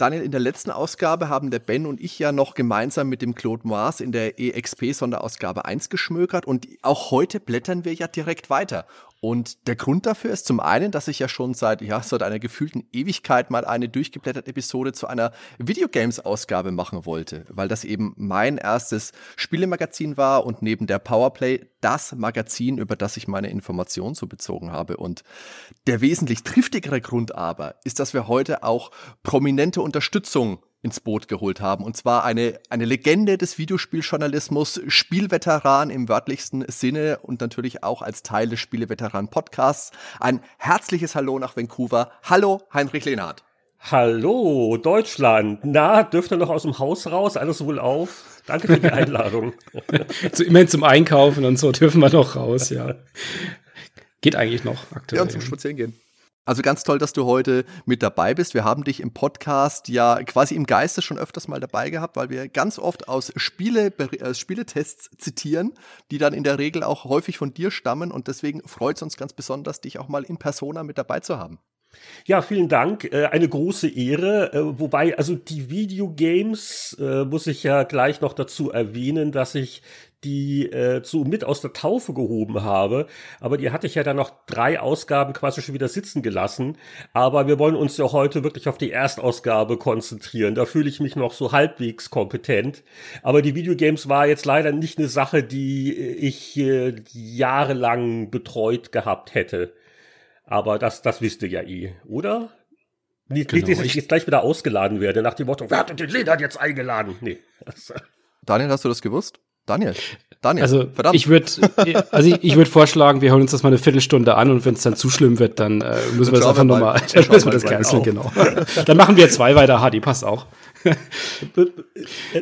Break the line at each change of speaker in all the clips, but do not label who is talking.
Daniel, in der letzten Ausgabe haben der Ben und ich ja noch gemeinsam mit dem Claude Moas in der EXP-Sonderausgabe 1 geschmökert und auch heute blättern wir ja direkt weiter. Und der Grund dafür ist zum einen, dass ich ja schon seit, ja, seit einer gefühlten Ewigkeit mal eine durchgeblätterte Episode zu einer Videogames-Ausgabe machen wollte, weil das eben mein erstes Spielemagazin war und neben der Powerplay das Magazin, über das ich meine Informationen so bezogen habe. Und der wesentlich triftigere Grund aber ist, dass wir heute auch prominente Unterstützung ins Boot geholt haben. Und zwar eine, eine Legende des Videospieljournalismus, Spielveteran im wörtlichsten Sinne und natürlich auch als Teil des Spieleveteran-Podcasts. Ein herzliches Hallo nach Vancouver. Hallo, Heinrich Lehnhardt.
Hallo, Deutschland. Na, dürft ihr noch aus dem Haus raus? Alles wohl auf? Danke für die Einladung.
so, immerhin zum Einkaufen und so dürfen wir noch raus, ja. Geht eigentlich noch aktuell.
Ja, und zum Spazieren gehen. Also ganz toll, dass du heute mit dabei bist. Wir haben dich im Podcast ja quasi im Geiste schon öfters mal dabei gehabt, weil wir ganz oft aus Spiele, äh, Spieletests zitieren, die dann in der Regel auch häufig von dir stammen. Und deswegen freut es uns ganz besonders, dich auch mal in Persona mit dabei zu haben.
Ja, vielen Dank. Äh, eine große Ehre. Äh, wobei, also die Videogames äh, muss ich ja gleich noch dazu erwähnen, dass ich die äh, so mit aus der Taufe gehoben habe. Aber die hatte ich ja dann noch drei Ausgaben quasi schon wieder sitzen gelassen. Aber wir wollen uns ja heute wirklich auf die Erstausgabe konzentrieren. Da fühle ich mich noch so halbwegs kompetent. Aber die Videogames war jetzt leider nicht eine Sache, die ich äh, jahrelang betreut gehabt hätte. Aber das, das wisst ihr ja eh, oder? Nicht, genau. nicht dass ich jetzt gleich wieder ausgeladen werde, nach dem Motto, wer hat den Leder jetzt eingeladen? Nee.
Daniel, hast du das gewusst? Daniel.
Daniel, also verdammt. ich würde also ich, ich würde vorschlagen, wir hören uns das mal eine Viertelstunde an und wenn es dann zu schlimm wird, dann äh, müssen wir das einfach nochmal, dann müssen wir das canceln, genau. dann machen wir zwei weiter, Hardy, passt auch.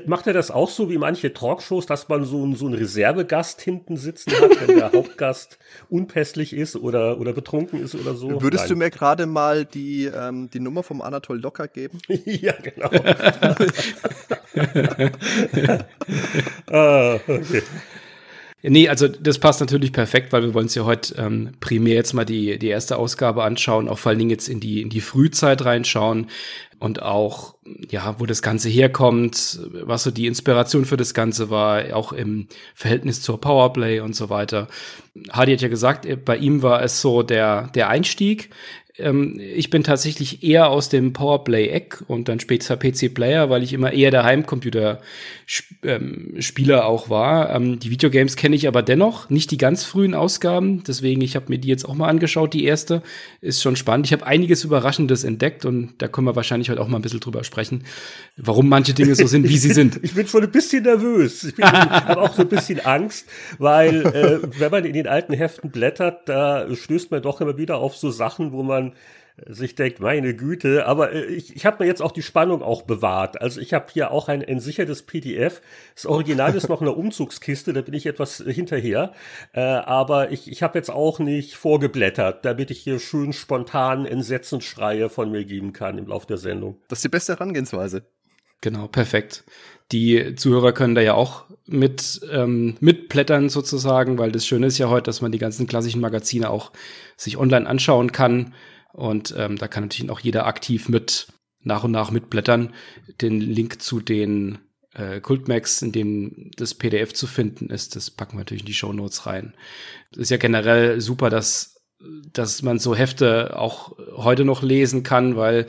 Macht er das auch so wie manche Talkshows, dass man so, so einen Reservegast hinten sitzen hat, wenn der Hauptgast unpässlich ist oder, oder betrunken ist oder so?
Würdest Nein. du mir gerade mal die, ähm, die Nummer vom Anatol Locker geben?
ja, genau. ah, okay.
Nee, also das passt natürlich perfekt, weil wir wollen uns ja heute ähm, primär jetzt mal die, die erste Ausgabe anschauen, auch vor allen Dingen jetzt in die, in die Frühzeit reinschauen und auch, ja, wo das Ganze herkommt, was so die Inspiration für das Ganze war, auch im Verhältnis zur Powerplay und so weiter. Hardy hat ja gesagt, bei ihm war es so der, der Einstieg ähm, ich bin tatsächlich eher aus dem Powerplay-Eck und dann später PC-Player, weil ich immer eher der Heimcomputer-Spieler ähm, auch war. Ähm, die Videogames kenne ich aber dennoch, nicht die ganz frühen Ausgaben. Deswegen, ich habe mir die jetzt auch mal angeschaut. Die erste ist schon spannend. Ich habe einiges Überraschendes entdeckt und da können wir wahrscheinlich heute auch mal ein bisschen drüber sprechen, warum manche Dinge so sind, wie sie sind.
Ich bin schon ein bisschen nervös. Ich habe auch so ein bisschen Angst, weil äh, wenn man in den alten Heften blättert, da stößt man doch immer wieder auf so Sachen, wo man sich denkt, meine Güte, aber äh, ich, ich habe mir jetzt auch die Spannung auch bewahrt. Also ich habe hier auch ein entsichertes PDF. Das Original ist noch eine Umzugskiste, da bin ich etwas hinterher. Äh, aber ich, ich habe jetzt auch nicht vorgeblättert, damit ich hier schön spontan Entsetzensschreie von mir geben kann im Laufe der Sendung.
Das ist die beste Herangehensweise.
Genau, perfekt. Die Zuhörer können da ja auch mit ähm, mitblättern sozusagen, weil das Schöne ist ja heute, dass man die ganzen klassischen Magazine auch sich online anschauen kann und ähm, da kann natürlich auch jeder aktiv mit nach und nach mitblättern. Den Link zu den äh, Kultmax, in dem das PDF zu finden ist, das packen wir natürlich in die Show Notes rein. Das ist ja generell super, dass, dass man so Hefte auch heute noch lesen kann, weil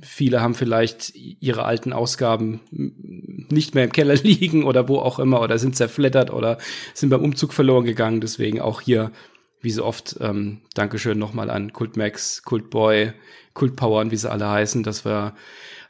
Viele haben vielleicht ihre alten Ausgaben nicht mehr im Keller liegen oder wo auch immer oder sind zerfleddert oder sind beim Umzug verloren gegangen. Deswegen auch hier wie so oft, ähm, Dankeschön nochmal an Kultmax, Kultboy, Kultpower und wie sie alle heißen, dass wir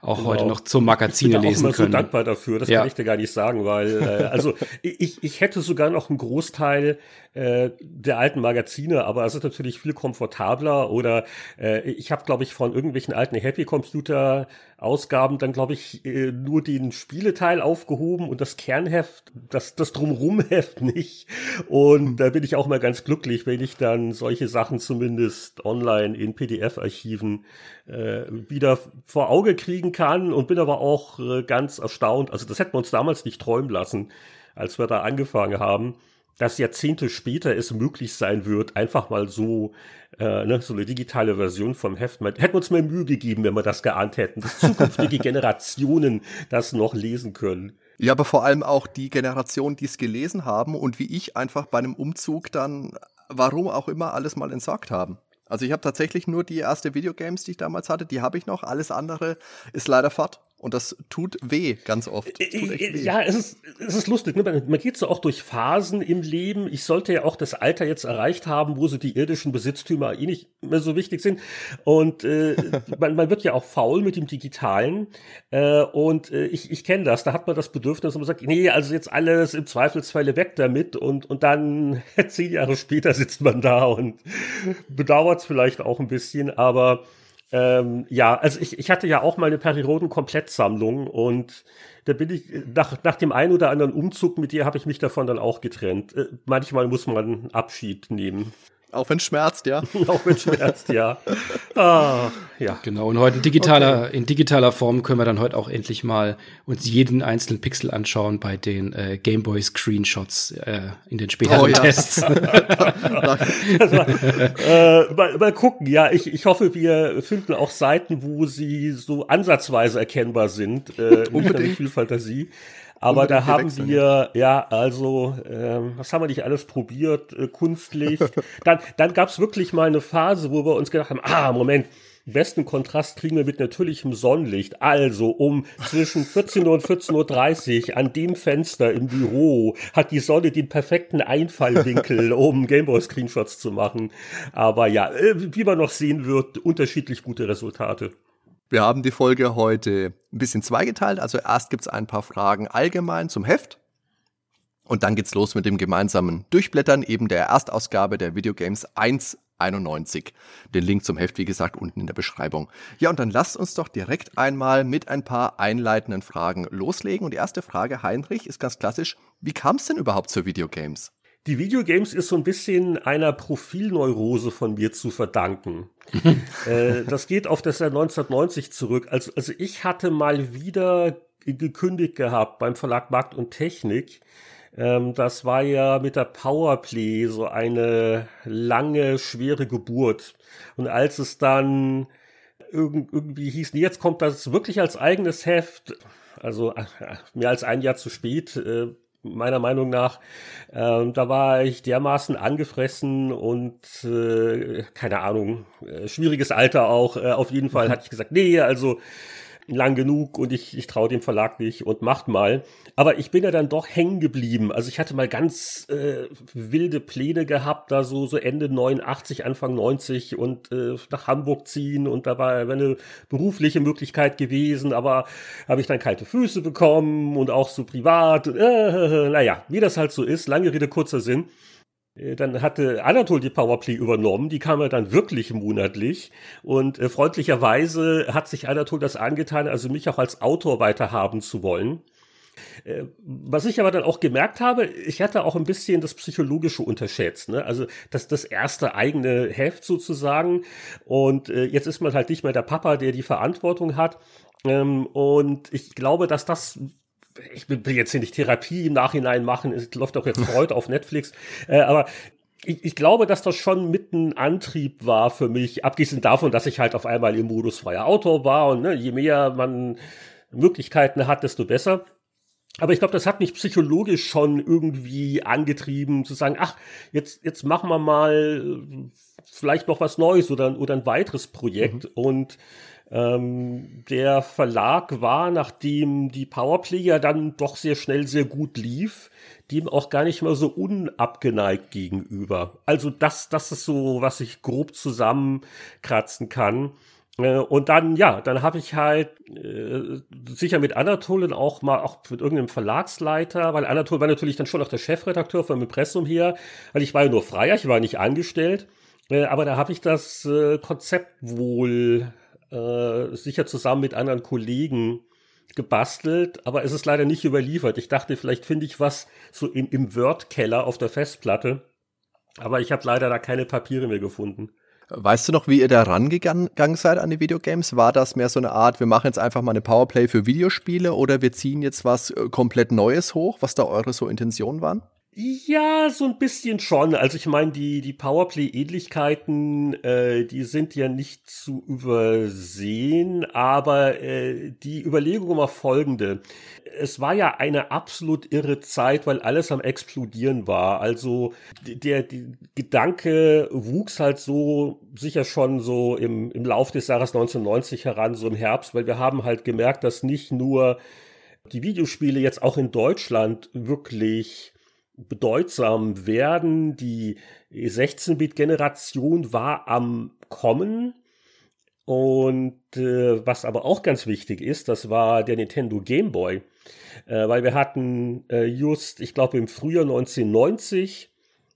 auch genau. heute noch zum Magazine lesen können. Ich bin auch immer so
dankbar dafür, das ja. kann ich dir gar nicht sagen, weil äh, also ich, ich hätte sogar noch einen Großteil äh, der alten Magazine, aber es ist natürlich viel komfortabler oder äh, ich habe glaube ich von irgendwelchen alten Happy Computer Ausgaben dann glaube ich äh, nur den Spieleteil aufgehoben und das Kernheft, das das Drumrumheft nicht. Und da bin ich auch mal ganz glücklich, wenn ich dann solche Sachen zumindest online in PDF-Archiven äh, wieder vor Auge kriegen kann und bin aber auch äh, ganz erstaunt. Also das hätten wir uns damals nicht träumen lassen, als wir da angefangen haben dass Jahrzehnte später es möglich sein wird, einfach mal so, äh, ne, so eine digitale Version vom Heft. Man, hätten wir uns mehr Mühe gegeben, wenn wir das geahnt hätten, dass zukünftige Generationen das noch lesen können.
Ja, aber vor allem auch die Generation, die es gelesen haben und wie ich einfach bei einem Umzug dann, warum auch immer, alles mal entsorgt haben. Also ich habe tatsächlich nur die erste Videogames, die ich damals hatte, die habe ich noch. Alles andere ist leider fort. Und das tut weh, ganz oft.
Weh. Ja, es ist, es ist lustig. Ne? Man, man geht so auch durch Phasen im Leben. Ich sollte ja auch das Alter jetzt erreicht haben, wo so die irdischen Besitztümer eh nicht mehr so wichtig sind. Und äh, man, man wird ja auch faul mit dem Digitalen. Äh, und äh, ich, ich kenne das. Da hat man das Bedürfnis, und man sagt, nee, also jetzt alles im Zweifelsfalle weg damit. Und, und dann zehn Jahre später sitzt man da und bedauert es vielleicht auch ein bisschen. Aber ähm, ja, also ich, ich hatte ja auch mal eine Perioden-Komplettsammlung und da bin ich nach, nach dem einen oder anderen Umzug mit dir habe ich mich davon dann auch getrennt. Äh, manchmal muss man Abschied nehmen.
Auch wenn es schmerzt, ja.
Auch wenn es schmerzt, ja. Ah, ja.
Genau, und heute in digitaler, okay. in digitaler Form können wir dann heute auch endlich mal uns jeden einzelnen Pixel anschauen bei den äh, Gameboy Screenshots äh, in den späteren oh, ja. Tests. also,
äh, mal, mal gucken, ja, ich, ich hoffe, wir finden auch Seiten, wo sie so ansatzweise erkennbar sind. Äh, Unbedingt. viel Fantasie. Aber da haben wir, ja, also, ähm, was haben wir nicht alles probiert? Äh, Kunstlicht. dann dann gab es wirklich mal eine Phase, wo wir uns gedacht haben, ah, Moment, besten Kontrast kriegen wir mit natürlichem Sonnenlicht. Also um zwischen 14 Uhr und 14.30 Uhr an dem Fenster im Büro hat die Sonne den perfekten Einfallwinkel, um Gameboy-Screenshots zu machen. Aber ja, äh, wie man noch sehen wird, unterschiedlich gute Resultate.
Wir haben die Folge heute ein bisschen zweigeteilt. Also erst gibt es ein paar Fragen allgemein zum Heft. Und dann geht's los mit dem gemeinsamen Durchblättern eben der Erstausgabe der Videogames 191. Den Link zum Heft, wie gesagt, unten in der Beschreibung. Ja, und dann lasst uns doch direkt einmal mit ein paar einleitenden Fragen loslegen. Und die erste Frage, Heinrich, ist ganz klassisch. Wie kam es denn überhaupt zu Videogames?
Die Videogames ist so ein bisschen einer Profilneurose von mir zu verdanken. äh, das geht auf das Jahr 1990 zurück. Also, also ich hatte mal wieder gekündigt gehabt beim Verlag Markt und Technik. Ähm, das war ja mit der Powerplay so eine lange, schwere Geburt. Und als es dann irgendwie hieß, nee, jetzt kommt das wirklich als eigenes Heft, also äh, mehr als ein Jahr zu spät, äh, meiner Meinung nach. Ähm, da war ich dermaßen angefressen und äh, keine Ahnung, äh, schwieriges Alter auch. Äh, auf jeden Fall hatte ich gesagt, nee, also lang genug und ich, ich traue dem Verlag nicht und macht mal. Aber ich bin ja dann doch hängen geblieben. Also ich hatte mal ganz äh, wilde Pläne gehabt, da so, so Ende 89, Anfang 90 und äh, nach Hamburg ziehen und da war eine berufliche Möglichkeit gewesen, aber habe ich dann kalte Füße bekommen und auch so privat. Äh, naja, wie das halt so ist, lange Rede, kurzer Sinn. Äh, dann hatte Anatol die Powerplay übernommen, die kam ja dann wirklich monatlich und äh, freundlicherweise hat sich Anatol das angetan, also mich auch als Autor weiterhaben zu wollen. Äh, was ich aber dann auch gemerkt habe, ich hatte auch ein bisschen das Psychologische unterschätzt. Ne? Also das, das erste eigene Heft sozusagen. Und äh, jetzt ist man halt nicht mehr der Papa, der die Verantwortung hat. Ähm, und ich glaube, dass das ich will jetzt hier nicht Therapie im Nachhinein machen, es läuft auch jetzt heute auf Netflix, äh, aber ich, ich glaube, dass das schon mit ein Antrieb war für mich, abgesehen davon, dass ich halt auf einmal im Modus freier Autor war und ne, je mehr man Möglichkeiten hat, desto besser. Aber ich glaube, das hat mich psychologisch schon irgendwie angetrieben, zu sagen, ach, jetzt, jetzt machen wir mal vielleicht noch was Neues oder, oder ein weiteres Projekt. Mhm. Und ähm, der Verlag war, nachdem die Powerplay dann doch sehr schnell sehr gut lief, dem auch gar nicht mehr so unabgeneigt gegenüber. Also das, das ist so, was ich grob zusammenkratzen kann. Äh, und dann, ja, dann habe ich halt äh, sicher mit Anatolen auch mal, auch mit irgendeinem Verlagsleiter, weil Anatol war natürlich dann schon auch der Chefredakteur vom Impressum hier, weil ich war ja nur Freier, ich war nicht angestellt. Äh, aber da habe ich das äh, Konzept wohl äh, sicher zusammen mit anderen Kollegen gebastelt, aber es ist leider nicht überliefert. Ich dachte, vielleicht finde ich was so im, im Word-Keller auf der Festplatte. Aber ich habe leider da keine Papiere mehr gefunden.
Weißt du noch, wie ihr da rangegangen seid an die Videogames? War das mehr so eine Art, wir machen jetzt einfach mal eine Powerplay für Videospiele oder wir ziehen jetzt was äh, komplett Neues hoch, was da eure so Intentionen waren?
Ja, so ein bisschen schon. Also ich meine, die, die Powerplay-Ähnlichkeiten, äh, die sind ja nicht zu übersehen, aber äh, die Überlegung war folgende. Es war ja eine absolut irre Zeit, weil alles am explodieren war. Also der, der Gedanke wuchs halt so sicher schon so im, im Lauf des Jahres 1990 heran, so im Herbst, weil wir haben halt gemerkt, dass nicht nur die Videospiele jetzt auch in Deutschland wirklich bedeutsam werden. Die 16-Bit-Generation war am Kommen. Und äh, was aber auch ganz wichtig ist, das war der Nintendo Game Boy. Äh, weil wir hatten äh, just, ich glaube im Frühjahr 1990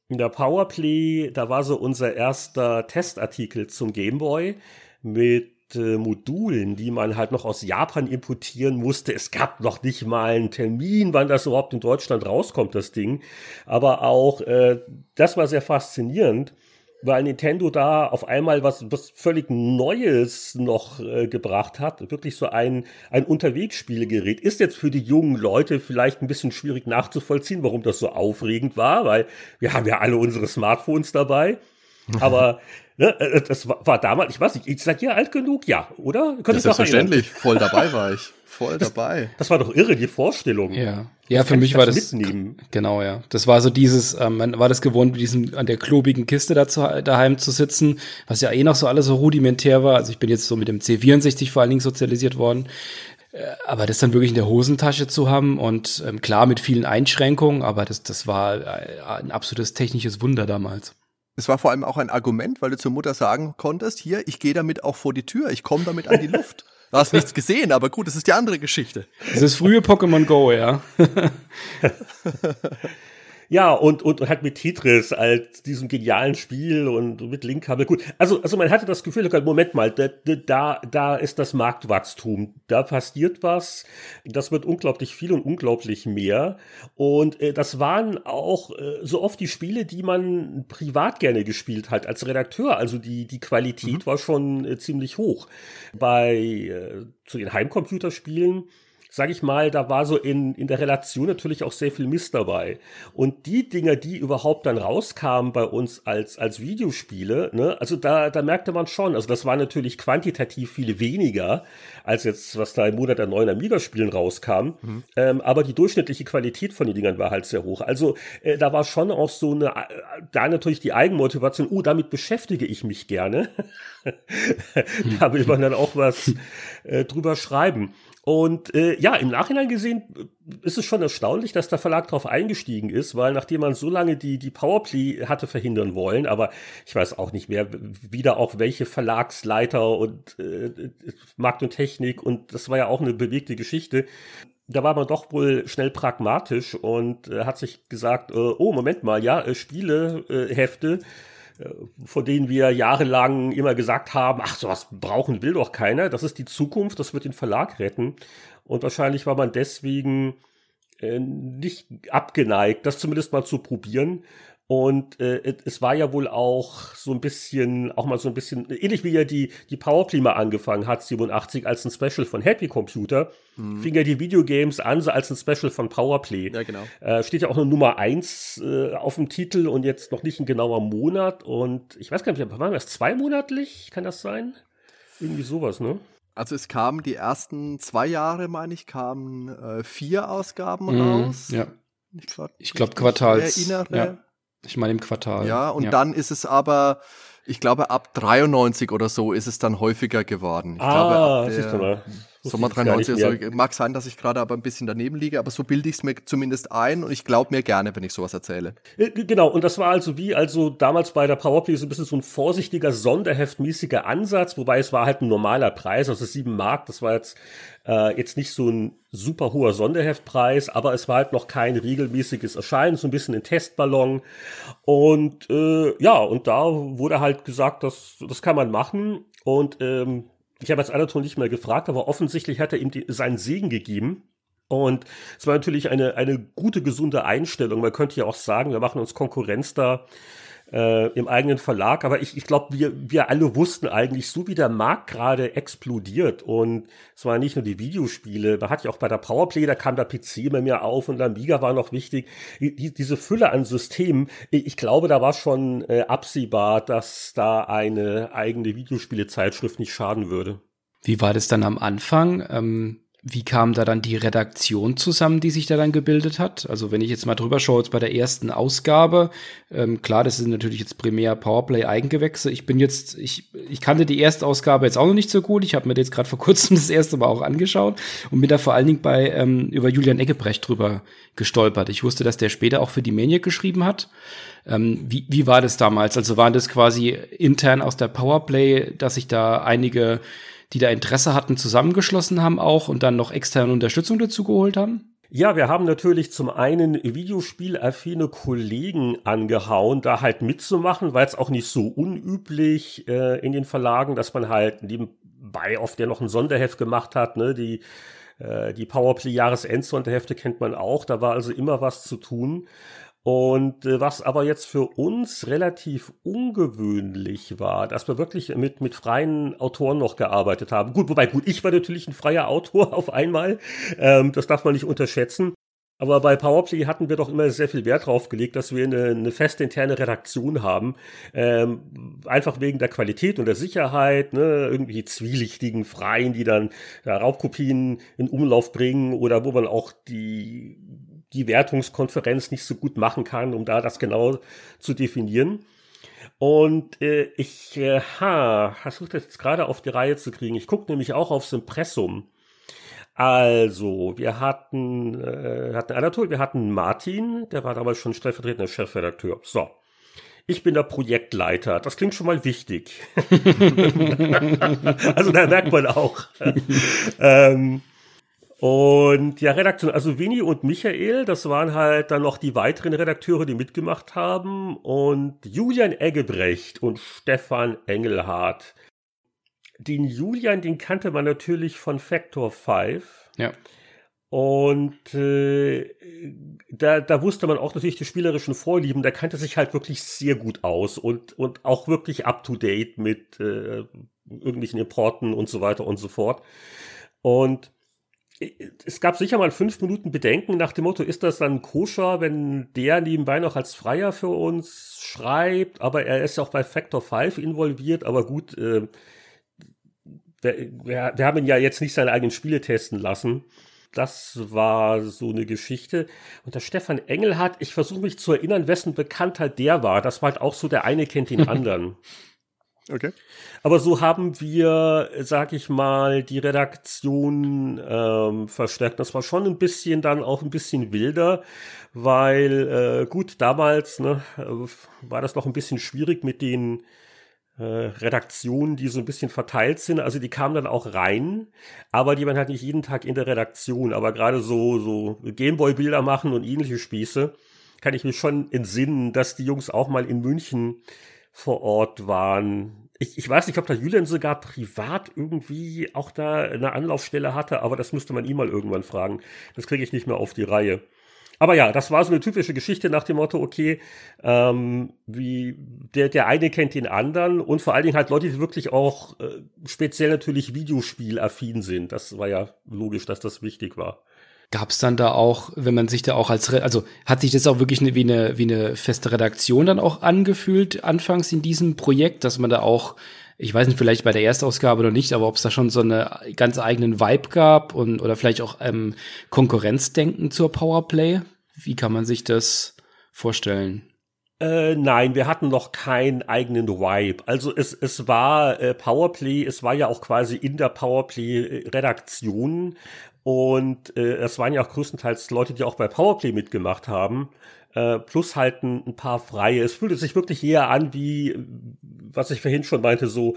in der Powerplay, da war so unser erster Testartikel zum Game Boy mit äh, Modulen, die man halt noch aus Japan importieren musste. Es gab noch nicht mal einen Termin, wann das überhaupt in Deutschland rauskommt, das Ding. Aber auch äh, das war sehr faszinierend, weil Nintendo da auf einmal was, was völlig Neues noch äh, gebracht hat. Wirklich so ein, ein Unterwegsspielgerät. Ist jetzt für die jungen Leute vielleicht ein bisschen schwierig nachzuvollziehen, warum das so aufregend war, weil wir haben ja alle unsere Smartphones dabei. Aber Ne, äh, das war damals, ich weiß nicht, ich seid ihr alt genug? Ja, oder?
Könnt ja, selbstverständlich, voll dabei war ich. Voll
das,
dabei.
Das war doch irre, die Vorstellung.
Ja, ja für mich war das, mitnehmen. genau, ja. Das war so dieses, ähm, man war das gewohnt, mit diesem, an der klobigen Kiste da zu, daheim zu sitzen, was ja eh noch so alles so rudimentär war. Also ich bin jetzt so mit dem C64 vor allen Dingen sozialisiert worden. Äh, aber das dann wirklich in der Hosentasche zu haben und ähm, klar mit vielen Einschränkungen, aber das, das war äh, ein absolutes technisches Wunder damals.
Es war vor allem auch ein Argument, weil du zur Mutter sagen konntest, hier, ich gehe damit auch vor die Tür, ich komme damit an die Luft. Du hast nichts gesehen, aber gut, das ist die andere Geschichte.
Das ist frühe Pokémon Go, ja.
Ja, und, und halt mit Tetris als diesem genialen Spiel und mit Linkkabel. Gut, also, also man hatte das Gefühl, Moment mal, da, da, da ist das Marktwachstum. Da passiert was. Das wird unglaublich viel und unglaublich mehr. Und äh, das waren auch äh, so oft die Spiele, die man privat gerne gespielt hat als Redakteur. Also die, die Qualität mhm. war schon äh, ziemlich hoch. Bei äh, zu den Heimcomputerspielen sage ich mal, da war so in, in der Relation natürlich auch sehr viel Mist dabei. Und die Dinger, die überhaupt dann rauskamen bei uns als, als Videospiele, ne, also da, da merkte man schon, also das war natürlich quantitativ viel weniger, als jetzt, was da im Monat der neuen Amiga-Spielen rauskam. Mhm. Ähm, aber die durchschnittliche Qualität von den Dingern war halt sehr hoch. Also äh, da war schon auch so eine, äh, da natürlich die Eigenmotivation, oh, damit beschäftige ich mich gerne. da will man dann auch was äh, drüber schreiben. Und äh, ja, im Nachhinein gesehen äh, ist es schon erstaunlich, dass der Verlag darauf eingestiegen ist, weil nachdem man so lange die, die Powerplay hatte verhindern wollen, aber ich weiß auch nicht mehr, wieder auch welche Verlagsleiter und äh, Markt und Technik und das war ja auch eine bewegte Geschichte. Da war man doch wohl schnell pragmatisch und äh, hat sich gesagt, äh, oh, Moment mal, ja, äh, Spiele, äh, Hefte, äh, von denen wir jahrelang immer gesagt haben, ach, sowas brauchen will doch keiner. Das ist die Zukunft, das wird den Verlag retten. Und wahrscheinlich war man deswegen äh, nicht abgeneigt, das zumindest mal zu probieren. Und äh, es war ja wohl auch so ein bisschen, auch mal so ein bisschen, ähnlich wie ja die, die Powerplay mal angefangen hat, 87, als ein Special von Happy Computer, mhm. fing ja die Videogames an, so als ein Special von Powerplay.
Ja, genau.
Äh, steht ja auch eine Nummer eins äh, auf dem Titel und jetzt noch nicht ein genauer Monat. Und ich weiß gar nicht, waren das zweimonatlich? Kann das sein? Irgendwie sowas, ne?
Also es kamen die ersten zwei Jahre, meine ich, kamen äh, vier Ausgaben
mhm, raus. Ja. Ich, glaube Quartals. Erinnere. Ja. Ich meine im Quartal.
Ja, und ja. dann ist es aber, ich glaube, ab 93 oder so ist es dann häufiger geworden. Ich
ah, glaube, ab der, siehst du mal.
Sommer 93, also, mag sein, dass ich gerade aber ein bisschen daneben liege, aber so bilde ich es mir zumindest ein und ich glaube mir gerne, wenn ich sowas erzähle.
Äh, genau, und das war also wie, also damals bei der Powerplay so ein bisschen so ein vorsichtiger, sonderheftmäßiger Ansatz, wobei es war halt ein normaler Preis, also sieben Mark, das war jetzt, äh, jetzt nicht so ein super hoher Sonderheftpreis, aber es war halt noch kein regelmäßiges Erscheinen, so ein bisschen ein Testballon. Und äh, ja, und da wurde halt gesagt, dass das kann man machen. Und ähm, Ich habe jetzt Anatol nicht mehr gefragt, aber offensichtlich hat er ihm die, seinen Segen gegeben. Und es war natürlich eine, eine gute, gesunde Einstellung. Man könnte ja auch sagen, wir machen uns Konkurrenz da äh, im eigenen Verlag. Aber ich, ich glaube, wir, wir alle wussten eigentlich, so wie der Markt gerade explodiert und es waren nicht nur die Videospiele, man hat ja auch bei der Powerplay, da kam der PC immer mehr auf und der Amiga war noch wichtig. Die, diese Fülle an Systemen, ich glaube, da war schon äh, absehbar, dass da eine eigene Videospielezeitschrift nicht schaden würde.
Wie war das dann am Anfang? Ähm wie kam da dann die Redaktion zusammen, die sich da dann gebildet hat? Also wenn ich jetzt mal drüber schaue, jetzt bei der ersten Ausgabe, ähm, klar, das sind natürlich jetzt primär Powerplay-Eigengewächse. Ich bin jetzt, ich, ich kannte die erste Ausgabe jetzt auch noch nicht so gut. Ich habe mir jetzt gerade vor kurzem das erste Mal auch angeschaut und bin da vor allen Dingen bei ähm, über Julian Eggebrecht drüber gestolpert. Ich wusste, dass der später auch für die Maniac geschrieben hat. Ähm, wie, wie war das damals? Also waren das quasi intern aus der Powerplay, dass sich da einige die da Interesse hatten, zusammengeschlossen haben auch und dann noch externe Unterstützung dazu geholt haben?
Ja, wir haben natürlich zum einen videospielaffine Kollegen angehauen, da halt mitzumachen, weil es auch nicht so unüblich äh, in den Verlagen, dass man halt nebenbei oft ja noch ein Sonderheft gemacht hat, ne, die äh, die Powerplay Jahresendsonderhefte kennt man auch, da war also immer was zu tun. Und äh, was aber jetzt für uns relativ ungewöhnlich war, dass wir wirklich mit, mit freien Autoren noch gearbeitet haben. Gut, wobei, gut, ich war natürlich ein freier Autor auf einmal. Ähm, das darf man nicht unterschätzen. Aber bei Powerplay hatten wir doch immer sehr viel Wert drauf gelegt, dass wir eine, eine feste interne Redaktion haben. Ähm, einfach wegen der Qualität und der Sicherheit, ne? irgendwie zwielichtigen Freien, die dann ja, Raubkopien in Umlauf bringen oder wo man auch die die Wertungskonferenz nicht so gut machen kann, um da das genau zu definieren. Und äh, ich äh, ha, versuche das jetzt gerade auf die Reihe zu kriegen. Ich gucke nämlich auch aufs Impressum. Also, wir hatten, äh, hatten Anatol, wir hatten Martin, der war damals schon stellvertretender Chefredakteur. So. Ich bin der Projektleiter. Das klingt schon mal wichtig. also da merkt man auch. ähm, und ja, Redaktion, also Winnie und Michael, das waren halt dann noch die weiteren Redakteure, die mitgemacht haben. Und Julian Eggebrecht und Stefan Engelhardt. Den Julian, den kannte man natürlich von Factor 5.
Ja.
Und äh, da, da wusste man auch natürlich die spielerischen Vorlieben. Der kannte sich halt wirklich sehr gut aus und, und auch wirklich up to date mit äh, irgendwelchen Importen und so weiter und so fort. Und es gab sicher mal fünf Minuten Bedenken nach dem Motto, ist das dann koscher, wenn der nebenbei noch als Freier für uns schreibt, aber er ist ja auch bei Factor 5 involviert, aber gut, äh, wir, wir, haben ihn ja jetzt nicht seine eigenen Spiele testen lassen. Das war so eine Geschichte. Und der Stefan Engelhardt, ich versuche mich zu erinnern, wessen Bekanntheit der war. Das war halt auch so, der eine kennt den anderen.
Okay.
Aber so haben wir, sag ich mal, die Redaktion ähm, verstärkt. Das war schon ein bisschen dann auch ein bisschen wilder, weil äh, gut, damals ne, äh, war das noch ein bisschen schwierig mit den äh, Redaktionen, die so ein bisschen verteilt sind. Also die kamen dann auch rein, aber die waren halt nicht jeden Tag in der Redaktion. Aber gerade so, so Gameboy-Bilder machen und ähnliche Spieße, kann ich mich schon entsinnen, dass die Jungs auch mal in München vor Ort waren. Ich, ich weiß nicht, ob da Julian sogar privat irgendwie auch da eine Anlaufstelle hatte, aber das müsste man ihm mal irgendwann fragen. Das kriege ich nicht mehr auf die Reihe. Aber ja, das war so eine typische Geschichte nach dem Motto, okay, ähm, wie der, der eine kennt den anderen und vor allen Dingen halt Leute, die wirklich auch äh, speziell natürlich Videospielaffin sind. Das war ja logisch, dass das wichtig war.
Gab es dann da auch, wenn man sich da auch als, also hat sich das auch wirklich eine, wie, eine, wie eine feste Redaktion dann auch angefühlt, anfangs in diesem Projekt, dass man da auch, ich weiß nicht, vielleicht bei der Erstausgabe noch nicht, aber ob es da schon so eine ganz eigenen Vibe gab und oder vielleicht auch ähm, Konkurrenzdenken zur Powerplay? Wie kann man sich das vorstellen?
Äh, nein, wir hatten noch keinen eigenen Vibe. Also es, es war äh, Powerplay, es war ja auch quasi in der Powerplay-Redaktion und äh, es waren ja auch größtenteils Leute, die auch bei Powerplay mitgemacht haben. Äh, plus halt ein, ein paar Freie. Es fühlte sich wirklich eher an wie, was ich vorhin schon meinte, so,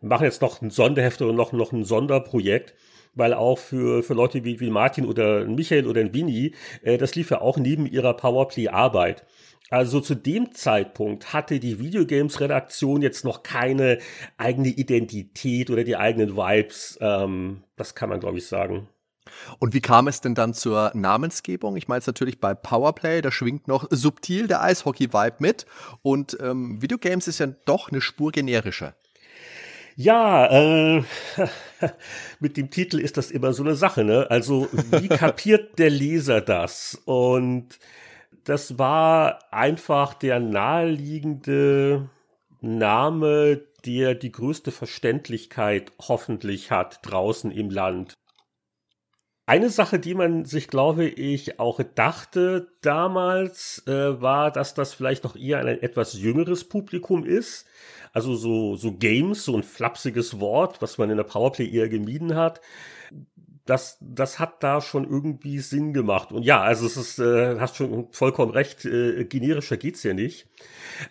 wir machen jetzt noch ein Sonderheft oder noch, noch ein Sonderprojekt weil auch für, für Leute wie, wie Martin oder Michael oder Winnie, äh, das lief ja auch neben ihrer Powerplay-Arbeit. Also zu dem Zeitpunkt hatte die Videogames-Redaktion jetzt noch keine eigene Identität oder die eigenen Vibes. Ähm, das kann man, glaube ich, sagen.
Und wie kam es denn dann zur Namensgebung? Ich meine es natürlich bei Powerplay, da schwingt noch subtil der Eishockey-Vibe mit. Und ähm, Videogames ist ja doch eine Spur generischer.
Ja, äh, mit dem Titel ist das immer so eine Sache, ne? Also, wie kapiert der Leser das? Und das war einfach der naheliegende Name, der die größte Verständlichkeit hoffentlich hat draußen im Land. Eine Sache, die man sich, glaube ich, auch dachte damals, äh, war, dass das vielleicht noch eher ein etwas jüngeres Publikum ist. Also so, so Games, so ein flapsiges Wort, was man in der Powerplay eher gemieden hat das, das hat da schon irgendwie Sinn gemacht. Und ja, also es ist, äh, hast schon vollkommen recht, äh, generischer geht's ja nicht.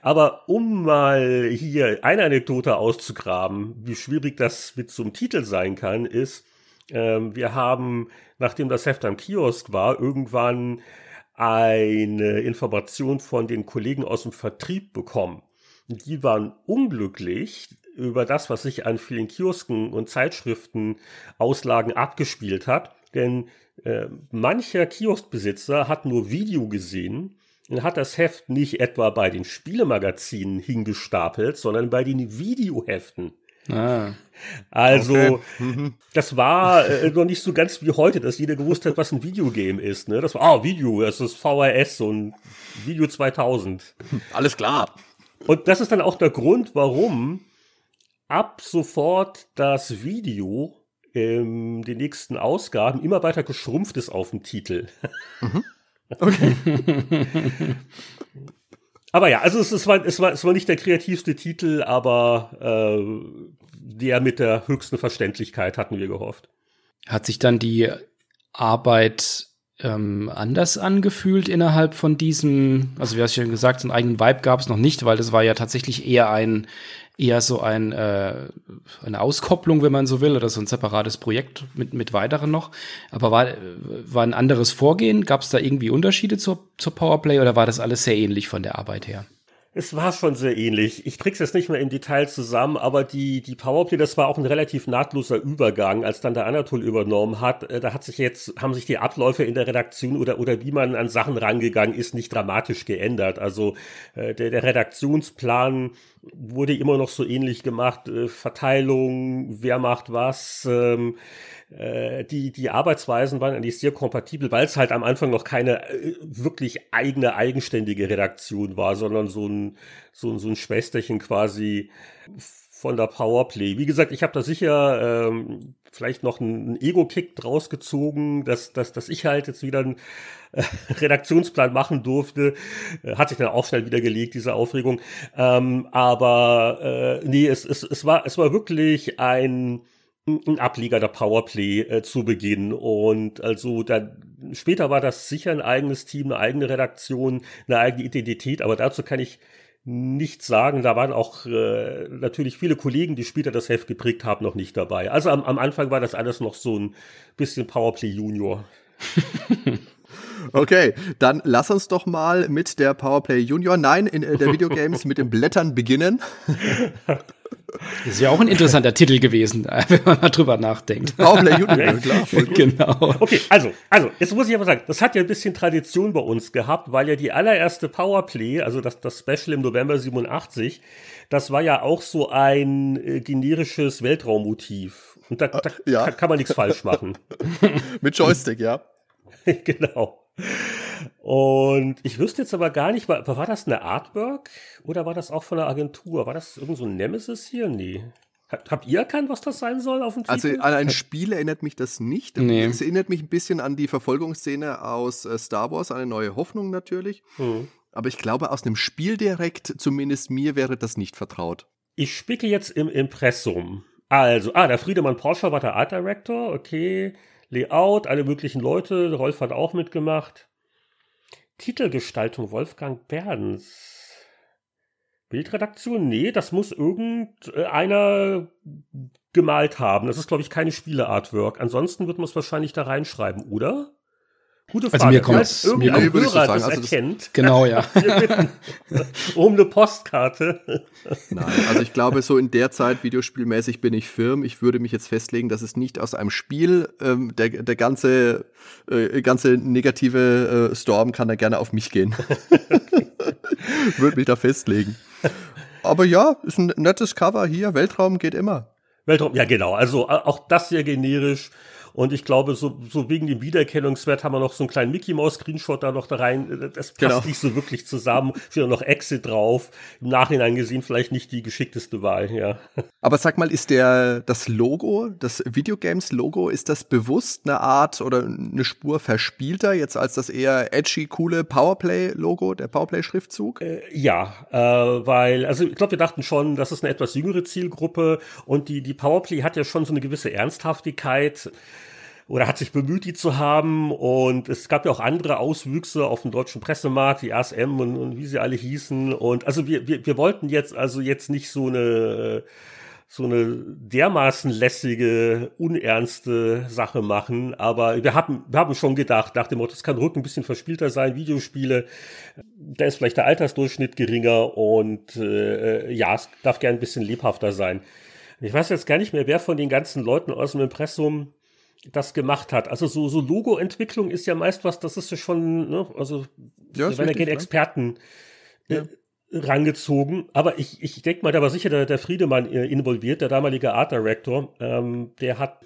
Aber um mal hier eine Anekdote auszugraben, wie schwierig das mit so einem Titel sein kann, ist, ähm, wir haben, nachdem das Heft am Kiosk war, irgendwann eine Information von den Kollegen aus dem Vertrieb bekommen. Die waren unglücklich, über das, was sich an vielen Kiosken und Zeitschriften Auslagen abgespielt hat. Denn äh, mancher Kioskbesitzer hat nur Video gesehen und hat das Heft nicht etwa bei den Spielemagazinen hingestapelt, sondern bei den Videoheften. Ah. Also, okay. Mhm. das war äh, noch nicht so ganz wie heute, dass jeder gewusst hat, was ein Videogame ist. Ne? Das war, ah, Video, das ist VHS und Video 2000.
Alles klar.
Und das ist dann auch der Grund, warum ab sofort das Video in den nächsten Ausgaben immer weiter geschrumpft ist auf dem Titel. Mhm. Okay. aber ja, also es, es, war, es, war, es war nicht der kreativste Titel, aber äh, der mit der höchsten Verständlichkeit hatten wir gehofft.
Hat sich dann die Arbeit ähm, anders angefühlt innerhalb von diesem, also wie hast du schon gesagt, einen eigenen Vibe gab es noch nicht, weil das war ja tatsächlich eher ein eher so ein, äh, eine Auskopplung, wenn man so will, oder so ein separates Projekt mit, mit weiteren noch. Aber war, war ein anderes Vorgehen? Gab es da irgendwie Unterschiede zur, zur Powerplay oder war das alles sehr ähnlich von der Arbeit her?
Es war schon sehr ähnlich. Ich krieg's jetzt nicht mehr im Detail zusammen, aber die, die Powerplay, das war auch ein relativ nahtloser Übergang, als dann der Anatol übernommen hat. Äh, da hat sich jetzt, haben sich die Abläufe in der Redaktion oder, oder wie man an Sachen rangegangen ist, nicht dramatisch geändert. Also äh, der, der Redaktionsplan wurde immer noch so ähnlich gemacht. Äh, Verteilung, wer macht was, ähm, äh, die, die Arbeitsweisen waren eigentlich sehr kompatibel, weil es halt am Anfang noch keine äh, wirklich eigene, eigenständige Redaktion war, sondern so ein, so, ein, so ein Schwesterchen quasi von der Powerplay. Wie gesagt, ich habe da sicher ähm, vielleicht noch einen Ego-Kick draus gezogen, dass, dass, dass ich halt jetzt wieder einen äh, Redaktionsplan machen durfte. Äh, hat sich dann auch schnell wieder gelegt, diese Aufregung. Ähm, aber äh, nee, es, es, es, war, es war wirklich ein ein Ableger der Powerplay äh, zu Beginn. Und also dann später war das sicher ein eigenes Team, eine eigene Redaktion, eine eigene Identität, aber dazu kann ich nichts sagen. Da waren auch äh, natürlich viele Kollegen, die später das Heft geprägt haben, noch nicht dabei. Also am, am Anfang war das alles noch so ein bisschen Powerplay Junior.
Okay, dann lass uns doch mal mit der Powerplay Junior, nein, in äh, der Videogames mit den Blättern beginnen.
Das ist ja auch ein interessanter Titel gewesen, wenn man mal drüber nachdenkt.
Powerplay Junior, klar. Genau. Okay, also, also, jetzt muss ich aber sagen, das hat ja ein bisschen Tradition bei uns gehabt, weil ja die allererste Powerplay, also das, das Special im November 87, das war ja auch so ein äh, generisches Weltraummotiv. Und da, da ja. kann, kann man nichts falsch machen.
Mit Joystick, ja.
genau. Und ich wüsste jetzt aber gar nicht, war, war das eine Artwork oder war das auch von der Agentur? War das irgend so ein Nemesis hier? Nee. Habt ihr erkannt, was das sein soll auf dem
also, Titel? Also an ein Spiel erinnert mich das nicht. Nee. Es erinnert mich ein bisschen an die Verfolgungsszene aus äh, Star Wars, eine neue Hoffnung natürlich. Hm. Aber ich glaube, aus einem Spiel direkt, zumindest mir, wäre das nicht vertraut.
Ich spicke jetzt im Impressum. Also, ah, der Friedemann Porsche war der Art Director, okay. Layout, alle möglichen Leute, Rolf hat auch mitgemacht. Titelgestaltung Wolfgang Berns. Bildredaktion? Nee, das muss irgendeiner gemalt haben. Das ist, glaube ich, keine Spiele-Artwork. Ansonsten wird man es wahrscheinlich da reinschreiben, oder? Gute
Frage. Also mir kommt
irgendein mir Hörer das also erkennt.
Genau, ja.
um eine Postkarte.
Nein, also ich glaube, so in der Zeit, videospielmäßig, bin ich firm. Ich würde mich jetzt festlegen, dass es nicht aus einem Spiel, ähm, der, der ganze, äh, ganze negative äh, Storm kann da gerne auf mich gehen. würde mich da festlegen. Aber ja, ist ein nettes Cover hier. Weltraum geht immer.
Weltraum, ja genau. Also auch das sehr generisch. Und ich glaube, so, so wegen dem Wiedererkennungswert haben wir noch so einen kleinen Mickey Mouse Screenshot da noch da rein. Das passt genau. nicht so wirklich zusammen. Steht noch Exit drauf. Im Nachhinein gesehen vielleicht nicht die geschickteste Wahl, ja.
Aber sag mal, ist der, das Logo, das Videogames Logo, ist das bewusst eine Art oder eine Spur verspielter jetzt als das eher edgy, coole Powerplay Logo, der Powerplay Schriftzug?
Äh, ja, äh, weil, also ich glaube, wir dachten schon, das ist eine etwas jüngere Zielgruppe und die, die Powerplay hat ja schon so eine gewisse Ernsthaftigkeit oder hat sich bemüht, die zu haben. Und es gab ja auch andere Auswüchse auf dem deutschen Pressemarkt, die ASM und, und wie sie alle hießen. Und also wir, wir, wir wollten jetzt also jetzt nicht so eine so eine dermaßen lässige, unernste Sache machen. Aber wir haben, wir haben schon gedacht, nach dem Motto, es kann Rücken ein bisschen verspielter sein, Videospiele, da ist vielleicht der Altersdurchschnitt geringer und äh, ja, es darf gern ein bisschen lebhafter sein. Ich weiß jetzt gar nicht mehr, wer von den ganzen Leuten aus dem Impressum das gemacht hat. Also so, so Logo-Entwicklung ist ja meist was, das ist ja schon, ne, also ja, da werden ja gerne Experten äh, ja. rangezogen. Aber ich, ich denke mal, da war sicher der, der Friedemann äh, involviert, der damalige Art Director. Ähm, der hat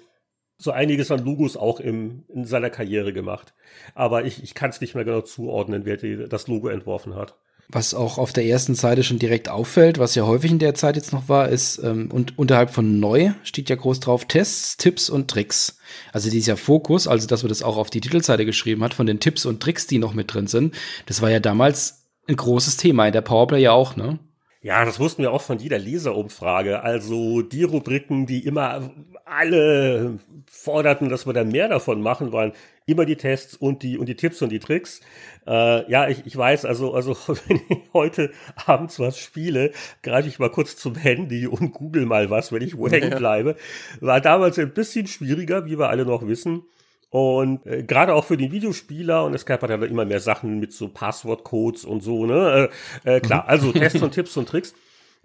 so einiges an Logos auch im, in seiner Karriere gemacht. Aber ich, ich kann es nicht mehr genau zuordnen, wer die, das Logo entworfen hat.
Was auch auf der ersten Seite schon direkt auffällt, was ja häufig in der Zeit jetzt noch war, ist, ähm, und unterhalb von neu steht ja groß drauf Tests, Tipps und Tricks. Also dieser Fokus, also dass man das auch auf die Titelseite geschrieben hat, von den Tipps und Tricks, die noch mit drin sind, das war ja damals ein großes Thema, in der Powerplay ja auch, ne?
Ja, das wussten wir auch von jeder Leserumfrage. Also die Rubriken, die immer alle forderten, dass wir da mehr davon machen, waren immer die Tests und die und die Tipps und die Tricks. Äh, ja, ich, ich weiß, also, also wenn ich heute abends was spiele, greife ich mal kurz zum Handy und google mal was, wenn ich wo hängen bleibe. War damals ein bisschen schwieriger, wie wir alle noch wissen. Und äh, gerade auch für den Videospieler, und es gab halt immer mehr Sachen mit so Passwortcodes und so, ne? Äh, äh, klar, mhm. also Tests und Tipps und Tricks.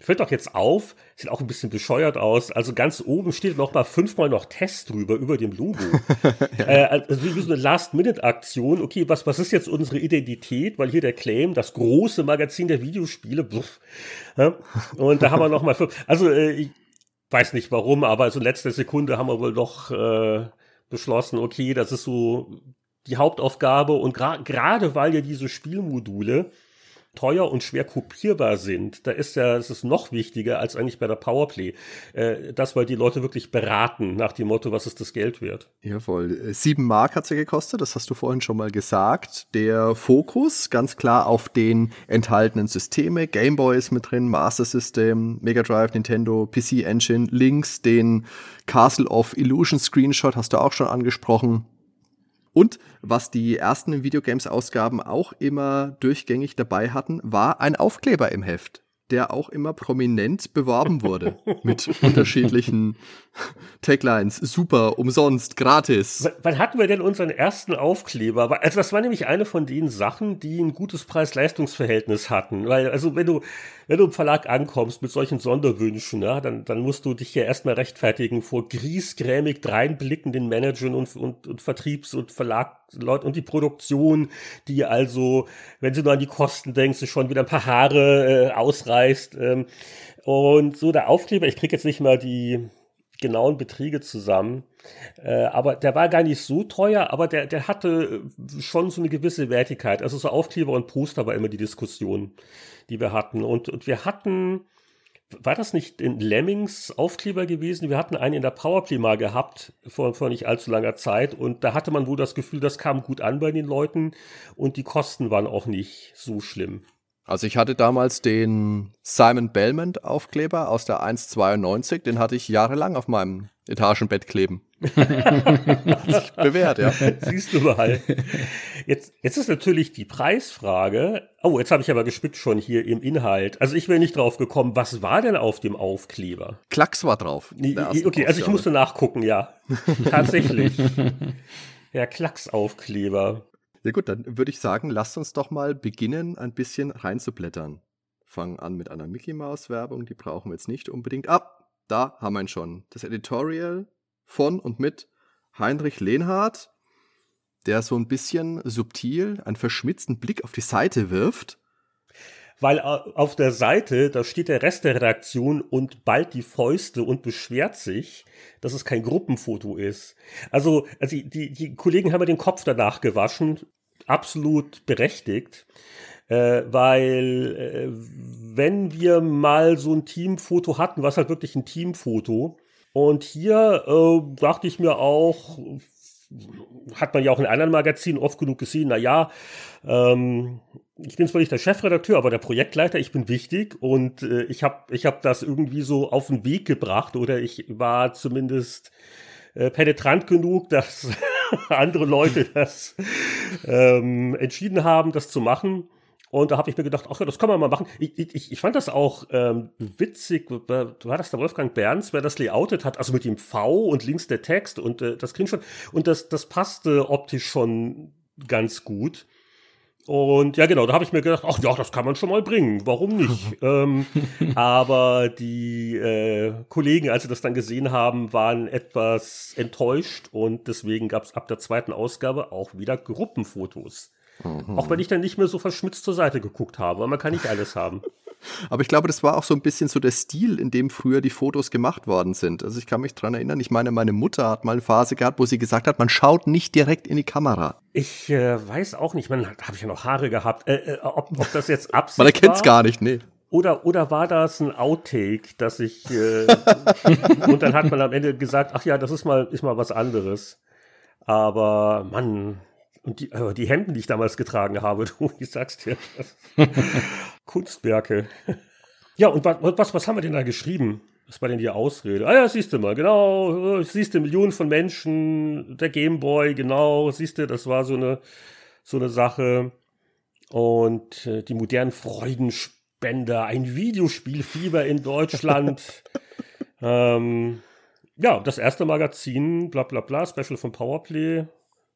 Fällt doch jetzt auf, sieht auch ein bisschen bescheuert aus. Also ganz oben steht noch mal fünfmal noch Test drüber, über dem Logo. ja. äh, also wie so eine Last-Minute-Aktion. Okay, was, was ist jetzt unsere Identität? Weil hier der Claim, das große Magazin der Videospiele. Ja? Und da haben wir noch mal fünf. Also äh, ich weiß nicht warum, aber so in letzter Sekunde haben wir wohl doch äh, beschlossen, okay, das ist so die Hauptaufgabe. Und gerade gra weil ja diese Spielmodule teuer und schwer kopierbar sind, da ist ja, es ist noch wichtiger als eigentlich bei der Powerplay, äh, dass wir die Leute wirklich beraten nach dem Motto, was ist das Geld wert?
Jawohl. Sieben Mark hat sie gekostet, das hast du vorhin schon mal gesagt. Der Fokus ganz klar auf den enthaltenen Systeme. Game Boy ist mit drin, Master System, Mega Drive, Nintendo, PC Engine, links den Castle of Illusion Screenshot hast du auch schon angesprochen. Und was die ersten Videogames-Ausgaben auch immer durchgängig dabei hatten, war ein Aufkleber im Heft der auch immer prominent beworben wurde mit unterschiedlichen Taglines. Super, umsonst, gratis.
W wann hatten wir denn unseren ersten Aufkleber? Also das war nämlich eine von den Sachen, die ein gutes Preis-Leistungs-Verhältnis hatten. Weil, also wenn du, wenn du im Verlag ankommst mit solchen Sonderwünschen, ja, dann, dann musst du dich ja erstmal rechtfertigen vor griesgrämig dreinblickenden Managern und, und, und Vertriebs- und Verlagsleuten und die Produktion, die also, wenn sie nur an die Kosten denkst, schon wieder ein paar Haare äh, ausreißt. Ähm, und so der Aufkleber, ich krieg jetzt nicht mal die genauen Beträge zusammen. Äh, aber der war gar nicht so teuer, aber der, der hatte schon so eine gewisse Wertigkeit. Also so Aufkleber und Poster war immer die Diskussion, die wir hatten. Und, und wir hatten, war das nicht in Lemmings Aufkleber gewesen? Wir hatten einen in der Powerplay mal gehabt, vor, vor nicht allzu langer Zeit. Und da hatte man wohl das Gefühl, das kam gut an bei den Leuten und die Kosten waren auch nicht so schlimm.
Also ich hatte damals den Simon Belmont Aufkleber aus der 1,92, den hatte ich jahrelang auf meinem Etagenbett kleben. Hat sich bewährt, ja.
Siehst du mal. Jetzt, jetzt ist natürlich die Preisfrage. Oh, jetzt habe ich aber gespickt schon hier im Inhalt. Also ich wäre nicht drauf gekommen, was war denn auf dem Aufkleber?
Klacks war drauf.
Okay, also ich musste nachgucken, ja. Tatsächlich. Ja, Klacks-Aufkleber.
Ja gut, dann würde ich sagen, lasst uns doch mal beginnen, ein bisschen reinzublättern. Fangen an mit einer Mickey Mouse Werbung, die brauchen wir jetzt nicht unbedingt. Ah, da haben wir ihn schon. Das Editorial von und mit Heinrich Lehnhardt, der so ein bisschen subtil einen verschmitzten Blick auf die Seite wirft.
Weil äh, auf der Seite, da steht der Rest der Redaktion und bald die Fäuste und beschwert sich, dass es kein Gruppenfoto ist. Also, also die, die Kollegen haben ja den Kopf danach gewaschen, absolut berechtigt. Äh, weil äh, wenn wir mal so ein Teamfoto hatten, was halt wirklich ein Teamfoto, und hier äh, dachte ich mir auch, hat man ja auch in anderen Magazinen oft genug gesehen, na ja, ähm, ich bin zwar nicht der Chefredakteur, aber der Projektleiter, ich bin wichtig und äh, ich habe ich hab das irgendwie so auf den Weg gebracht oder ich war zumindest äh, penetrant genug, dass andere Leute das ähm, entschieden haben, das zu machen. Und da habe ich mir gedacht, ach ja, das kann man mal machen. Ich, ich, ich fand das auch ähm, witzig. War das der Wolfgang Berns, wer das layoutet hat, also mit dem V und links der Text und äh, das Screenshot. Und das, das passte optisch schon ganz gut. Und ja, genau, da habe ich mir gedacht, ach ja, das kann man schon mal bringen, warum nicht? ähm, aber die äh, Kollegen, als sie das dann gesehen haben, waren etwas enttäuscht und deswegen gab es ab der zweiten Ausgabe auch wieder Gruppenfotos. Mhm. Auch wenn ich dann nicht mehr so verschmitzt zur Seite geguckt habe, weil man kann nicht alles haben.
Aber ich glaube, das war auch so ein bisschen so der Stil, in dem früher die Fotos gemacht worden sind. Also ich kann mich dran erinnern, ich meine, meine Mutter hat mal eine Phase gehabt, wo sie gesagt hat, man schaut nicht direkt in die Kamera.
Ich äh, weiß auch nicht, man habe ich ja noch Haare gehabt, äh, äh, ob, ob das jetzt Absicht
Man erkennt es gar nicht, nee.
Oder, oder war das ein Outtake, dass ich äh, und dann hat man am Ende gesagt, ach ja, das ist mal, ist mal was anderes. Aber Mann, und die, äh, die Hemden, die ich damals getragen habe, du, ich sag's dir. Kunstwerke. Ja, und was, was haben wir denn da geschrieben? Was war denn die Ausrede? Ah ja, siehst du mal, genau, siehst du, Millionen von Menschen, der Gameboy, genau, siehst du, das war so eine, so eine Sache. Und äh, die modernen Freudenspender, ein Videospielfieber in Deutschland. ähm, ja, das erste Magazin, bla bla bla, Special von Powerplay,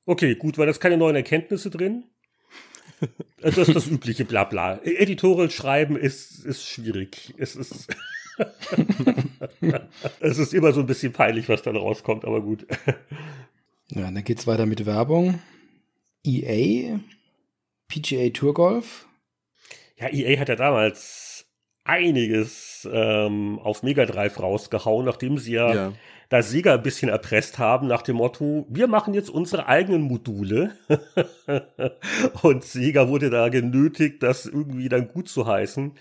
Okay, gut, weil das keine neuen Erkenntnisse drin. Das ist das übliche Blabla. Editorial schreiben ist, ist schwierig. Es ist, es ist immer so ein bisschen peinlich, was dann rauskommt, aber gut.
Ja, dann geht's weiter mit Werbung. EA, PGA Tour Golf.
Ja, EA hat ja damals einiges ähm, auf Mega Drive rausgehauen, nachdem sie ja, ja da Sega ein bisschen erpresst haben nach dem Motto, wir machen jetzt unsere eigenen Module. und Sega wurde da genötigt, das irgendwie dann gut zu heißen.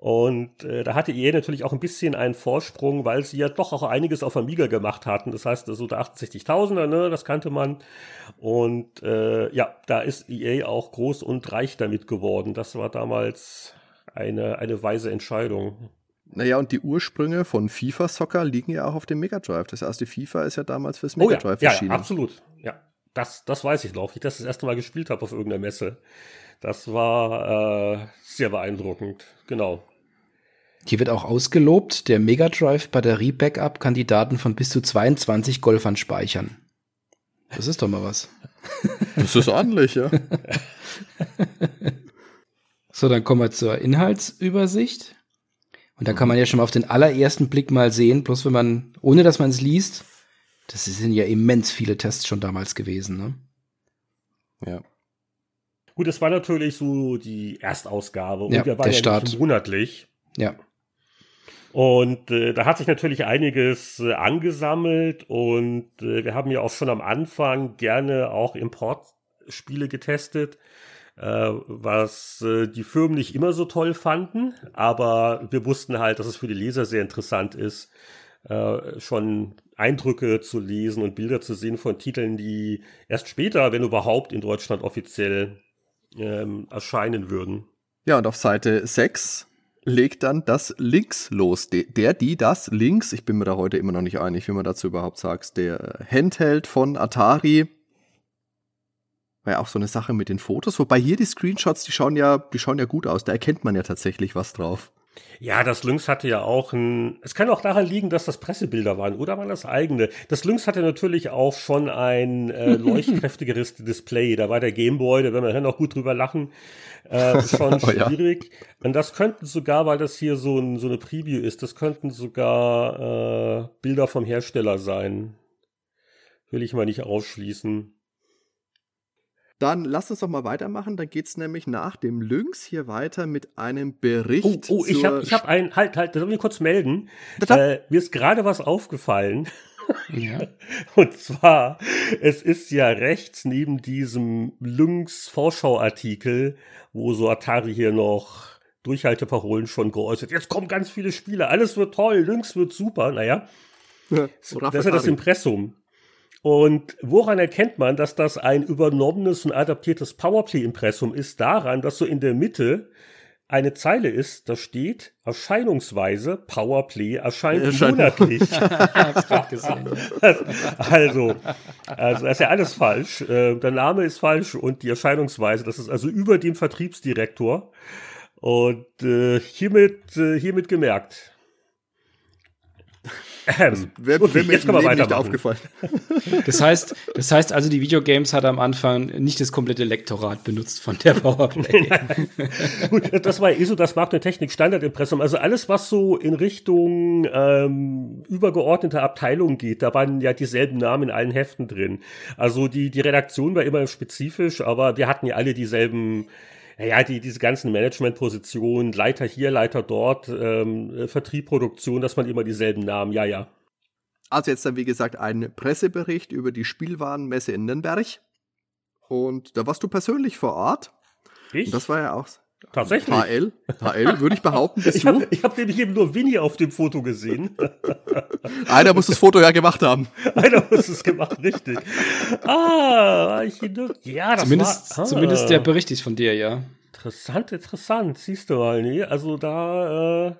Und äh, da hatte EA natürlich auch ein bisschen einen Vorsprung, weil sie ja doch auch einiges auf Amiga gemacht hatten. Das heißt, so der 68.000er, ne, das kannte man. Und äh, ja, da ist EA auch groß und reich damit geworden. Das war damals eine, eine weise Entscheidung.
Naja, und die Ursprünge von FIFA Soccer liegen ja auch auf dem Mega Drive. Das erste FIFA ist ja damals fürs Mega Drive
oh ja, erschienen. Ja, absolut. Ja, das, das weiß ich noch. Ich das das erste Mal gespielt habe auf irgendeiner Messe. Das war äh, sehr beeindruckend. Genau.
Hier wird auch ausgelobt, der Mega Drive Batterie Backup kann die Daten von bis zu 22 Golfern speichern. Das ist doch mal was.
Das ist ordentlich, ja.
so, dann kommen wir zur Inhaltsübersicht. Und da kann man ja schon mal auf den allerersten Blick mal sehen, bloß wenn man, ohne dass man es liest, das sind ja immens viele Tests schon damals gewesen, ne?
Ja. Gut, es war natürlich so die Erstausgabe
und ja, wir waren der ja Start.
monatlich.
Ja.
Und äh, da hat sich natürlich einiges äh, angesammelt und äh, wir haben ja auch schon am Anfang gerne auch Importspiele getestet äh, was äh, die Firmen nicht immer so toll fanden, aber wir wussten halt, dass es für die Leser sehr interessant ist, äh, schon Eindrücke zu lesen und Bilder zu sehen von Titeln, die erst später, wenn überhaupt, in Deutschland offiziell ähm, erscheinen würden.
Ja, und auf Seite 6 legt dann das Links los. Der, die, das Links, ich bin mir da heute immer noch nicht einig, wie man dazu überhaupt sagt, der Handheld von Atari war ja auch so eine Sache mit den Fotos. Wobei hier die Screenshots, die schauen ja, die schauen ja gut aus. Da erkennt man ja tatsächlich was drauf.
Ja, das Lynx hatte ja auch ein. Es kann auch daran liegen, dass das Pressebilder waren oder waren das eigene. Das Lynx hatte natürlich auch schon ein äh, leuchtkräftigeres Display. Da war der Gameboy, da werden wir noch gut drüber lachen, äh, schon schwierig. Oh, ja. Und das könnten sogar, weil das hier so, ein, so eine Preview ist, das könnten sogar äh, Bilder vom Hersteller sein. Will ich mal nicht ausschließen.
Dann lass uns doch mal weitermachen. Dann geht's nämlich nach dem Lynx hier weiter mit einem Bericht.
Oh, oh ich habe ich hab ein, halt, halt, das soll ich kurz melden. Äh, mir ist gerade was aufgefallen. Ja. Und zwar, es ist ja rechts neben diesem Lynx Vorschauartikel, wo so Atari hier noch Durchhalteparolen schon geäußert. Jetzt kommen ganz viele Spiele, alles wird toll, Lynx wird super. Naja, ja, das ist ja das Impressum. Und woran erkennt man, dass das ein übernommenes und adaptiertes Powerplay-Impressum ist? Daran, dass so in der Mitte eine Zeile ist, da steht erscheinungsweise Powerplay erscheint, erscheint monatlich. Also, also das ist ja alles falsch. Äh, der Name ist falsch und die Erscheinungsweise, das ist also über dem Vertriebsdirektor. Und äh, hiermit, äh, hiermit gemerkt.
Ähm, wär mir jetzt kann man nicht aufgefallen.
Das heißt, das heißt also, die Videogames hat am Anfang nicht das komplette Lektorat benutzt von der Powerplay.
Gut, das war eh so das Markt- und Technik-Standardimpressum. Also alles, was so in Richtung ähm, übergeordnete Abteilungen geht, da waren ja dieselben Namen in allen Heften drin. Also die, die Redaktion war immer spezifisch, aber wir hatten ja alle dieselben ja, die, diese ganzen Managementpositionen, Leiter hier, Leiter dort, ähm, Vertrieb, Produktion, dass man immer dieselben Namen, ja, ja.
Also jetzt dann, wie gesagt, ein Pressebericht über die Spielwarenmesse in Nürnberg. Und da warst du persönlich vor Ort.
Ich?
Und das war ja auch
Tatsächlich.
HL, HL würde ich behaupten,
bist ich hab, du. Ich habe nämlich eben nur Winnie auf dem Foto gesehen.
Einer muss das Foto ja gemacht haben.
Einer muss es gemacht, richtig. Ah, ich, ja,
das zumindest, war, ah. zumindest der Bericht ist von dir, ja.
Interessant, interessant, siehst du mal, nee, also da, äh,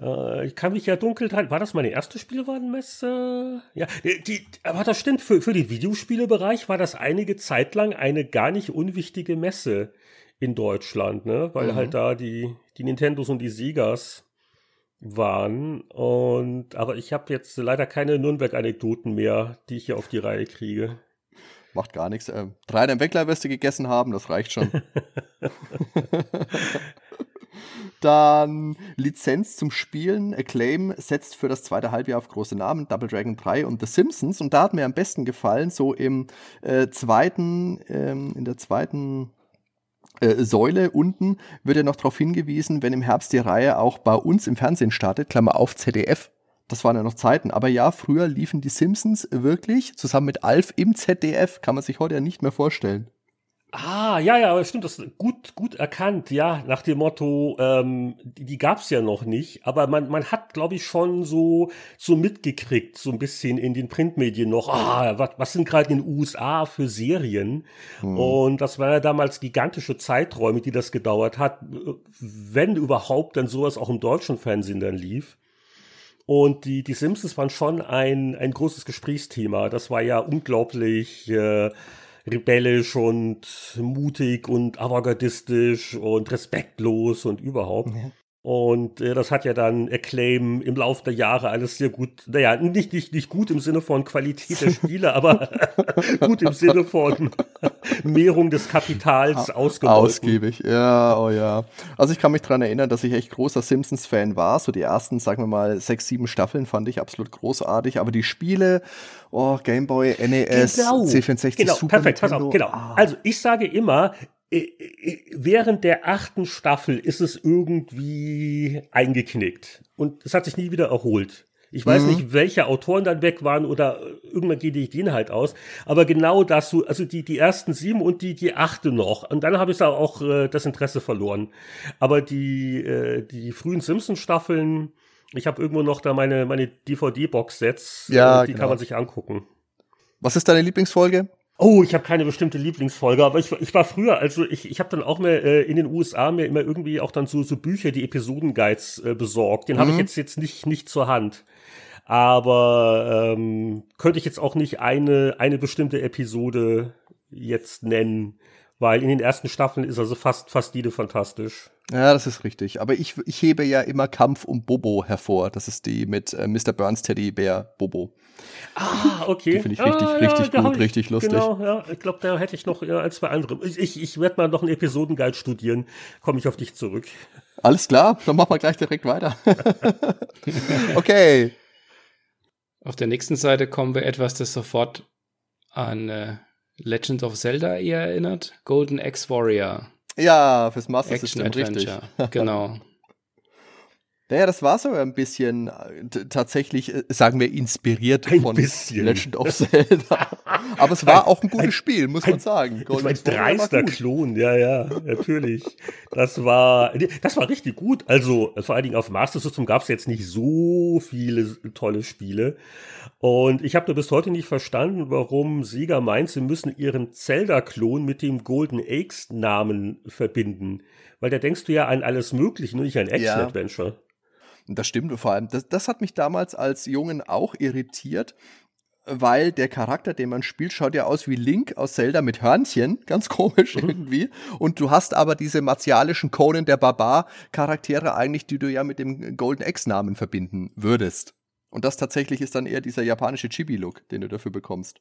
äh, ich kann mich ja dunkel dran. War das meine erste Spielwarenmesse? Ja, die, aber das stimmt, für, für den Videospielebereich war das einige Zeit lang eine gar nicht unwichtige Messe in Deutschland, ne? Weil mhm. halt da die, die Nintendos und die Segas waren. Und aber ich habe jetzt leider keine Nürnberg-Anekdoten mehr, die ich hier auf die Reihe kriege.
Macht gar nichts. Äh, drei Entwickler wirst du gegessen haben, das reicht schon. Dann Lizenz zum Spielen. Acclaim setzt für das zweite Halbjahr auf große Namen, Double Dragon 3 und The Simpsons. Und da hat mir am besten gefallen, so im äh, zweiten, ähm, in der zweiten äh, Säule unten wird ja noch darauf hingewiesen, wenn im Herbst die Reihe auch bei uns im Fernsehen startet, Klammer auf ZDF. Das waren ja noch Zeiten. Aber ja, früher liefen die Simpsons wirklich zusammen mit Alf im ZDF. Kann man sich heute ja nicht mehr vorstellen.
Ah, ja, ja, stimmt, das ist gut, gut erkannt, ja, nach dem Motto, ähm, die, die gab's ja noch nicht, aber man, man hat, glaube ich, schon so, so mitgekriegt, so ein bisschen in den Printmedien noch, ah, was, was sind gerade in den USA für Serien? Hm. Und das waren ja damals gigantische Zeiträume, die das gedauert hat, wenn überhaupt dann sowas auch im deutschen Fernsehen dann lief. Und die, die Simpsons waren schon ein, ein großes Gesprächsthema. Das war ja unglaublich, äh, rebellisch und mutig und avantgardistisch und respektlos und überhaupt. Ja. Und äh, das hat ja dann Acclaim im Laufe der Jahre alles sehr gut, naja, nicht, nicht, nicht gut im Sinne von Qualität der Spiele, aber gut im Sinne von Mehrung des Kapitals ausgebaut.
Ausgiebig, ja, oh ja. Also ich kann mich dran erinnern, dass ich echt großer Simpsons-Fan war. So die ersten, sagen wir mal, sechs, sieben Staffeln fand ich absolut großartig, aber die Spiele, oh, Game Boy, NES, genau. C64,
genau, Super perfekt, Nintendo. Pass auf, genau. Ah. Also ich sage immer, äh, äh, während der achten Staffel ist es irgendwie eingeknickt und es hat sich nie wieder erholt. Ich weiß mhm. nicht, welche Autoren dann weg waren oder irgendwann geht die Ideen halt aus. Aber genau das, so, also die, die ersten sieben und die, die achte noch. Und dann habe ich da auch äh, das Interesse verloren. Aber die, äh, die frühen Simpsons-Staffeln, ich habe irgendwo noch da meine, meine DVD-Box-Sets,
ja,
äh, die genau. kann man sich angucken.
Was ist deine Lieblingsfolge?
Oh, ich habe keine bestimmte Lieblingsfolge, aber ich, ich war früher, also ich, ich habe dann auch mehr äh, in den USA mir immer irgendwie auch dann so, so Bücher, die Episodenguides äh, besorgt. Den mhm. habe ich jetzt jetzt nicht nicht zur Hand. Aber ähm, könnte ich jetzt auch nicht eine eine bestimmte Episode jetzt nennen Weil in den ersten Staffeln ist also fast, fast jede fantastisch.
Ja, das ist richtig. Aber ich, ich hebe ja immer Kampf um Bobo hervor. Das ist die mit äh, Mr. Burns Teddybär Bobo.
Ah, okay.
Die finde ich richtig,
ah,
richtig
ja,
gut,
ich,
richtig lustig.
Genau, ja. Ich glaube, da hätte ich noch ja, ein, zwei andere. Ich, ich, ich werde mal noch einen Episodenguide studieren. Komme ich auf dich zurück.
Alles klar, dann machen wir gleich direkt weiter. okay.
Auf der nächsten Seite kommen wir etwas, das sofort an äh, Legend of Zelda eher erinnert. Golden X Warrior.
Ja, fürs Master
Action
System, richtig.
Adventure. genau.
Naja, das war so ein bisschen äh, tatsächlich, äh, sagen wir, inspiriert
Ein
von
bisschen.
Legend of Zelda. Aber es war
Ein-
auch ein gutes
ein-
Spiel, muss man sagen.
Das war ein dreister. Klon, ja, ja, natürlich. Das war, das war richtig gut. Also, vor allen Dingen auf Master System gab es jetzt nicht so viele tolle Spiele. Und ich habe da bis heute nicht verstanden, warum Sega meint, sie müssen ihren Zelda-Klon mit dem Golden Axe-Namen verbinden. Weil da denkst du ja an alles Mögliche, nur nicht an Action-Adventure.
Und Das stimmt und vor allem, das, das hat mich damals als Jungen auch irritiert, weil der Charakter, den man spielt, schaut ja aus wie Link aus Zelda mit Hörnchen, ganz komisch irgendwie. Und du hast aber diese martialischen Conan der Barbar-Charaktere eigentlich, die du ja mit dem Golden X-Namen verbinden würdest. Und das tatsächlich ist dann eher dieser japanische Chibi-Look, den du dafür bekommst.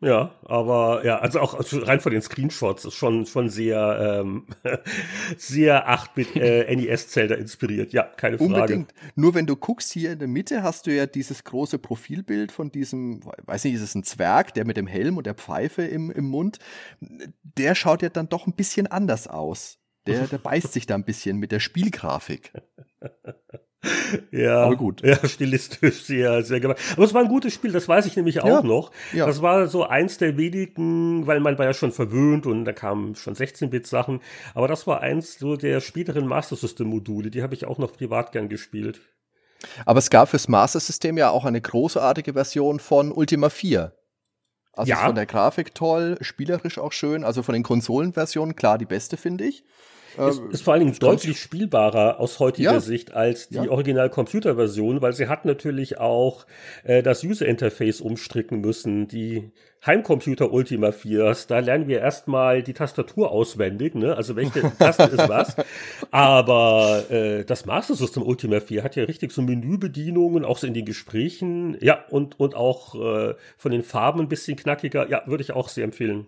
Ja, aber ja, also auch also rein von den Screenshots ist schon schon sehr ähm, sehr 8-Bit äh, inspiriert. Ja, keine Frage.
Unbedingt. Nur wenn du guckst, hier in der Mitte hast du ja dieses große Profilbild von diesem, weiß nicht, ist es ein Zwerg, der mit dem Helm und der Pfeife im, im Mund. Der schaut ja dann doch ein bisschen anders aus. Der, der beißt sich da ein bisschen mit der Spielgrafik.
Ja,
Aber gut.
Ja, stilistisch sehr, sehr gemein. Aber es war ein gutes Spiel, das weiß ich nämlich auch
Ja,
noch.
ja.
Das war so eins der wenigen, weil man war ja schon verwöhnt und da kamen schon 16-Bit-Sachen. Aber das war eins so der späteren Master System-Module, die habe ich auch noch privat gern gespielt.
Aber es gab fürs Master System ja auch eine großartige Version von Ultima 4. Also
Ja.
ist von der Grafik toll, spielerisch auch schön. Also von den Konsolenversionen klar die beste, finde ich.
Ist,
Ähm,
ist vor allen Dingen deutlich spielbarer aus heutiger
Ja.
Sicht als die
Ja.
Original-Computer-Version, weil sie hat natürlich auch äh, das User-Interface umstricken müssen. Die Heimcomputer Ultima 4, da lernen wir erstmal die Tastatur auswendig, ne? also welche Taste ist was. Aber äh, das Master System Ultima 4 hat ja richtig so Menübedienungen, auch so in den Gesprächen, ja, und, und auch äh, von den Farben ein bisschen knackiger. Ja, würde ich auch sehr empfehlen.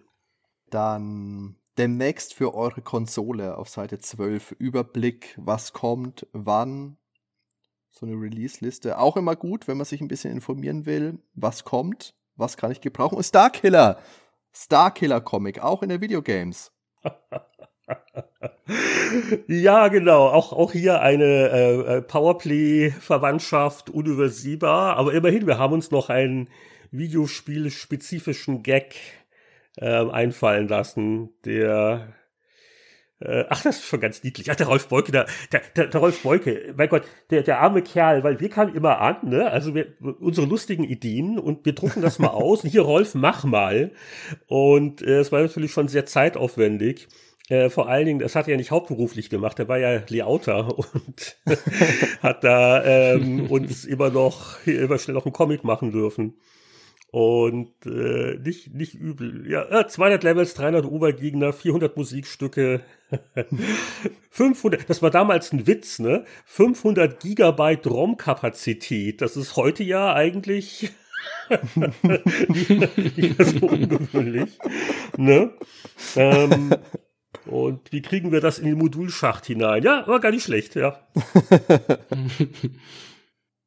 Dann demnächst für eure Konsole auf Seite 12 Überblick, was kommt, wann. So eine Release-Liste. Auch immer gut, wenn man sich ein bisschen informieren will, was kommt, was kann ich gebrauchen. Und Starkiller. Starkiller-Comic, auch in der Videogames.
Ja, genau. Auch, auch hier eine äh, äh, Powerplay-Verwandtschaft unübersehbar. Aber immerhin, wir haben uns noch einen Videospiel-spezifischen Gag ähm, einfallen lassen, der äh, Ach, das ist schon ganz niedlich. Ach, der Rolf Beuke, der, der, der, Rolf Beuke, mein Gott, der, der arme Kerl, weil wir kamen immer an, ne? Also wir, unsere lustigen Ideen und wir drucken das mal aus. Und hier, Rolf, mach mal. Und äh, es war natürlich schon sehr zeitaufwendig. Äh, vor allen Dingen, das hat er ja nicht hauptberuflich gemacht, er war ja Layouter und hat da ähm, uns immer noch immer schnell noch einen Comic machen dürfen. Und äh, nicht, nicht übel. Ja, äh, 200 Levels, 300 Obergegner, 400 Musikstücke, 500, das war damals ein Witz, ne? 500 Gigabyte ROM-Kapazität. Das ist heute ja eigentlich nicht so ungewöhnlich. Ne? Ähm, und wie kriegen wir das in den Modulschacht hinein? Ja, war gar nicht schlecht, ja.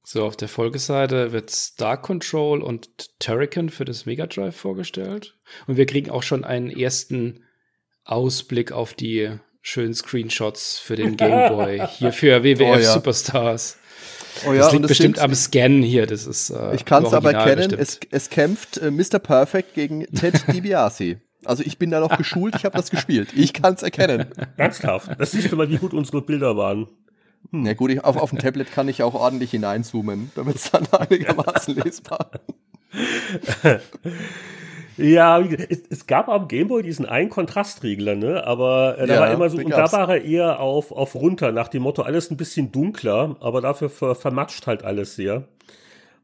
So, auf der Folgeseite wird Star Control und Turrican für das Mega Drive vorgestellt. Und wir kriegen auch schon einen ersten Ausblick auf die schönen Screenshots für den Game Boy. Hier für WWF
Oh ja.
Superstars.
Oh
das
und
liegt
es
bestimmt am Scan hier. Das ist. Äh,
Ich kann es aber erkennen, es, es kämpft äh, Mr. Perfect gegen Ted DiBiase. Also ich bin da noch geschult, ich habe das gespielt. Ich kann es erkennen.
Ernsthaft. Das siehst du mal, wie gut unsere Bilder waren.
Ja gut, ich, auf, auf dem Tablet kann ich auch ordentlich hineinzoomen, damit es dann einigermaßen lesbar
Ja, es, es gab am Gameboy diesen einen Kontrastregler, ne? Aber äh, da
Ja,
war immer so, und da war er eher auf, auf runter, nach dem Motto, alles ein bisschen dunkler, aber dafür ver, vermatscht halt alles sehr.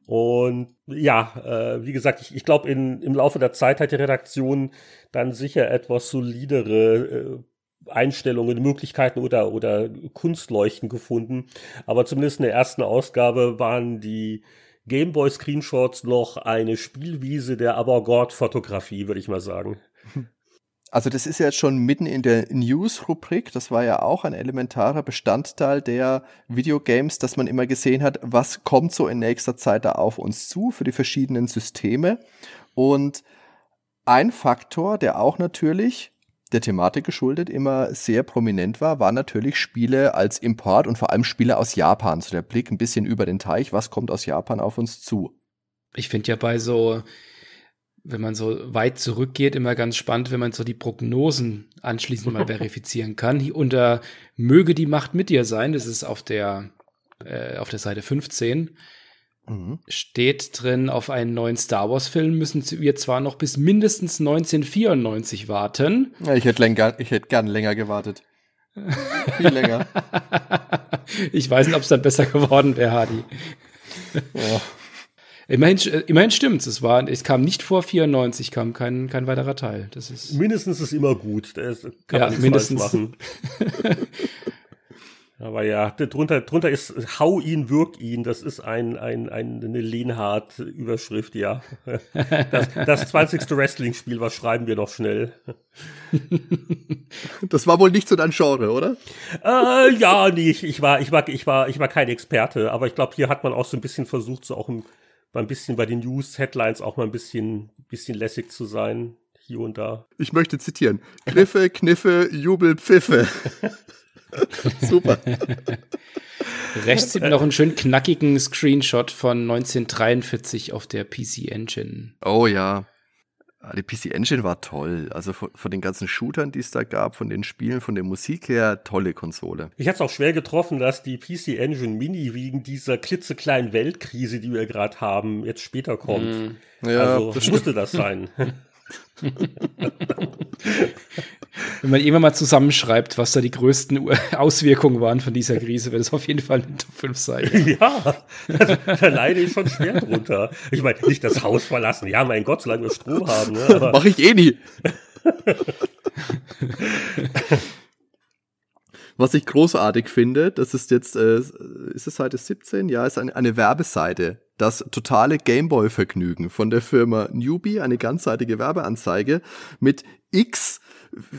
Und ja, äh, wie gesagt, ich, ich glaube, im Laufe der Zeit hat die Redaktion dann sicher etwas solidere äh, Einstellungen, Möglichkeiten oder, oder Kunstleuchten gefunden. Aber zumindest in der ersten Ausgabe waren die Gameboy Screenshots noch eine Spielwiese der Avantgarde-Fotografie, würde ich mal sagen.
Also das ist ja jetzt schon mitten in der News-Rubrik. Das war ja auch ein elementarer Bestandteil der Videogames, dass man immer gesehen hat, was kommt so in nächster Zeit da auf uns zu für die verschiedenen Systeme. Und ein Faktor, der auch natürlich der Thematik geschuldet immer sehr prominent war, war natürlich Spiele als Import und vor allem Spiele aus Japan. So der Blick ein bisschen über den Teich, was kommt aus Japan auf uns zu.
Ich finde ja bei so, wenn man so weit zurückgeht, immer ganz spannend, wenn man so die Prognosen anschließend mal verifizieren kann. Unter möge die Macht mit dir sein, das ist auf der, äh, auf der Seite 15 Mhm. Steht drin, auf einen neuen Star Wars-Film müssen wir zwar noch bis mindestens 1994 warten.
Ja, ich hätte länger, ich hätte gern länger gewartet. Viel länger.
ich weiß nicht, ob es dann besser geworden wäre, Hadi. Ja. Immerhin, immerhin stimmt's. Es war, es kam nicht vor 94, kam kein, kein weiterer Teil. Das ist
mindestens ist immer gut. Das kann ja, man mindestens machen. Aber ja, drunter, drunter ist Hau ihn, wirk ihn. Das ist ein, ein, ein, eine Lehnhardt-Überschrift, ja. Das, das 20. Wrestling-Spiel, was schreiben wir noch schnell?
Das war wohl nicht so dein Genre, oder?
Äh, ja, nee, ich, ich, war, ich, war, ich, war, ich war kein Experte, aber ich glaube, hier hat man auch so ein bisschen versucht, so auch ein, mal ein bisschen bei den News-Headlines auch mal ein bisschen, bisschen lässig zu sein, hier und da.
Ich möchte zitieren. Griffe, Kniffe, Jubel, Pfiffe. Super.
Rechts sieht man noch einen schönen knackigen Screenshot von 1943 auf der PC Engine.
Oh ja. Ah, die PC Engine war toll. Also von, von, den ganzen Shootern, die es da gab, von den Spielen, von der Musik her, tolle Konsole.
Ich hatte es auch schwer getroffen, dass die PC Engine Mini wegen dieser klitzekleinen Weltkrise, die wir gerade haben, jetzt später kommt. Mm, ja, also das musste das sein.
Wenn man irgendwann mal zusammenschreibt, was da die größten Auswirkungen waren von dieser Krise, wird es auf jeden Fall eine Top 5 sein.
Ja, da leide ich schon schwer drunter. Ich meine, nicht das Haus verlassen. Ja, mein Gott, solange wir Strom haben. Ne?
Mach ich eh nie. Was ich großartig finde, das ist jetzt, äh, ist es Seite 17? Ja, ist eine, eine Werbeseite. Das totale Gameboy-Vergnügen von der Firma Newbie, eine ganzseitige Werbeanzeige mit x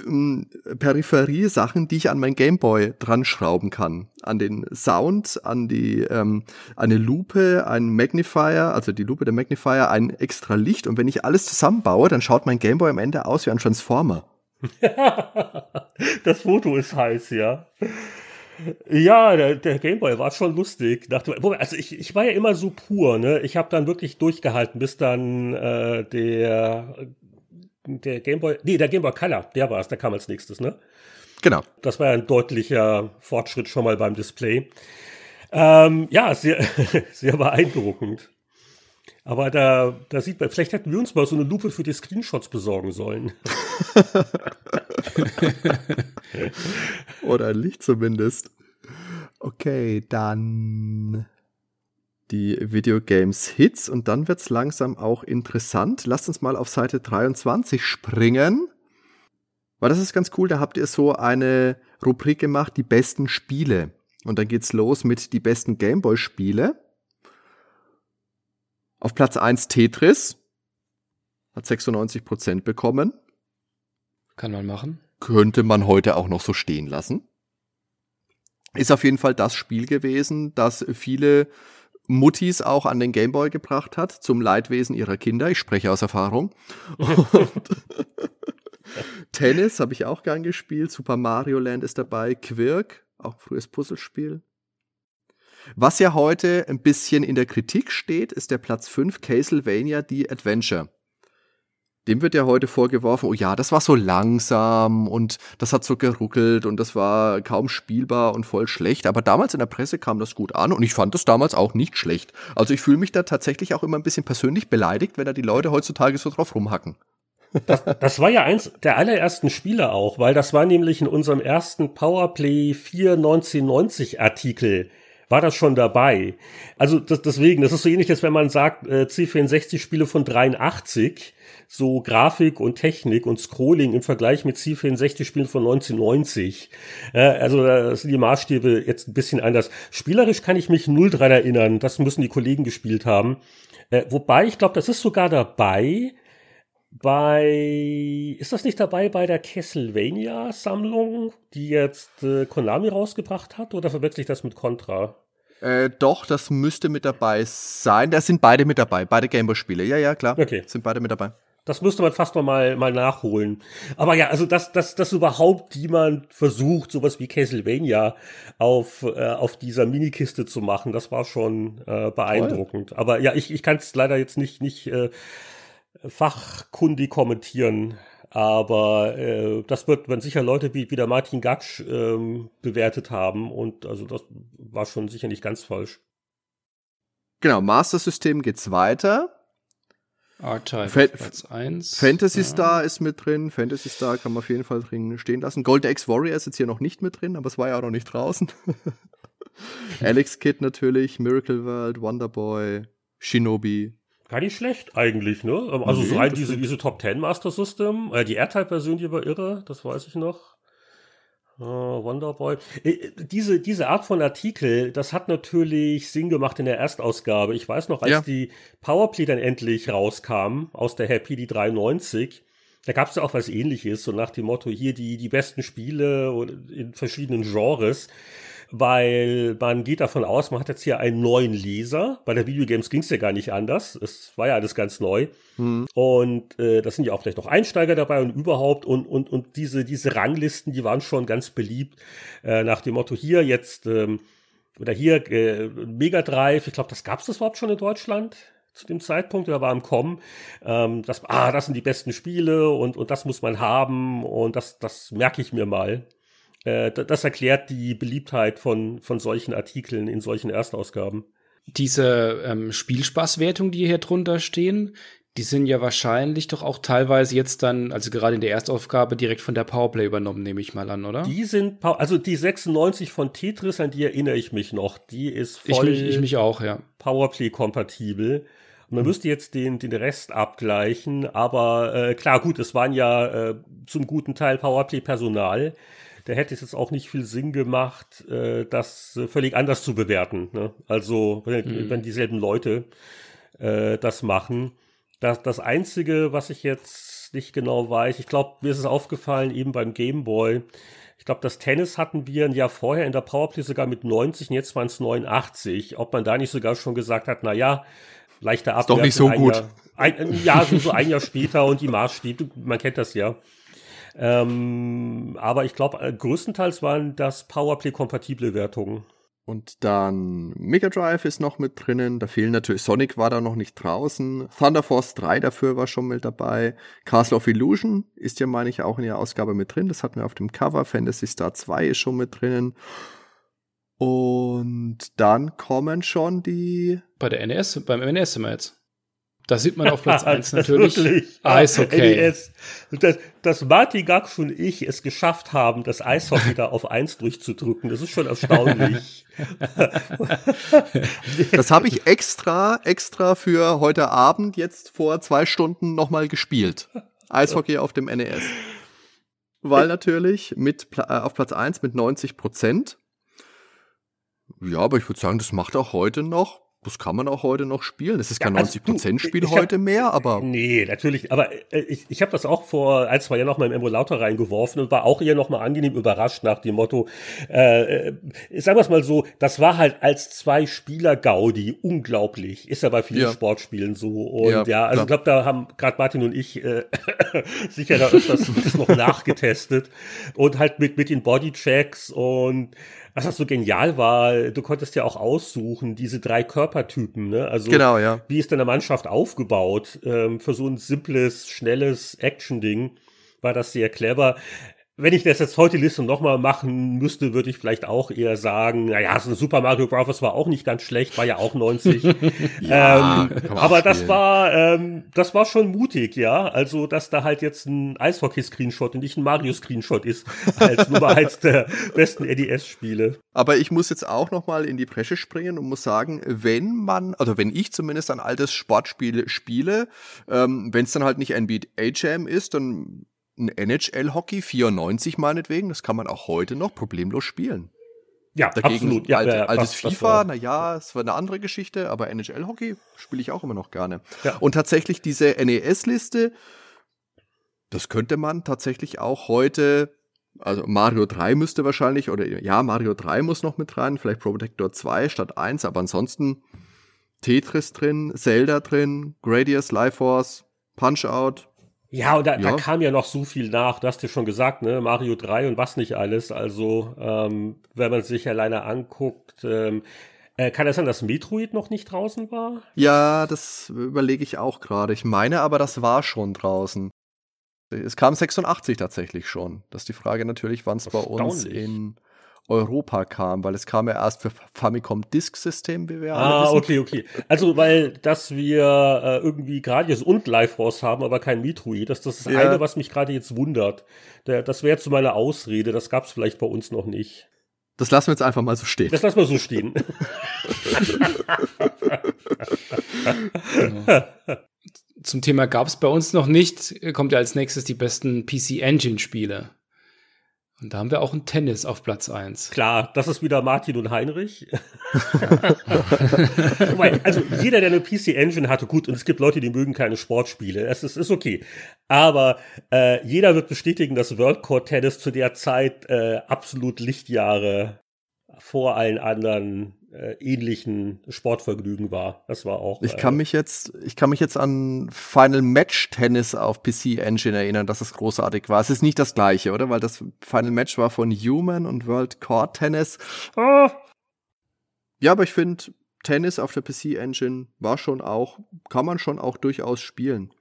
ähm, Peripherie-Sachen, die ich an mein Gameboy dran schrauben kann. An den Sound, an die ähm, eine Lupe, ein Magnifier, also die Lupe der Magnifier, ein extra Licht. Und wenn ich alles zusammenbaue, dann schaut mein Gameboy am Ende aus wie ein Transformer.
das Foto ist heiß, ja. Ja, der, der Gameboy war schon lustig. Also ich, ich war ja immer so pur, ne? Ich habe dann wirklich durchgehalten, bis dann äh, der der Gameboy, nee, der Gameboy Color, der war es, der kam als nächstes, ne?
Genau.
Das war ja ein deutlicher Fortschritt schon mal beim Display. Ähm, ja, sehr, sehr beeindruckend. Aber da, da sieht man, vielleicht hätten wir uns mal so eine Lupe für die Screenshots besorgen sollen.
Oder ein Licht zumindest. Okay, dann die Videogames Hits und dann wird es langsam auch interessant. Lasst uns mal auf Seite 23 springen. Weil das ist ganz cool, da habt ihr so eine Rubrik gemacht, die besten Spiele. Und dann geht's los mit die besten Gameboy-Spiele. Auf Platz 1 Tetris. Hat 96% bekommen.
Kann man machen.
Könnte man heute auch noch so stehen lassen. Ist auf jeden Fall das Spiel gewesen, das viele Muttis auch an den Gameboy gebracht hat, zum Leidwesen ihrer Kinder. Ich spreche aus Erfahrung. Tennis habe ich auch gern gespielt. Super Mario Land ist dabei. Quirk, auch ein frühes Puzzlespiel. Was ja heute ein bisschen in der Kritik steht, ist der Platz 5 Castlevania The Adventure. Dem wird ja heute vorgeworfen, oh ja, das war so langsam und das hat so geruckelt und das war kaum spielbar und voll schlecht. Aber damals in der Presse kam das gut an und ich fand das damals auch nicht schlecht. Also ich fühle mich da tatsächlich auch immer ein bisschen persönlich beleidigt, wenn da die Leute heutzutage so drauf rumhacken.
Das, das war ja eins der allerersten Spiele auch, weil das war nämlich in unserem ersten Powerplay 4 1990 Artikel war das schon dabei. Also das, deswegen, das ist so ähnlich, als wenn man sagt, äh, C64-Spiele von 83, so Grafik und Technik und Scrolling im Vergleich mit C64-Spielen von 1990. Äh, also da sind die Maßstäbe jetzt ein bisschen anders. Spielerisch kann ich mich null dran erinnern, das müssen die Kollegen gespielt haben. Äh, wobei, ich glaube, das ist sogar dabei, bei, ist das nicht dabei bei der Castlevania-Sammlung, die jetzt äh, Konami rausgebracht hat, oder verwechsel ich das mit Contra?
Äh, doch, das müsste mit dabei sein. Da sind beide mit dabei, beide Gameboy-Spiele. Ja, ja, klar. Okay. Sind beide mit dabei.
Das müsste man fast noch mal, mal nachholen. Aber ja, also dass, dass, dass überhaupt jemand versucht, sowas wie Castlevania auf, äh, auf dieser Minikiste zu machen, das war schon äh, beeindruckend. Toll. Aber ja, ich, ich kann es leider jetzt nicht, nicht äh, fachkundig kommentieren. Aber äh, das wird man sicher Leute wie, wie der Martin Gatsch ähm, bewertet haben. Und also das war schon sicher nicht ganz falsch.
Genau, Master System geht's weiter.
R-Type Fa Platz 1.
Fantasy ja. Star ist mit drin. Fantasy Star kann man auf jeden Fall drin stehen lassen. Golden X Warrior ist jetzt hier noch nicht mit drin, aber es war ja auch noch nicht draußen. Alex Kid natürlich, Miracle World, Wonderboy, Shinobi,
Gar nicht schlecht eigentlich, ne? Also nee, so ein, diese, diese Top 10 Master System, äh, die R-Type-Version, die war irre, das weiß ich noch. Uh, Wonderboy. Äh, diese, diese Art von Artikel, das hat natürlich Sinn gemacht in der Erstausgabe. Ich weiß noch, als ja. die Powerplay dann endlich rauskam aus der Happy die 93, da gab es ja auch was ähnliches, so nach dem Motto, hier die, die besten Spiele in verschiedenen Genres weil man geht davon aus, man hat jetzt hier einen neuen Leser. Bei der Videogames ging es ja gar nicht anders. Es war ja alles ganz neu. Mhm. Und äh, das sind ja auch vielleicht noch Einsteiger dabei und überhaupt. Und, und, und diese, diese Ranglisten, die waren schon ganz beliebt. Äh, nach dem Motto hier jetzt, ähm, oder hier äh, Mega Drive, ich glaube, das gab es das überhaupt schon in Deutschland zu dem Zeitpunkt, da war im Kommen, ähm, das, ah, das sind die besten Spiele und, und das muss man haben und das, das merke ich mir mal. Äh, das erklärt die Beliebtheit von, von solchen Artikeln in solchen Erstausgaben.
Diese ähm, Spielspaßwertung, die hier drunter stehen, die sind ja wahrscheinlich doch auch teilweise jetzt dann, also gerade in der Erstaufgabe, direkt von der Powerplay übernommen, nehme ich mal an, oder?
Die sind, also die 96 von Tetris, an die erinnere ich mich noch. Die ist
voll ich mich, ich mich auch, ja.
Powerplay-kompatibel. Man mhm. müsste jetzt den, den Rest abgleichen, aber äh, klar, gut, es waren ja äh, zum guten Teil Powerplay-Personal da hätte es jetzt auch nicht viel Sinn gemacht, äh, das äh, völlig anders zu bewerten. Ne? Also, wenn, mhm. wenn dieselben Leute äh, das machen. Das, das Einzige, was ich jetzt nicht genau weiß, ich glaube, mir ist es aufgefallen, eben beim Gameboy, ich glaube, das Tennis hatten wir ein Jahr vorher in der Powerplay sogar mit 90 und jetzt waren es 89. Ob man da nicht sogar schon gesagt hat, na ja, leichter
Abwärts. Ist doch nicht so gut.
Jahr, ein, ja, so, so ein Jahr später und die Maßstäbe, man kennt das ja. Ähm, aber ich glaube, äh, größtenteils waren das Powerplay-kompatible Wertungen.
Und dann Mega Drive ist noch mit drinnen. Da fehlen natürlich, Sonic war da noch nicht draußen. Thunder Force 3 dafür war schon mit dabei. Castle of Illusion ist ja, meine ich, auch in der Ausgabe mit drin. Das hatten wir auf dem Cover. Fantasy Star 2 ist schon mit drinnen. Und dann kommen schon die.
Bei der NES, beim NES sind wir jetzt. Da sieht man auf Platz 1 natürlich Eishockey. NES.
Dass, dass Martin Gax und ich es geschafft haben, das Eishockey da auf 1 durchzudrücken, das ist schon erstaunlich.
das habe ich extra, extra für heute Abend jetzt vor zwei Stunden nochmal gespielt. Eishockey auf dem NES. Weil natürlich mit, äh, auf Platz 1 mit 90 Prozent. Ja, aber ich würde sagen, das macht auch heute noch das kann man auch heute noch spielen. Es ist kein ja, also 90%-Spiel hab, heute mehr, aber.
Nee, natürlich. Aber äh, ich, ich habe das auch vor ein, zwei Jahren noch mal im Emulator reingeworfen und war auch eher noch mal angenehm überrascht nach dem Motto, äh, äh, sagen wir es mal so, das war halt als Zwei-Spieler-Gaudi unglaublich. Ist ja bei vielen ja. Sportspielen so. Und ja, ja also ich glaube, da haben gerade Martin und ich äh, sicher da öfters das noch nachgetestet. Und halt mit, mit den Bodychecks und was das so genial war, du konntest ja auch aussuchen, diese drei Körpertypen, ne? Also
genau, ja.
wie ist denn der Mannschaft aufgebaut? Ähm, für so ein simples, schnelles Action-Ding war das sehr clever. Wenn ich das jetzt heute die Liste nochmal machen müsste, würde ich vielleicht auch eher sagen, naja, so ein Super Mario Bros. war auch nicht ganz schlecht, war ja auch 90. ja, ähm, aber das war, ähm, das war schon mutig, ja. Also, dass da halt jetzt ein Eishockey-Screenshot und nicht ein Mario-Screenshot ist, als Nummer eins der besten NES-Spiele.
Aber ich muss jetzt auch nochmal in die Bresche springen und muss sagen, wenn man, also wenn ich zumindest ein altes Sportspiel spiele, ähm, wenn es dann halt nicht NBA Jam ist, dann ein NHL-Hockey 94 meinetwegen, das kann man auch heute noch problemlos spielen.
Ja, Dagegen absolut.
Ja, alte, ja, altes das, FIFA, naja, es war eine andere Geschichte, aber NHL-Hockey spiele ich auch immer noch gerne. Und tatsächlich diese NES-Liste, das könnte man tatsächlich auch heute, also Mario 3 müsste wahrscheinlich, oder ja, Mario 3 muss noch mit rein, vielleicht Protector 2 statt 1, aber ansonsten Tetris drin, Zelda drin, Gradius, Life Force, Punch-Out,
ja, und da, ja. da kam ja noch so viel nach, du hast ja schon gesagt, ne, Mario 3 und was nicht alles. Also, ähm, wenn man sich alleine anguckt, ähm, äh, kann es sein, dass Metroid noch nicht draußen war?
Ja, das überlege ich auch gerade. Ich meine aber, das war schon draußen. Es kam 86 tatsächlich schon. Das ist die Frage natürlich, wann es bei uns in Europa kam, weil es kam ja erst für Famicom Disk System,
wie wir Ah, wissen. okay, okay. Also, weil, dass wir äh, irgendwie Gradius und Live Force haben, aber kein Metroid, das, das ist das ja. eine, was mich gerade jetzt wundert. Der, das wäre zu meiner Ausrede, das gab es vielleicht bei uns noch nicht.
Das lassen wir jetzt einfach mal so stehen.
Das lassen wir so stehen.
Zum Thema gab es bei uns noch nicht, kommt ja als nächstes die besten PC Engine Spiele. Und da haben wir auch ein Tennis auf Platz 1.
Klar, das ist wieder Martin und Heinrich. also jeder, der eine PC Engine hatte, gut, und es gibt Leute, die mögen keine Sportspiele. Es ist, ist okay. Aber äh, jeder wird bestätigen, dass World Core Tennis zu der Zeit äh, absolut Lichtjahre vor allen anderen äh, ähnlichen Sportvergnügen war. Das war auch.
Ich kann äh, mich jetzt, ich kann mich jetzt an Final Match Tennis auf PC Engine erinnern, dass es großartig war. Es ist nicht das gleiche, oder? Weil das Final Match war von Human und World Court Tennis. Oh. Ja, aber ich finde, Tennis auf der PC Engine war schon auch, kann man schon auch durchaus spielen.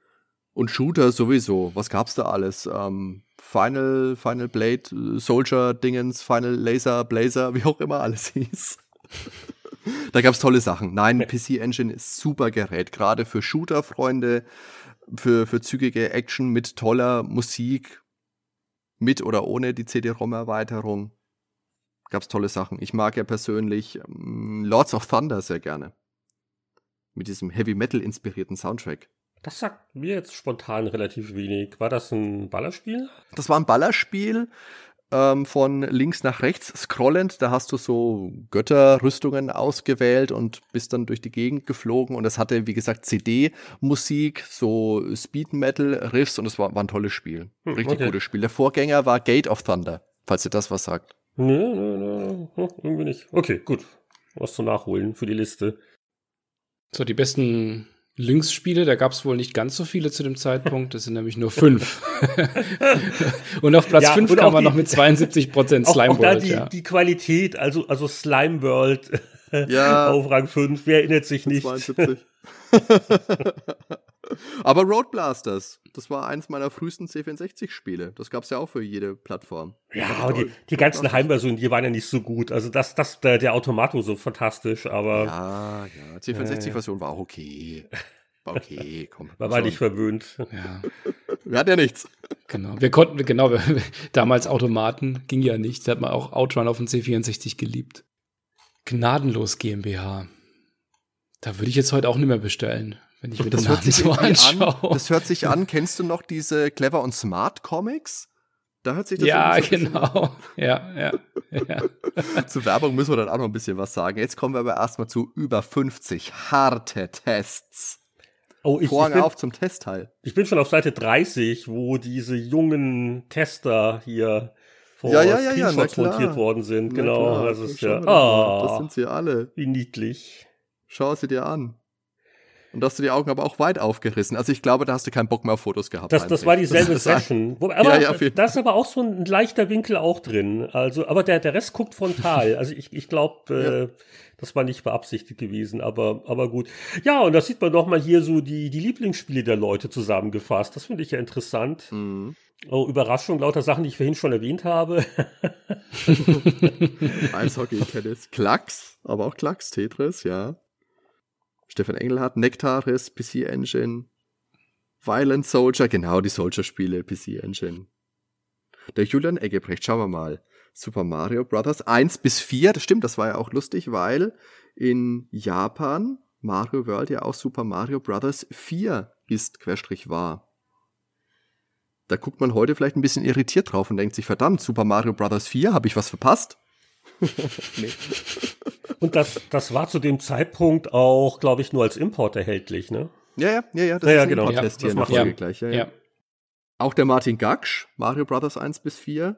Und Shooter sowieso. Was gab's da alles? Ähm, Final, Final Blade, Soldier Dingens, Final Laser, Blazer, wie auch immer alles hieß. Da gab es tolle Sachen. Nein, PC Engine ist super Gerät, gerade für Shooter-Freunde, für, für zügige Action mit toller Musik, mit oder ohne die CD-ROM-Erweiterung. Gab es tolle Sachen. Ich mag ja persönlich ähm, Lords of Thunder sehr gerne. Mit diesem Heavy Metal inspirierten Soundtrack.
Das sagt mir jetzt spontan relativ wenig. War das ein Ballerspiel?
Das war ein Ballerspiel ähm, von links nach rechts scrollend. Da hast du so Götterrüstungen ausgewählt und bist dann durch die Gegend geflogen. Und es hatte, wie gesagt, CD-Musik, so Speed-Metal-Riffs und es war, war ein tolles Spiel. Hm, Richtig okay. gutes Spiel. Der Vorgänger war Gate of Thunder, falls ihr das was sagt.
Nö, nö, nö, irgendwie nicht. Okay, gut. Was zu nachholen für die Liste.
So, die besten Lynx-Spiele, da gab es wohl nicht ganz so viele zu dem Zeitpunkt, das sind nämlich nur fünf. und auf Platz ja, fünf kam man noch mit 72 Prozent Slime auch, auch World.
Da die, ja. die Qualität, also, also Slime World ja. auf Rang 5, wer erinnert sich nicht? 72.
Aber Road Blasters, das war eins meiner frühesten C64-Spiele. Das gab es ja auch für jede Plattform.
Ja, aber die, die ganzen Heimversionen, die waren ja nicht so gut. Also das, das, der, der Automato so fantastisch, aber.
Ja, ja, C64-Version äh, war auch okay. War okay, komm.
Man war nicht verwöhnt.
Ja. Wir hatten ja nichts.
Genau. Wir konnten, genau, damals Automaten ging ja nicht. Da hat man auch Outrun auf dem C64 geliebt. Gnadenlos GmbH. Da würde ich jetzt heute auch nicht mehr bestellen wenn ich mir das hört sich so
anschaue. An, das hört sich an. Kennst du noch diese Clever und Smart Comics?
Da hört sich das Ja, so genau. ja, ja,
ja. Zur Werbung müssen wir dann auch noch ein bisschen was sagen. Jetzt kommen wir aber erstmal zu über 50 harte Tests.
Oh, ich, Vorhang ich bin, auf zum Testteil. Ich bin schon auf Seite 30, wo diese jungen Tester hier
vor ja, ja, ja, ja, montiert
worden sind.
Na
genau,
klar. das ist ja. Ah, das sind sie alle.
Wie niedlich.
Schau sie dir an. Und da hast du die Augen aber auch weit aufgerissen. Also ich glaube, da hast du keinen Bock mehr auf Fotos gehabt.
Das, das war dieselbe das Session. aber ja, ja, da ist aber auch so ein leichter Winkel auch drin. Also, aber der, der Rest guckt frontal. Also ich, ich glaube, äh, ja. das war nicht beabsichtigt gewesen, aber, aber gut. Ja, und da sieht man doch mal hier so die, die Lieblingsspiele der Leute zusammengefasst. Das finde ich ja interessant. Mhm. Oh, Überraschung, lauter Sachen, die ich vorhin schon erwähnt habe.
Eishockey, Tennis, Klacks, aber auch Klacks, Tetris, ja. Stefan Engelhardt, Nektaris, PC Engine, Violent Soldier, genau die Soldier-Spiele, PC Engine. Der Julian Eggebrecht, schauen wir mal. Super Mario Bros. 1 bis 4, das stimmt, das war ja auch lustig, weil in Japan Mario World ja auch Super Mario Bros. 4 ist, querstrich war. Da guckt man heute vielleicht ein bisschen irritiert drauf und denkt sich, verdammt, Super Mario Bros. 4, habe ich was verpasst?
nee. Und das, das war zu dem Zeitpunkt auch, glaube ich, nur als Import erhältlich, ne?
Ja, ja, ja, ja,
das ja, ist ein genau. Import-Test
ja, hier in der Folge gleich. Ja, ja. Auch der Martin Gaksch, Mario Bros. 1 bis 4.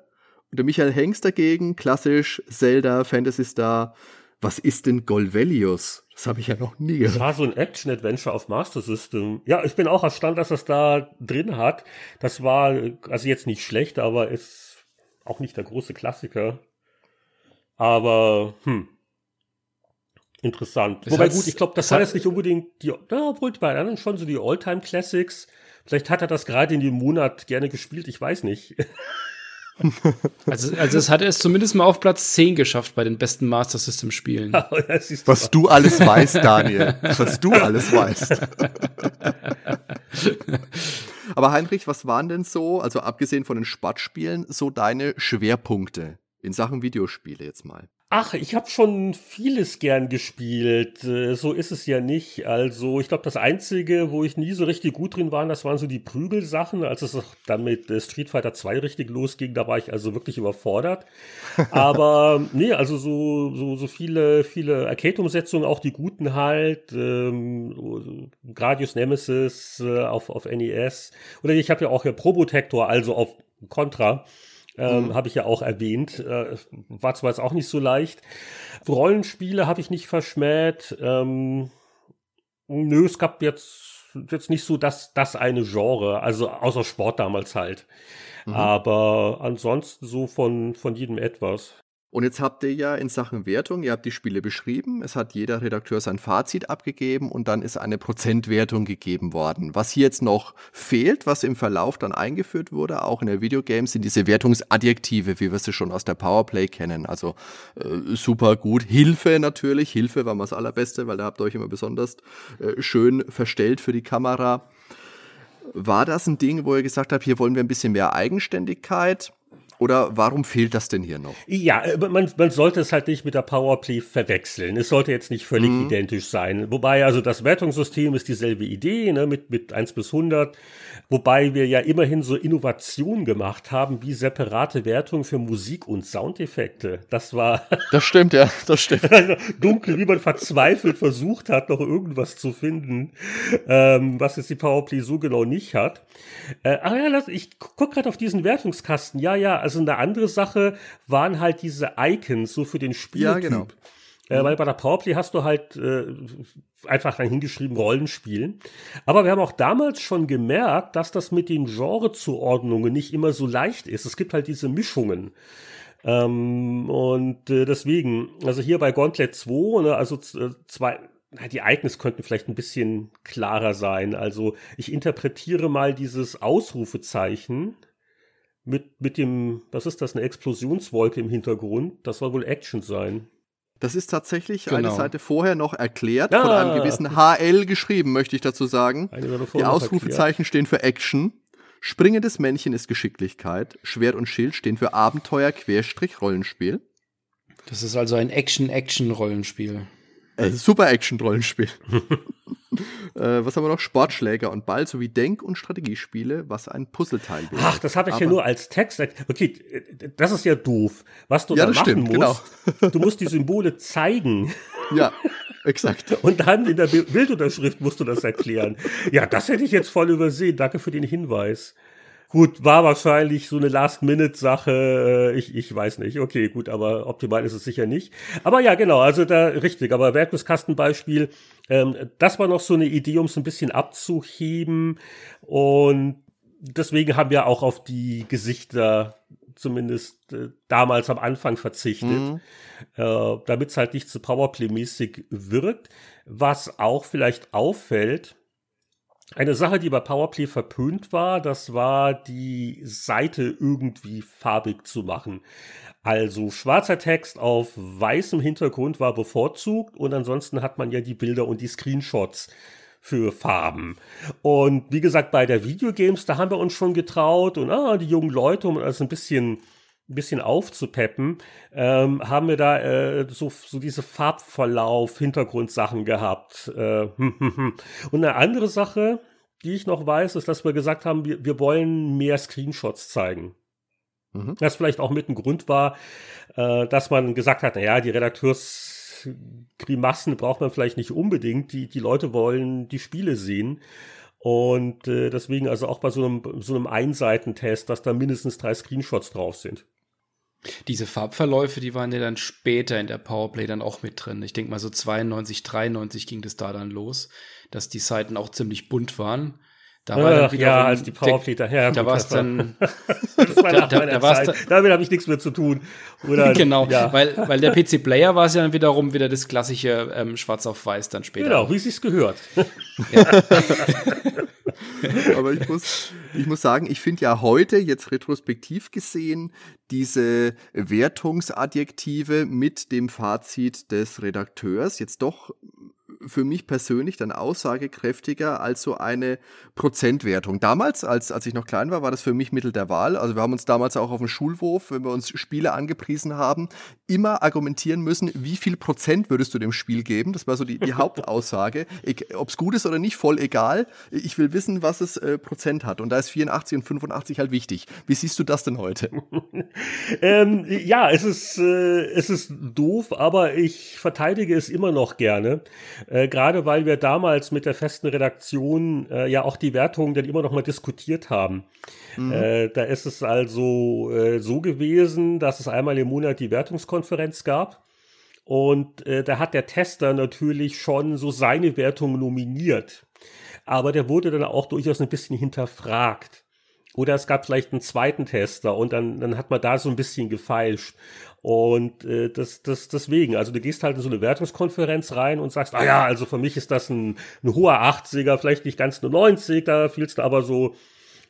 Und der Michael Hengst dagegen, klassisch, Zelda, Fantasy Star. Was ist denn Golvelius? Das habe ich ja noch nie gehört.
Das war so ein Action-Adventure auf Master System. Ja, ich bin auch erstaunt, dass das da drin hat. Das war also jetzt nicht schlecht, aber ist auch nicht der große Klassiker. Aber, hm. Interessant. Das Wobei gut, ich glaube, das war jetzt nicht unbedingt die, ja, obwohl bei anderen schon so die All-Time Classics. Vielleicht hat er das gerade in dem Monat gerne gespielt, ich weiß nicht.
Also, also es hat es zumindest mal auf Platz 10 geschafft bei den besten Master System Spielen.
Was du alles weißt, Daniel. Was du alles weißt. Aber Heinrich, was waren denn so, also abgesehen von den Spattspielen, so deine Schwerpunkte in Sachen Videospiele jetzt mal?
Ach, ich habe schon vieles gern gespielt. Äh, so ist es ja nicht. Also, ich glaube, das Einzige, wo ich nie so richtig gut drin war, das waren so die Prügelsachen. Als es dann mit äh, Street Fighter 2 richtig losging, da war ich also wirklich überfordert. Aber nee, also so, so, so viele, viele Arcade-Umsetzungen, auch die guten halt. Ähm, Gradius Nemesis äh, auf, auf NES. Oder ich habe ja auch ja Probotector, also auf Contra ähm, mhm. habe ich ja auch erwähnt. Äh, war zwar jetzt auch nicht so leicht. Rollenspiele habe ich nicht verschmäht. Ähm, nö, es gab jetzt, jetzt nicht so das, das eine Genre, also außer Sport damals halt. Mhm. Aber ansonsten so von, von jedem etwas.
Und jetzt habt ihr ja in Sachen Wertung, ihr habt die Spiele beschrieben, es hat jeder Redakteur sein Fazit abgegeben und dann ist eine Prozentwertung gegeben worden. Was hier jetzt noch fehlt, was im Verlauf dann eingeführt wurde, auch in der Videogames, sind diese Wertungsadjektive, wie wir sie schon aus der Powerplay kennen. Also äh, super gut. Hilfe natürlich, Hilfe war mal das Allerbeste, weil da habt ihr euch immer besonders äh, schön verstellt für die Kamera. War das ein Ding, wo ihr gesagt habt, hier wollen wir ein bisschen mehr Eigenständigkeit? Oder warum fehlt das denn hier noch?
Ja, äh, man, man sollte es halt nicht mit der Powerplay verwechseln. Es sollte jetzt nicht völlig mhm. identisch sein. Wobei, also das Wertungssystem ist dieselbe Idee, ne, mit, mit 1 bis 100. Wobei wir ja immerhin so Innovationen gemacht haben, wie separate Wertung für Musik und Soundeffekte. Das war.
Das stimmt, ja, das stimmt.
Dunkel, wie man verzweifelt versucht hat, noch irgendwas zu finden, ähm, was jetzt die Powerplay so genau nicht hat. Äh, ach ja, lass, ich guck gerade auf diesen Wertungskasten. Ja, ja, also eine andere Sache waren halt diese Icons so für den Spieltyp. Ja, genau. Äh, weil bei der Powerplay hast du halt äh, einfach dann hingeschrieben Rollenspielen. Aber wir haben auch damals schon gemerkt, dass das mit den Genrezuordnungen nicht immer so leicht ist. Es gibt halt diese Mischungen. Ähm, und äh, deswegen, also hier bei Gauntlet 2, ne, also äh, zwei, die Ereignisse könnten vielleicht ein bisschen klarer sein. Also ich interpretiere mal dieses Ausrufezeichen mit, mit dem, was ist das, eine Explosionswolke im Hintergrund. Das soll wohl Action sein.
Das ist tatsächlich genau. eine Seite vorher noch erklärt, ah. von einem gewissen HL geschrieben, möchte ich dazu sagen. Die Ausrufezeichen stehen für Action. Springendes Männchen ist Geschicklichkeit. Schwert und Schild stehen für Abenteuer, Querstrich, Rollenspiel.
Das ist also ein Action-Action-Rollenspiel.
Äh, super Action-Rollenspiel. äh, was haben wir noch? Sportschläger und Ball sowie Denk- und Strategiespiele, was ein Puzzleteil
wäre. Ach, das habe ich Aber ja nur als Text. Okay, das ist ja doof. Was du ja, da machen stimmt, genau. musst, genau. du musst die Symbole zeigen.
Ja, exakt.
Und dann in der Bildunterschrift musst du das erklären. Ja, das hätte ich jetzt voll übersehen. Danke für den Hinweis. Gut, war wahrscheinlich so eine Last-Minute-Sache. Äh, ich, ich weiß nicht. Okay, gut, aber optimal ist es sicher nicht. Aber ja, genau, also da richtig. Aber Werkungskastenbeispiel, ähm, das war noch so eine Idee, um es ein bisschen abzuheben. Und deswegen haben wir auch auf die Gesichter zumindest äh, damals am Anfang verzichtet, mhm. äh, damit es halt nicht zu Powerplay-mäßig wirkt. Was auch vielleicht auffällt, Eine Sache, die bei Powerplay verpönt war, das war die Seite irgendwie farbig zu machen. Also schwarzer Text auf weißem Hintergrund war bevorzugt und ansonsten hat man ja die Bilder und die Screenshots für Farben. Und wie gesagt, bei der Videogames, da haben wir uns schon getraut und ah, die jungen Leute, um das ein bisschen ein bisschen aufzupeppen, ähm, haben wir da äh, so, so diese Farbverlauf, Hintergrundsachen gehabt. Äh, und eine andere Sache, die ich noch weiß, ist, dass wir gesagt haben, wir, wir wollen mehr Screenshots zeigen. Mhm. Das vielleicht auch mit ein Grund war, äh, dass man gesagt hat, naja, die Redakteursgrimassen braucht man vielleicht nicht unbedingt. Die, die Leute wollen die Spiele sehen. Und äh, deswegen also auch bei so einem, so einem Einseitentest, dass da mindestens drei Screenshots drauf sind.
Diese Farbverläufe, die waren ja dann später in der Powerplay dann auch mit drin. Ich denke mal so 92, 93 ging das da dann los, dass die Seiten auch ziemlich bunt waren.
Da war Ach, dann ja, als die Powerplay
daher. Da war es dann.
das war da, da. Damit habe ich nichts mehr zu tun.
Oder, genau, ja. weil, weil der PC Player war es ja dann wiederum wieder das klassische ähm, Schwarz auf Weiß dann später.
Genau, wie es sich gehört.
Aber ich muss, ich muss sagen, ich finde ja heute, jetzt retrospektiv gesehen, diese Wertungsadjektive mit dem Fazit des Redakteurs jetzt doch für mich persönlich dann aussagekräftiger als so eine Prozentwertung. Damals, als, als ich noch klein war, war das für mich Mittel der Wahl. Also wir haben uns damals auch auf dem Schulwurf, wenn wir uns Spiele angepriesen haben, immer argumentieren müssen, wie viel Prozent würdest du dem Spiel geben? Das war so die, die Hauptaussage. Ob es gut ist oder nicht, voll egal. Ich will wissen, was es äh, Prozent hat. Und da ist 84 und 85 halt wichtig. Wie siehst du das denn heute?
ähm, ja, es ist, äh, es ist doof, aber ich verteidige es immer noch gerne. Äh, Gerade weil wir damals mit der festen Redaktion äh, ja auch die Wertungen dann immer noch mal diskutiert haben. Mhm. Äh, da ist es also äh, so gewesen, dass es einmal im Monat die Wertungskonferenz gab. Und äh, da hat der Tester natürlich schon so seine Wertung nominiert. Aber der wurde dann auch durchaus ein bisschen hinterfragt. Oder es gab vielleicht einen zweiten Tester und dann, dann hat man da so ein bisschen gefeilscht. Und äh, das, das deswegen, also du gehst halt in so eine Wertungskonferenz rein und sagst, ah ja, also für mich ist das ein, ein hoher 80er, vielleicht nicht ganz nur 90, da fielst du aber so,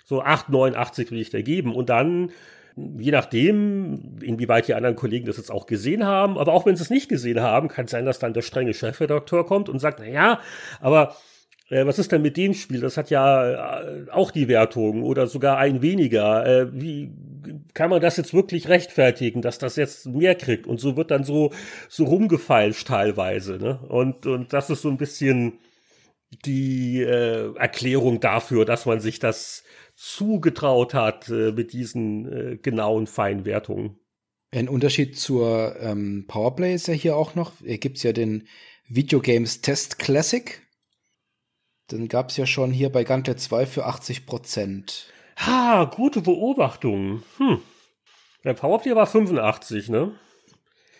so 8, 89 will ich dir geben. Und dann, je nachdem, inwieweit die anderen Kollegen das jetzt auch gesehen haben, aber auch wenn sie es nicht gesehen haben, kann es sein, dass dann der strenge Chefredakteur kommt und sagt, na ja, aber äh, was ist denn mit dem Spiel? Das hat ja äh, auch die Wertung oder sogar ein weniger. Äh, wie kann man das jetzt wirklich rechtfertigen, dass das jetzt mehr kriegt? Und so wird dann so, so rumgefeilscht teilweise. Ne? Und, und das ist so ein bisschen die äh, Erklärung dafür, dass man sich das zugetraut hat äh, mit diesen äh, genauen Feinwertungen.
Ein Unterschied zur ähm, Powerplay ist ja hier auch noch, gibt es ja den Videogames Test Classic, den gab es ja schon hier bei Gante 2 für 80 Prozent.
Ha, gute Beobachtung. Hm. Der Powerplay war 85, ne?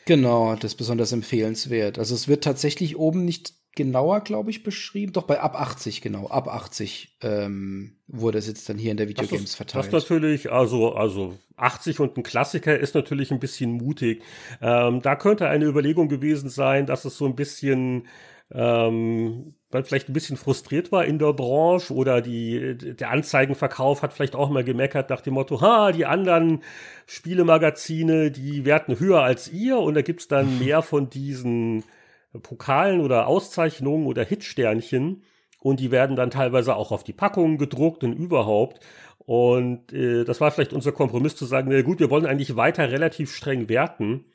Genau, das ist besonders empfehlenswert. Also es wird tatsächlich oben nicht genauer, glaube ich, beschrieben. Doch bei ab 80, genau. Ab 80 ähm, wurde es jetzt dann hier in der Videogames das ist, verteilt.
Das natürlich, also, also 80 und ein Klassiker ist natürlich ein bisschen mutig. Ähm, da könnte eine Überlegung gewesen sein, dass es so ein bisschen ähm, man vielleicht ein bisschen frustriert war in der Branche oder die, der Anzeigenverkauf hat vielleicht auch mal gemeckert nach dem Motto, ha, die anderen Spielemagazine, die werten höher als ihr und da gibt's dann mehr von diesen Pokalen oder Auszeichnungen oder Hitsternchen und die werden dann teilweise auch auf die Packungen gedruckt und überhaupt. Und äh, das war vielleicht unser Kompromiss zu sagen, na gut, wir wollen eigentlich weiter relativ streng werten.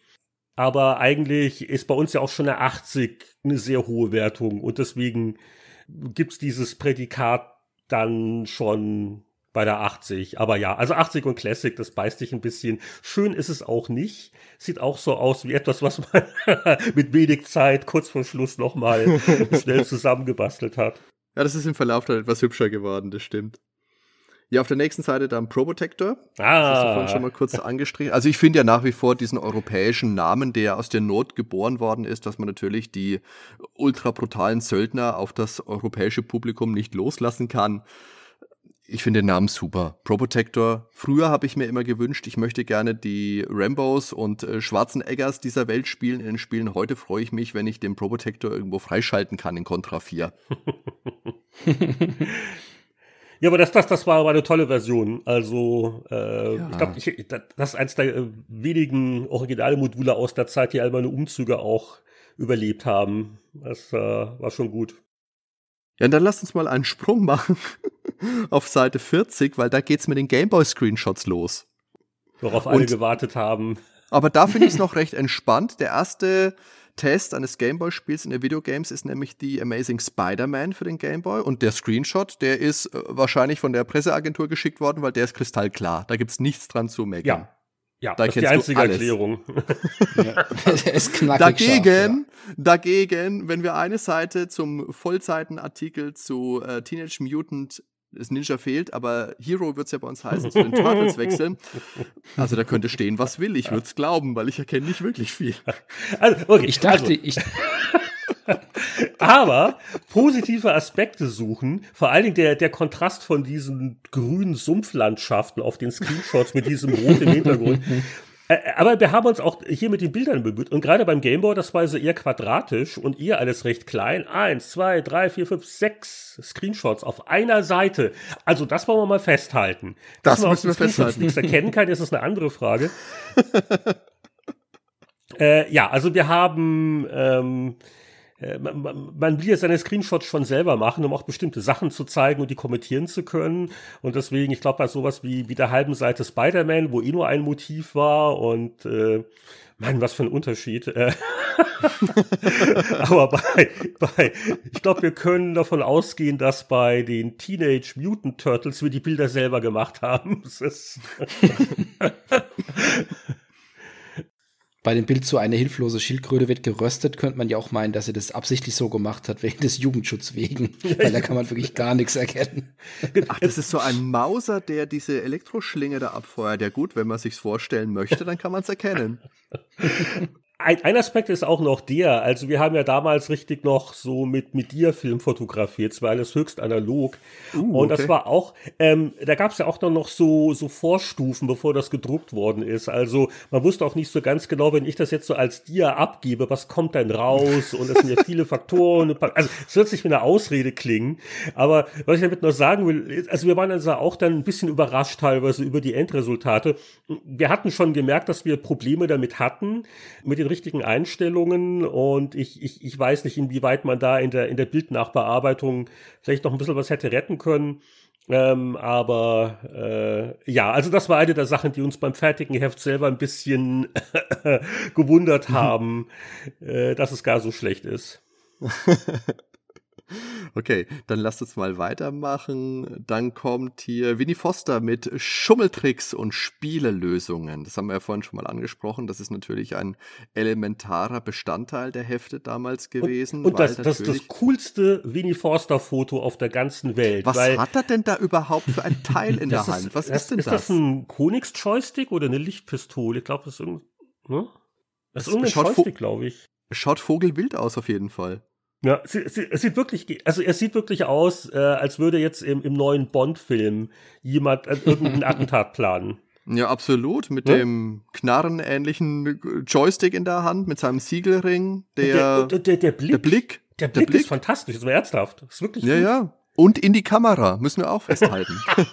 Aber eigentlich ist bei uns ja auch schon eine 80 eine sehr hohe Wertung und deswegen gibt's dieses Prädikat dann schon bei der 80. Aber ja, also 80 und Classic, das beißt sich ein bisschen. Schön ist es auch nicht. Sieht auch so aus wie etwas, was man mit wenig Zeit kurz vor Schluss nochmal schnell zusammengebastelt hat.
Ja, das ist im Verlauf dann etwas hübscher geworden, das stimmt. Ja, auf der nächsten Seite dann Probotector. Ah. Das hast du vorhin schon mal kurz angestrichen. Also ich finde ja nach wie vor diesen europäischen Namen, der aus der Not geboren worden ist, dass man natürlich die ultra brutalen Söldner auf das europäische Publikum nicht loslassen kann. ich finde den Namen super. Pro Protector. Früher habe ich mir immer gewünscht, ich möchte gerne die Rambos und äh, Schwarzeneggers dieser Welt spielen in den Spielen. Heute freue ich mich, wenn ich den Pro Protector irgendwo freischalten kann in Contra 4.
Ja, aber das, das, das war aber eine tolle Version. Also, äh, ja. ich glaube, das ist eins der äh, wenigen Originalmodule aus der Zeit, die all meine Umzüge auch überlebt haben. Das äh, war schon gut.
Ja, dann lasst uns mal einen Sprung machen auf Seite 40, weil da geht's mit den Gameboy-Screenshots los.
Worauf alle Und, gewartet haben.
Aber da finde ich es noch recht entspannt. Der erste Test eines Gameboy-Spiels in der Videogames ist nämlich die Amazing Spider-Man für den Gameboy. Und der Screenshot, der ist äh, wahrscheinlich von der Presseagentur geschickt worden, weil der ist kristallklar. Da gibt's nichts dran zu meckern.
Ja. Ja, da das ist die einzige Erklärung.
ja. ist dagegen, scharf, ja. dagegen, wenn wir eine Seite zum Vollseitenartikel zu äh, Teenage Mutant das Ninja fehlt, aber Hero wird es ja bei uns heißen, zu den Turtles wechseln. Also da könnte stehen, was will. Ich würde es glauben, weil ich erkenne nicht wirklich viel.
Also, okay, ich dachte, also. ich.
Aber positive Aspekte suchen, vor allen Dingen der, der Kontrast von diesen grünen Sumpflandschaften auf den Screenshots mit diesem roten Hintergrund. Äh, aber wir haben uns auch hier mit den Bildern bemüht. Und gerade beim Gameboy, das war so eher quadratisch und eher alles recht klein. Eins, zwei, drei, vier, fünf, sechs Screenshots auf einer Seite. Also das wollen wir mal festhalten.
Das Dass müssen wir festhalten.
nichts erkennen kann, ist das eine andere Frage. äh, ja, also wir haben ähm, äh, man, man will ja seine Screenshots schon selber machen, um auch bestimmte Sachen zu zeigen und die kommentieren zu können. Und deswegen, ich glaube, bei sowas wie, wie der halben Seite Spider-Man, wo eh nur ein Motiv war und äh, Mann, was für ein Unterschied. Äh, aber bei, bei ich glaube, wir können davon ausgehen, dass bei den Teenage Mutant Turtles wir die Bilder selber gemacht haben.
Bei dem Bild so eine hilflose Schildkröte wird geröstet, könnte man ja auch meinen, dass er das absichtlich so gemacht hat, wegen des Jugendschutzes wegen. Weil da kann man wirklich gar nichts erkennen.
Ach, das ist so ein Mauser, der diese Elektroschlinge da abfeuert. Ja gut, wenn man sich's vorstellen möchte, dann kann man es erkennen.
Ein, ein Aspekt ist auch noch der, also wir haben ja damals richtig noch so mit, mit dir Film fotografiert, zwar alles höchst analog. Uh, und das war auch, ähm, da gab es ja auch noch so, so Vorstufen, bevor das gedruckt worden ist. Also man wusste auch nicht so ganz genau, wenn ich das jetzt so als dir abgebe, was kommt denn raus? Und es sind ja viele Faktoren. Also es wird sich wie eine Ausrede klingen. Aber was ich damit noch sagen will, also wir waren also auch dann ein bisschen überrascht teilweise über die Endresultate. Wir hatten schon gemerkt, dass wir Probleme damit hatten, mit den richtigen Einstellungen und ich, ich, ich weiß nicht, inwieweit man da in der, in der Bildnachbearbeitung vielleicht noch ein bisschen was hätte retten können. Ähm, aber äh, ja, also das war eine der Sachen, die uns beim fertigen Heft selber ein bisschen gewundert mhm. haben, äh, dass es gar so schlecht ist.
Okay, dann lasst uns mal weitermachen. Dann kommt hier Winnie Foster mit Schummeltricks und Spielelösungen. Das haben wir ja vorhin schon mal angesprochen. Das ist natürlich ein elementarer Bestandteil der Hefte damals gewesen.
Und, und das, das ist das coolste Winnie Foster Foto auf der ganzen Welt.
Was hat er denn da überhaupt für ein Teil in der Hand? Was ist, ist denn
ist
das?
Ist das ein Konix-Joystick oder eine Lichtpistole? Ich glaube, das ist irgendein, ne? Das ist irgendein Joystick, glaube ich.
Schaut vogelwild aus auf jeden Fall.
Ja, es, es, sieht wirklich, also es sieht wirklich aus, äh, als würde jetzt im, im neuen Bond-Film jemand äh, irgendeinen Attentat planen.
Ja, absolut. Mit ja? dem knarrenähnlichen Joystick in der Hand, mit seinem Siegelring, der,
der, der, der Blick. Der Blick. Der Blick, der Blick ist fantastisch, ist ernsthaft. Das ist wirklich
Ja, gut. ja. Und in die Kamera, müssen wir auch festhalten.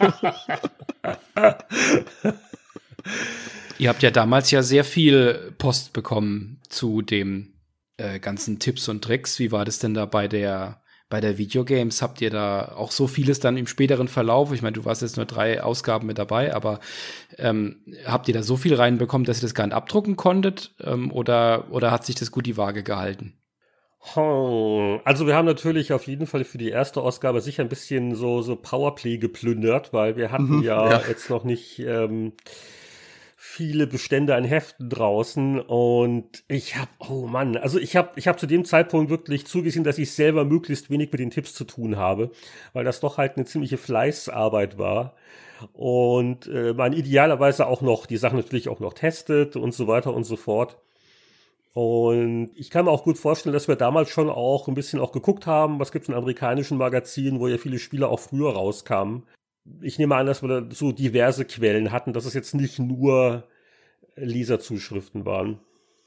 Ihr habt ja damals ja sehr viel Post bekommen zu dem äh, ganzen Tipps und Tricks. Wie war das denn da bei der bei der Videogames? Habt ihr da auch so vieles dann im späteren Verlauf? Ich meine, du warst jetzt nur drei Ausgaben mit dabei, aber ähm, habt ihr da so viel reinbekommen, dass ihr das gar nicht abdrucken konntet? Ähm, oder, oder hat sich das gut die Waage gehalten?
Also wir haben natürlich auf jeden Fall für die erste Ausgabe sicher ein bisschen so, so Powerplay geplündert, weil wir hatten mhm, ja, ja, jetzt noch nicht ähm, viele Bestände an Heften draußen und ich habe, oh Mann, also ich habe ich hab zu dem Zeitpunkt wirklich zugesehen, dass ich selber möglichst wenig mit den Tipps zu tun habe, weil das doch halt eine ziemliche Fleißarbeit war und äh, man idealerweise auch noch die Sachen natürlich auch noch testet und so weiter und so fort. Und ich kann mir auch gut vorstellen, dass wir damals schon auch ein bisschen auch geguckt haben, was gibt's in amerikanischen Magazinen, wo ja viele Spiele auch früher rauskamen. Ich nehme an, dass wir so diverse Quellen hatten, dass es jetzt nicht nur Leserzuschriften waren.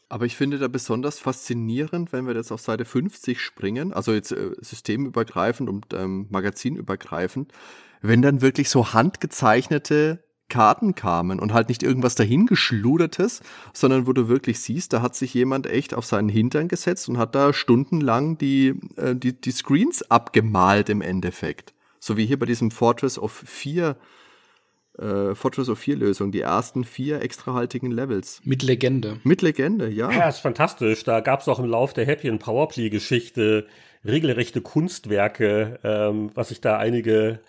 Aber ich finde da besonders faszinierend, wenn wir jetzt auf Seite 50 springen, also jetzt äh, systemübergreifend und ähm, magazinübergreifend, wenn dann wirklich so handgezeichnete Karten kamen und halt nicht irgendwas dahingeschludertes, sondern wo du wirklich siehst, da hat sich jemand echt auf seinen Hintern gesetzt und hat da stundenlang die, äh, die, die Screens abgemalt im Endeffekt. So wie hier bei diesem Fortress of 4 äh, Fortress of 4 Lösung, die ersten vier extrahaltigen Levels.
Mit Legende.
Mit Legende, ja.
Ja, ist fantastisch. Da gab es auch im Lauf der Happy and Powerplay Geschichte regelrechte Kunstwerke, ähm, was sich da einige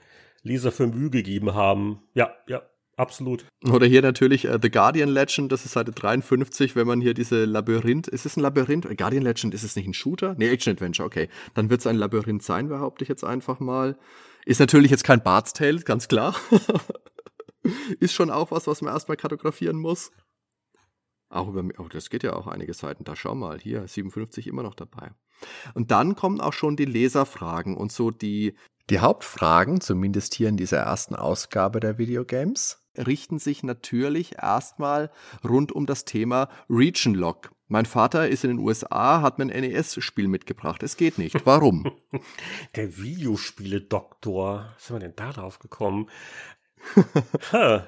Leser für Mühe gegeben haben. Ja, ja, absolut.
Oder hier natürlich uh, The Guardian Legend, das ist Seite 53, wenn man hier diese Labyrinth, ist es ein Labyrinth? Guardian Legend, ist es nicht ein Shooter? Nee, Action Adventure, okay. Dann wird es ein Labyrinth sein, behaupte ich jetzt einfach mal. Ist natürlich jetzt kein Bart's Tale, ganz klar. ist schon auch was, was man erstmal kartografieren muss. Auch über, oh, das geht ja auch einige Seiten. Da schau mal, hier 57 immer noch dabei. Und dann kommen auch schon die Leserfragen und so die, die Hauptfragen, zumindest hier in dieser ersten Ausgabe der Videogames, richten sich natürlich erstmal rund um das Thema Region Lock. Mein Vater ist in den USA, hat mir ein NES-Spiel mitgebracht. Es geht nicht. Warum?
Der Videospiele-Doktor. Was sind wir denn da drauf gekommen?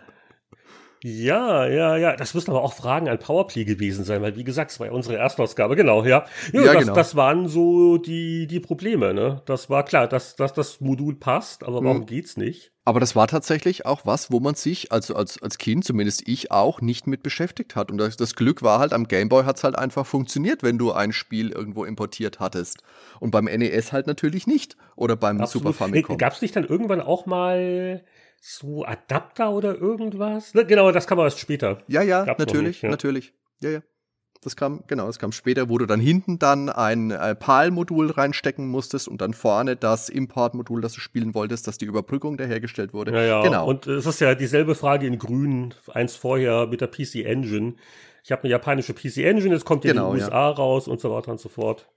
Ja, ja, ja. Das müssen aber auch Fragen an Powerplay gewesen sein, weil wie gesagt, es war ja unsere Erstausgabe, genau, ja. Ja, ja das, genau. das waren so die, die Probleme, ne? Das war klar, dass, dass das Modul passt, aber warum mhm. geht's nicht?
Aber das war tatsächlich auch was, wo man sich, also als, als Kind, zumindest ich auch, nicht mit beschäftigt hat. Und das, das Glück war halt, am Gameboy hat es halt einfach funktioniert, wenn du ein Spiel irgendwo importiert hattest. Und beim NES halt natürlich nicht. Oder beim Absolut. Super Famicom.
Gab es nicht dann irgendwann auch mal so Adapter oder irgendwas? Ne, genau, das kam erst später.
Ja, ja, Gab's natürlich, ja. natürlich. Ja, ja. Das kam, genau, das kam später, wo du dann hinten dann ein äh, PAL-Modul reinstecken musstest und dann vorne das Import-Modul, das du spielen wolltest, dass die Überbrückung dahergestellt wurde.
Ja, ja. Genau. Und es ist ja dieselbe Frage in Grün, eins vorher mit der PC Engine. Ich habe eine japanische PC Engine, jetzt kommt ja genau, die USA ja. raus und so weiter und so fort.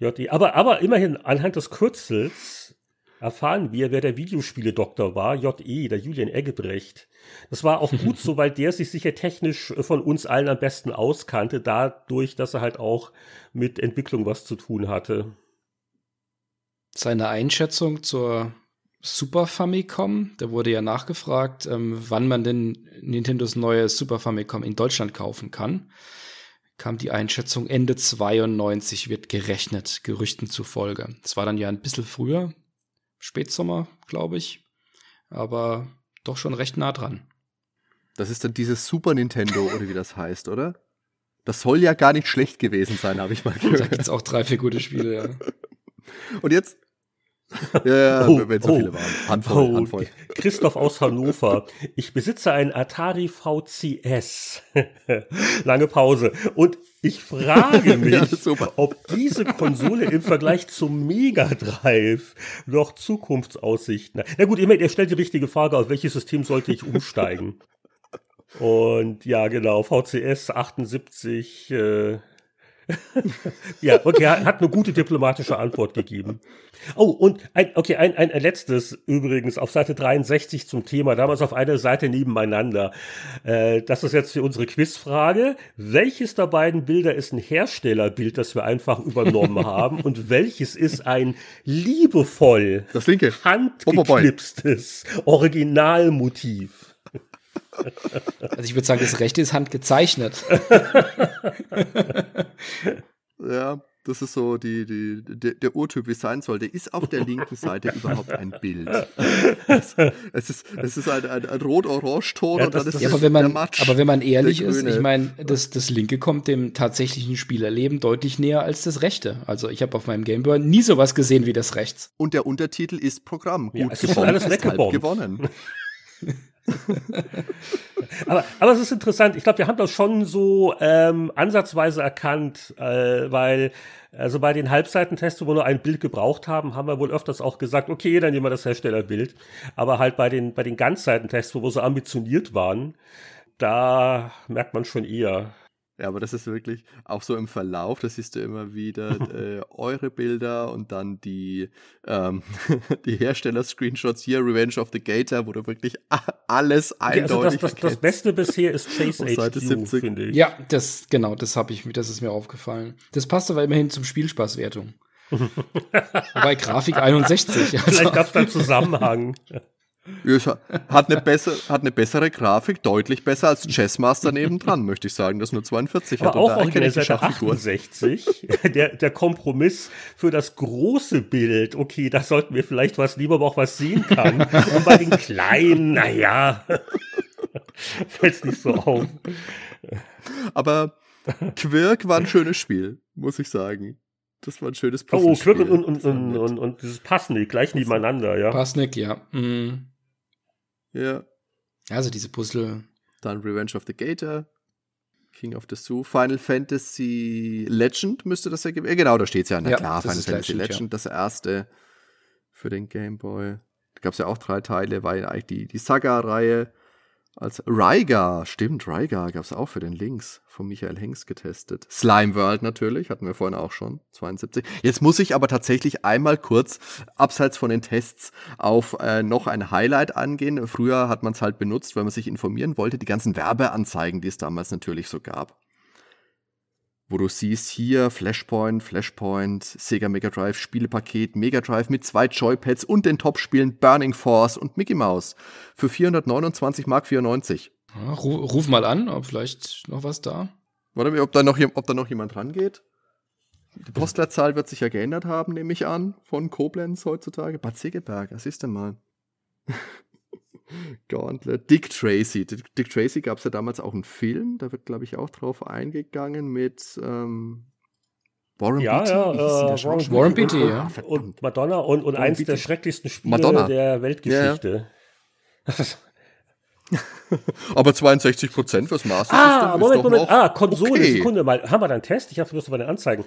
JD. Aber, aber immerhin anhand des Kürzels erfahren wir, wer der Videospiele-Doktor war, JE, der Julian Eggebrecht. Das war auch gut so, weil der sich sicher technisch von uns allen am besten auskannte, dadurch, dass er halt auch mit Entwicklung was zu tun hatte.
Seine Einschätzung zur Super Famicom, da wurde ja nachgefragt, ähm, wann man denn Nintendos neue Super Famicom in Deutschland kaufen kann. Kam die Einschätzung Ende 92 wird gerechnet, Gerüchten zufolge. Das war dann ja ein bisschen früher, Spätsommer, glaube ich. Aber doch schon recht nah dran.
Das ist dann dieses Super Nintendo oder wie das heißt, oder? Das soll ja gar nicht schlecht gewesen sein, habe ich mal
gehört. Da gibt es auch drei, vier gute Spiele, ja.
Und jetzt ja, oh, wenn so oh, viele waren.
Handvoll, oh, Handvoll. Christoph aus Hannover. Ich besitze einen Atari VCS. Lange Pause. Und ich frage mich, ja, ob diese Konsole im Vergleich zum Mega Drive noch Zukunftsaussichten hat. Na gut, er stellt die richtige Frage, auf welches System sollte ich umsteigen? Und ja, genau, VCS 78, äh, ja, okay, er hat eine gute diplomatische Antwort gegeben. Oh, und ein, okay, ein, ein, ein letztes übrigens auf Seite 63 zum Thema, damals auf einer Seite nebeneinander. Äh, das ist jetzt für unsere Quizfrage. Welches der beiden Bilder ist ein Herstellerbild, das wir einfach übernommen haben? Und welches ist ein liebevoll
das linke.
handgeknipstes Originalmotiv?
Also ich würde sagen, das rechte ist handgezeichnet.
ja, das ist so die, die, der, der Urtyp, wie es sein sollte. Ist auf der linken Seite überhaupt ein Bild? Es, es ist, es ist ein, ein, ein rot-orange-Ton
ja,
und dann ist
ja, aber wenn man, Matsch, aber wenn man ehrlich ist, ich meine, das, das linke kommt dem tatsächlichen Spielerleben deutlich näher als das rechte. Also ich habe auf meinem Gameboy nie sowas gesehen wie das rechts.
Und der Untertitel ist Programm.
Gut ja, es ist alles
gewonnen.
aber, aber es ist interessant. Ich glaube, wir haben das schon so ähm, ansatzweise erkannt, äh, weil also bei den Halbseitentests, wo wir nur ein Bild gebraucht haben, haben wir wohl öfters auch gesagt, okay, dann nehmen wir das Herstellerbild. Aber halt bei den, bei den Ganzseitentests, wo wir so ambitioniert waren, da merkt man schon eher.
Ja, aber das ist wirklich auch so im Verlauf, da siehst du immer wieder äh, eure Bilder und dann die, ähm, die Hersteller-Screenshots hier, Revenge of the Gator, wo du wirklich alles eindeutig
ja, also das, das, das, Beste bisher ist Chase HQ,
finde ich. Ja, das, genau, das habe ich, das ist mir aufgefallen. Das passt aber immerhin zum Spielspaßwertung. Bei Grafik 61.
Also. Vielleicht gab es da einen Zusammenhang.
Hat eine, bessere, hat eine bessere Grafik, deutlich besser als Chessmaster nebendran, möchte ich sagen, das nur 42
Aber hat. auch originell Seite 68, der, der Kompromiss für das große Bild, okay, da sollten wir vielleicht was lieber, aber auch was sehen kann. Und bei den kleinen, naja, fällt nicht so auf.
Aber Quirk war ein schönes Spiel, muss ich sagen. Das war ein schönes
Oh, Quirk und, und, und, und, und dieses Passnick gleich nebeneinander, ja.
Passnick, ja. Mhm.
Ja.
Also diese Puzzle.
Dann Revenge of the Gator, King of the Zoo, Final Fantasy Legend müsste das ja geben. Ja, genau, da steht es ja. Na ja, klar, Final Fantasy Legend, Legend ja. das erste für den Game Boy. Da gab es ja auch drei Teile, war ja eigentlich die, die Saga-Reihe. Als Rygar, stimmt, Rygar gab es auch für den Links von Michael Hengst getestet. Slime World natürlich, hatten wir vorhin auch schon, 72. Jetzt muss ich aber tatsächlich einmal kurz, abseits von den Tests, auf äh, noch ein Highlight angehen. Früher hat man es halt benutzt, wenn man sich informieren wollte, die ganzen Werbeanzeigen, die es damals natürlich so gab wo du siehst hier Flashpoint, Flashpoint, Sega Mega Drive Spielepaket, Mega Drive mit zwei Joypads und den Top-Spielen Burning Force und Mickey Mouse für 429 Mark 94.
Ja, ruf, ruf, mal an, ob vielleicht noch was da.
Warte, ob da noch, ob da noch jemand rangeht. Die Postleitzahl wird sich ja geändert haben, nehme ich an, von Koblenz heutzutage. Bad Segeberg, was ist denn mal? Gauntlet. Dick Tracy. Dick, Dick Tracy gab es ja damals auch einen Film, da wird, glaube ich, auch drauf eingegangen mit ähm,
Warren ja, Beatty. Ja, äh,
Warren, Warren Beatty, ja.
Und Madonna und, und eins Beatty. der schrecklichsten Spiele Madonna. der Weltgeschichte. Ja.
Aber 62 Prozent fürs Master
Ah, Moment, Moment. Ah, Konsole, okay. Sekunde mal. Haben wir da einen Test? Ich habe bloß bei den Anzeigen.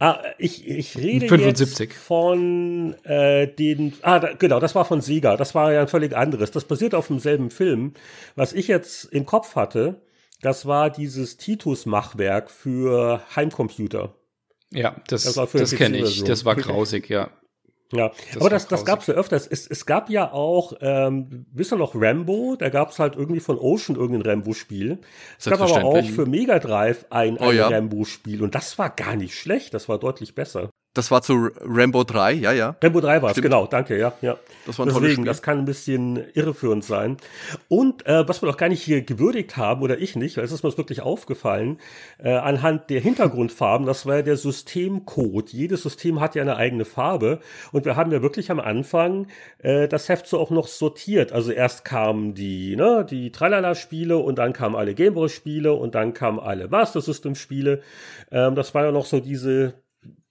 Ah, ich, ich rede
75.
jetzt von äh, den. Ah, da, genau, das war von Sega. Das war ja ein völlig anderes. Das basiert auf demselben Film. Was ich jetzt im Kopf hatte, das war dieses Titus-Machwerk für Heimcomputer.
Ja, das, das, das kenne ich. Das war grausig, ja.
Ja, das aber das, das gab es ja öfters. Es, es gab ja auch, ähm, wisst ihr noch, Rambo? Da gab es halt irgendwie von Ocean irgendein Rambo-Spiel. Es gab aber auch für Mega Drive ein, ein oh, ja. Rambo-Spiel und das war gar nicht schlecht, das war deutlich besser.
Das war zu Rambo 3, ja, ja.
Rambo 3 war es, genau, danke, ja, ja. Das war ein Deswegen, das kann ein bisschen irreführend sein. Und äh, was wir noch gar nicht hier gewürdigt haben, oder ich nicht, weil es ist mir wirklich aufgefallen, äh, anhand der Hintergrundfarben, das war ja der Systemcode. Jedes System hat ja eine eigene Farbe. Und wir haben ja wirklich am Anfang äh, das Heft so auch noch sortiert. Also erst kamen die, ne, die Tralala-Spiele und dann kamen alle Gameboy-Spiele und dann kamen alle Master System-Spiele. Ähm, das war ja noch so diese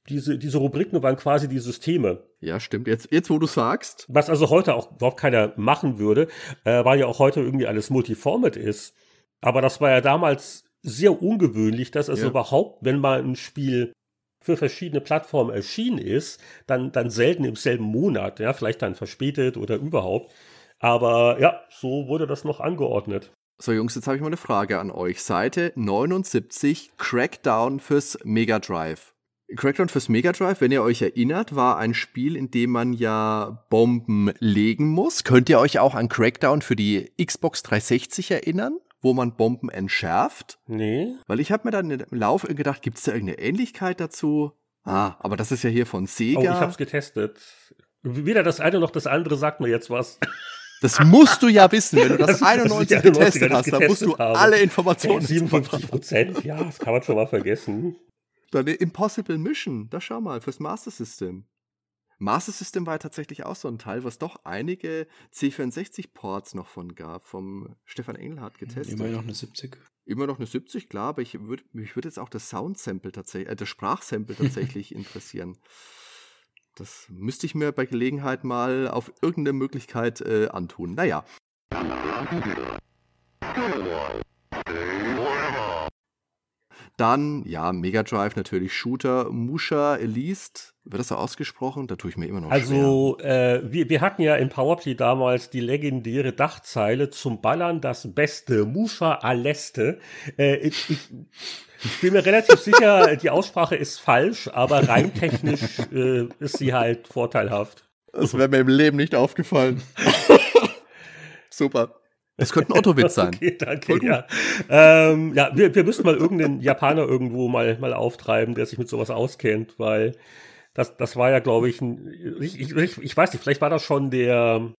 diese, diese Rubriken waren quasi die Systeme.
Ja, stimmt. Jetzt, jetzt wo du sagst.
Was also heute auch überhaupt keiner machen würde, äh, weil ja auch heute irgendwie alles Multiformat ist. Aber das war ja damals sehr ungewöhnlich, dass also ja. überhaupt, wenn mal ein Spiel für verschiedene Plattformen erschienen ist, dann, dann selten im selben Monat, ja, vielleicht dann verspätet oder überhaupt. Aber ja, so wurde das noch angeordnet.
So, Jungs, jetzt habe ich mal eine Frage an euch. Seite 79, Crackdown fürs Mega Drive. Crackdown fürs Mega Drive, wenn ihr euch erinnert, war ein Spiel, in dem man ja Bomben legen muss. Könnt ihr euch auch an Crackdown für die Xbox 360 erinnern, wo man Bomben entschärft?
Nee.
Weil ich habe mir dann im Lauf gedacht, gibt es da irgendeine Ähnlichkeit dazu? Ah, aber das ist ja hier von Sega. Oh, ich
hab's getestet. Weder das eine noch das andere sagt mir jetzt was.
Das musst du ja wissen, wenn du das, das 91 getestet hast, dann musst du habe. alle Informationen.
57 Prozent, ja, das kann man schon mal vergessen.
Dann Impossible Mission, da schau mal, fürs Master System. Master System war ja tatsächlich auch so ein Teil, was doch einige C64-Ports noch von gab, vom Stefan Engelhardt getestet.
Immer noch eine 70.
Immer noch eine 70, klar, aber ich würd, mich würde jetzt auch das Sound-Sample tatsächlich, äh, das Sprachsample tatsächlich interessieren. Das müsste ich mir bei Gelegenheit mal auf irgendeine Möglichkeit äh, antun. Naja. Dann, ja, Mega Drive natürlich Shooter, Musha, Elise. Wird das so ausgesprochen? Da tue ich mir immer noch
Also, äh, wir, wir hatten ja in Powerplay damals die legendäre Dachzeile zum Ballern das Beste, Musha Aleste. Äh, ich, ich, ich bin mir relativ sicher, die Aussprache ist falsch, aber reintechnisch äh, ist sie halt vorteilhaft.
Das wäre mir im Leben nicht aufgefallen. Super. Es könnte ein Ottowitz sein.
Okay, danke, ja. Ähm, ja, wir, wir müssen mal irgendeinen Japaner irgendwo mal, mal auftreiben, der sich mit sowas auskennt, weil das, das war ja, glaube ich, ein, ich, ich, ich weiß nicht, vielleicht war das schon der,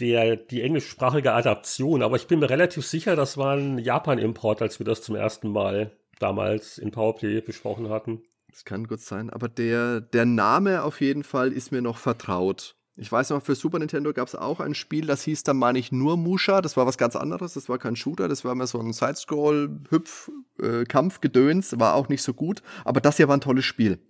der, die englischsprachige Adaption, aber ich bin mir relativ sicher, das war ein Japan-Import, als wir das zum ersten Mal damals in Powerplay besprochen hatten.
Das kann gut sein, aber der, der Name auf jeden Fall ist mir noch vertraut. Ich weiß noch, für Super Nintendo gab es auch ein Spiel, das hieß dann, meine ich, nur Musha. Das war was ganz anderes. Das war kein Shooter, das war mehr so ein Sidescroll, Hüpf, äh. War auch nicht so gut. Aber das hier war ein tolles Spiel.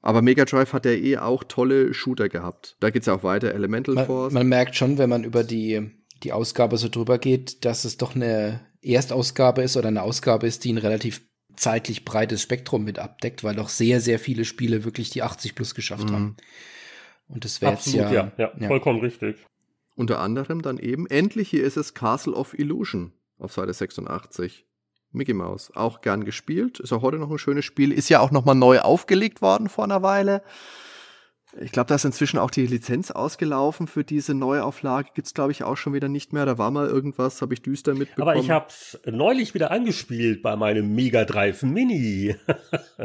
Aber Mega Drive hat ja eh auch tolle Shooter gehabt. Da geht's ja auch weiter, Elemental
man,
Force.
Man merkt schon, wenn man über die, die Ausgabe so drüber geht, dass es doch eine Erstausgabe ist oder eine Ausgabe ist, die ein relativ zeitlich breites Spektrum mit abdeckt, weil doch sehr, sehr viele Spiele wirklich die 80 plus geschafft mhm. haben. Und das wäre jetzt ja,
ja, ja, ja, vollkommen richtig.
Unter anderem dann eben, endlich hier ist es Castle of Illusion auf Seite 86. Mickey Mouse, auch gern gespielt. Ist auch heute noch ein schönes Spiel. Ist ja auch nochmal neu aufgelegt worden vor einer Weile. Ich glaube, da ist inzwischen auch die Lizenz ausgelaufen für diese Neuauflage. Gibt's glaube ich, auch schon wieder nicht mehr. Da war mal irgendwas, habe ich düster mitbekommen.
Aber ich habe neulich wieder angespielt bei meinem Mega Drive Mini.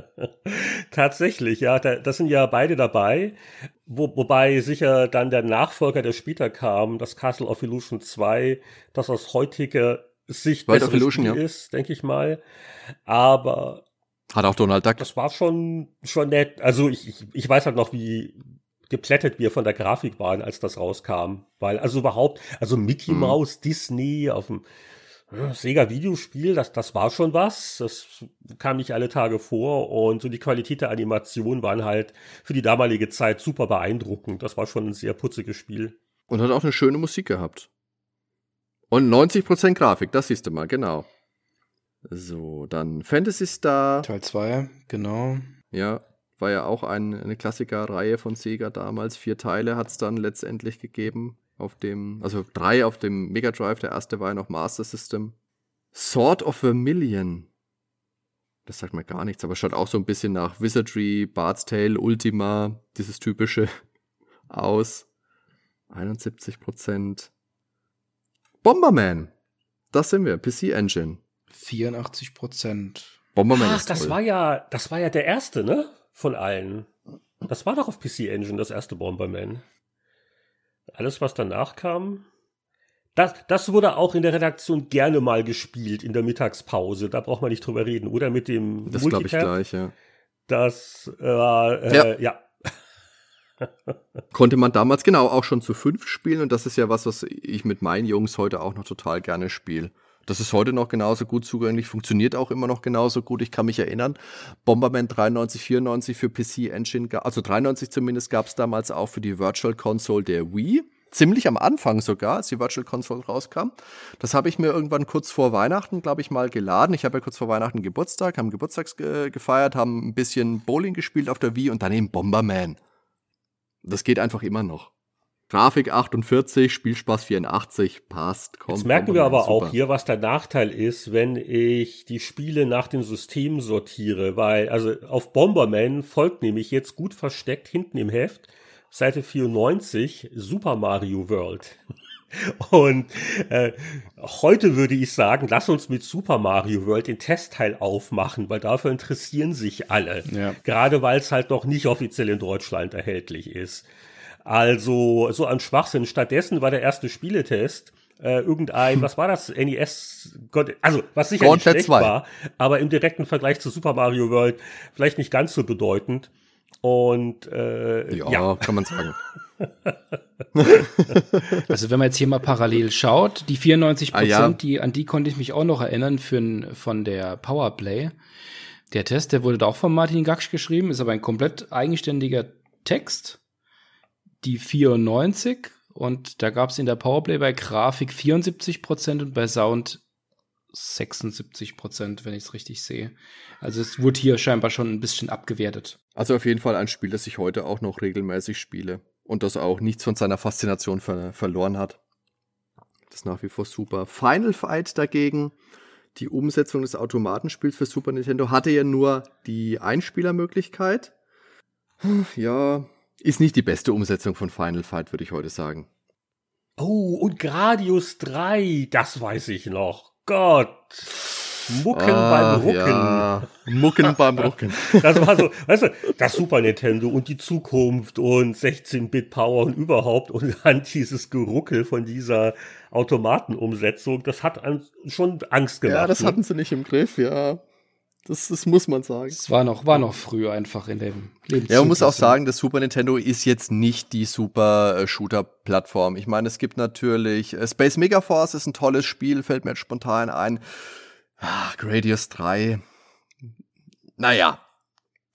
Tatsächlich, ja, da, das sind ja beide dabei. Wo, wobei sicher dann der Nachfolger, der später kam, das Castle of Illusion 2, das aus heutiger Sicht
besser Illusion, ja.
ist, denke ich mal. Aber
hat auch Donald Duck.
Das war schon, schon nett. Also ich, ich, ich weiß halt noch, wie geplättet wir von der Grafik waren, als das rauskam. Weil, also überhaupt, also Mickey mhm. Mouse, Disney auf dem äh, Sega Videospiel, das, das war schon was. Das kam nicht alle Tage vor und so die Qualität der Animation waren halt für die damalige Zeit super beeindruckend. Das war schon ein sehr putziges Spiel.
Und hat auch eine schöne Musik gehabt. Und 90% Grafik, das siehst du mal, genau. So, dann Fantasy Star.
Teil 2, genau.
Ja, war ja auch ein, eine Klassikerreihe von Sega damals. Vier Teile hat es dann letztendlich gegeben. Auf dem, also drei auf dem Mega Drive. Der erste war ja noch Master System. Sword of Vermilion. Das sagt mir gar nichts, aber schaut auch so ein bisschen nach Wizardry, Bard's Tale, Ultima, dieses typische aus. 71% Bomberman. Das sind wir. PC Engine.
84 Prozent.
Bomberman Ach, das war ja, das war ja der erste, ne? Von allen. Das war doch auf PC Engine, das erste Bomberman. Alles, was danach kam. Das, das wurde auch in der Redaktion gerne mal gespielt in der Mittagspause. Da braucht man nicht drüber reden, oder? Mit dem
Das glaube ich gleich, ja.
Das, äh, äh, ja. ja.
Konnte man damals genau auch schon zu fünf spielen und das ist ja was, was ich mit meinen Jungs heute auch noch total gerne spiele. Das ist heute noch genauso gut zugänglich, funktioniert auch immer noch genauso gut. Ich kann mich erinnern, Bomberman 93, 94 für PC Engine, also 93 zumindest gab es damals auch für die Virtual Console der Wii. Ziemlich am Anfang sogar, als die Virtual Console rauskam. Das habe ich mir irgendwann kurz vor Weihnachten, glaube ich, mal geladen. Ich habe ja kurz vor Weihnachten Geburtstag, haben Geburtstags ge gefeiert, haben ein bisschen Bowling gespielt auf der Wii und dann eben Bomberman. Das geht einfach immer noch. Grafik 48, Spielspaß 84, passt.
Kommt, Jetzt merken wir aber super. auch hier, was der Nachteil ist, wenn ich die Spiele nach dem System sortiere, weil, also auf Bomberman folgt nämlich jetzt gut versteckt hinten im Heft, Seite 94, Super Mario World. Und äh, heute würde ich sagen, lass uns mit Super Mario World den Testteil aufmachen, weil dafür interessieren sich alle. Ja. Gerade weil es halt noch nicht offiziell in Deutschland erhältlich ist. Also so ein Schwachsinn. Stattdessen war der erste Spieletest äh, irgendein, was war das? NES, Gott, also was sicher nicht schlecht 2. war, aber im direkten Vergleich zu Super Mario World vielleicht nicht ganz so bedeutend. Und äh, ja, ja.
kann man sagen.
also wenn man jetzt hier mal parallel schaut, die 94 Prozent, ah, ja. die an die konnte ich mich auch noch erinnern für, von der Powerplay. Der Test, der wurde auch von Martin Gaksch geschrieben, ist aber ein komplett eigenständiger Text die 94 und da gab es in der Powerplay bei Grafik 74% und bei Sound 76 Prozent, wenn ich es richtig sehe. Also es wurde hier scheinbar schon ein bisschen abgewertet.
Also auf jeden Fall ein Spiel, das ich heute auch noch regelmäßig spiele und das auch nichts von seiner Faszination ver verloren hat. Das ist nach wie vor super. Final Fight dagegen, die Umsetzung des Automatenspiels für Super Nintendo, hatte ja nur die Einspielermöglichkeit. Ja, ist nicht die beste Umsetzung von Final Fight, würde ich heute sagen.
Oh, und Gradius 3, das weiß ich noch. Gott. Mucken ah, beim Rucken. Ja.
Mucken beim Rucken.
Das war so, weißt du, das Super Nintendo und die Zukunft und 16-Bit-Power und überhaupt und dann dieses Geruckel von dieser Automatenumsetzung, das hat schon Angst gemacht.
Ja, das ne? hatten sie nicht im Griff, ja. Das, das muss man sagen. Es
war noch, war noch früh einfach in dem
Leben. Ja, man muss auch sagen, das Super Nintendo ist jetzt nicht die super äh, Shooter-Plattform. Ich meine, es gibt natürlich äh, Space Megaforce ist ein tolles Spiel, fällt mir jetzt spontan ein. Ach, Gradius 3. Naja,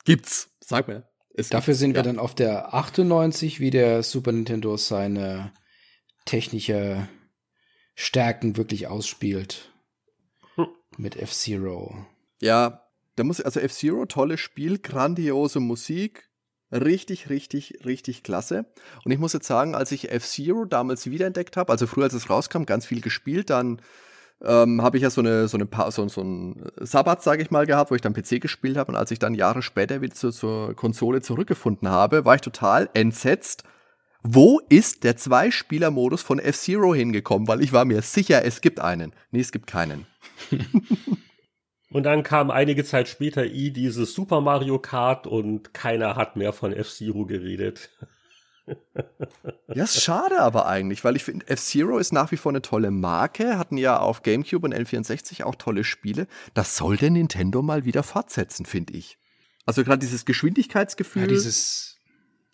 gibt's. Sag mir.
Dafür sehen ja. wir dann auf der 98, wie der Super Nintendo seine technische Stärken wirklich ausspielt. Hm. Mit F-Zero.
Ja, da muss also F-Zero, tolles Spiel, grandiose Musik, richtig, richtig, richtig klasse. Und ich muss jetzt sagen, als ich F-Zero damals wiederentdeckt habe, also früher als es rauskam, ganz viel gespielt, dann ähm, habe ich ja so eine so eine pa so, so ein Sabbat, sage ich mal, gehabt, wo ich dann PC gespielt habe und als ich dann Jahre später wieder zu, zur Konsole zurückgefunden habe, war ich total entsetzt. Wo ist der Zwei-Spieler-Modus von F-Zero hingekommen? Weil ich war mir sicher, es gibt einen. Nee, es gibt keinen.
Und dann kam einige Zeit später i dieses Super Mario Kart und keiner hat mehr von F-Zero geredet.
ja, ist schade aber eigentlich, weil ich finde, F-Zero ist nach wie vor eine tolle Marke, hatten ja auf GameCube und N64 auch tolle Spiele. Das sollte Nintendo mal wieder fortsetzen, finde ich. Also gerade dieses Geschwindigkeitsgefühl. Ja,
dieses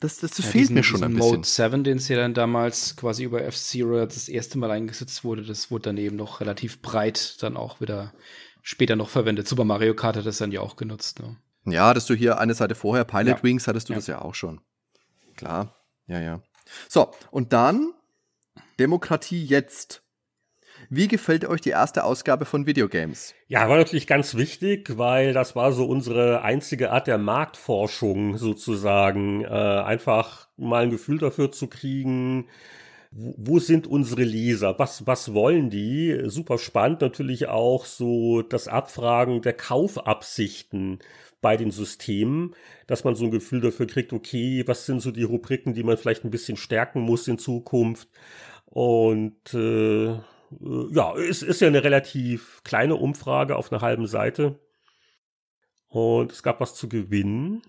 das, das, das ja, fehlt diesen, mir schon ein bisschen. Mode
7, den es ja dann damals quasi über F-Zero das erste Mal eingesetzt wurde, das wurde dann eben noch relativ breit dann auch wieder später noch verwendet. Super Mario Kart hat das dann ja auch genutzt. Ne?
Ja, hattest du hier eine Seite vorher, Pilot ja. Wings, hattest du ja. das ja auch schon. Klar, ja, ja. So, und dann Demokratie jetzt. Wie gefällt euch die erste Ausgabe von Videogames?
Ja, war natürlich ganz wichtig, weil das war so unsere einzige Art der Marktforschung sozusagen. Äh, einfach mal ein Gefühl dafür zu kriegen, wo sind unsere Leser? Was, was wollen die? Super spannend natürlich auch so das Abfragen der Kaufabsichten bei den Systemen, dass man so ein Gefühl dafür kriegt, okay, was sind so die Rubriken, die man vielleicht ein bisschen stärken muss in Zukunft? Und äh, ja, es ist ja eine relativ kleine Umfrage auf einer halben Seite. Und es gab was zu gewinnen.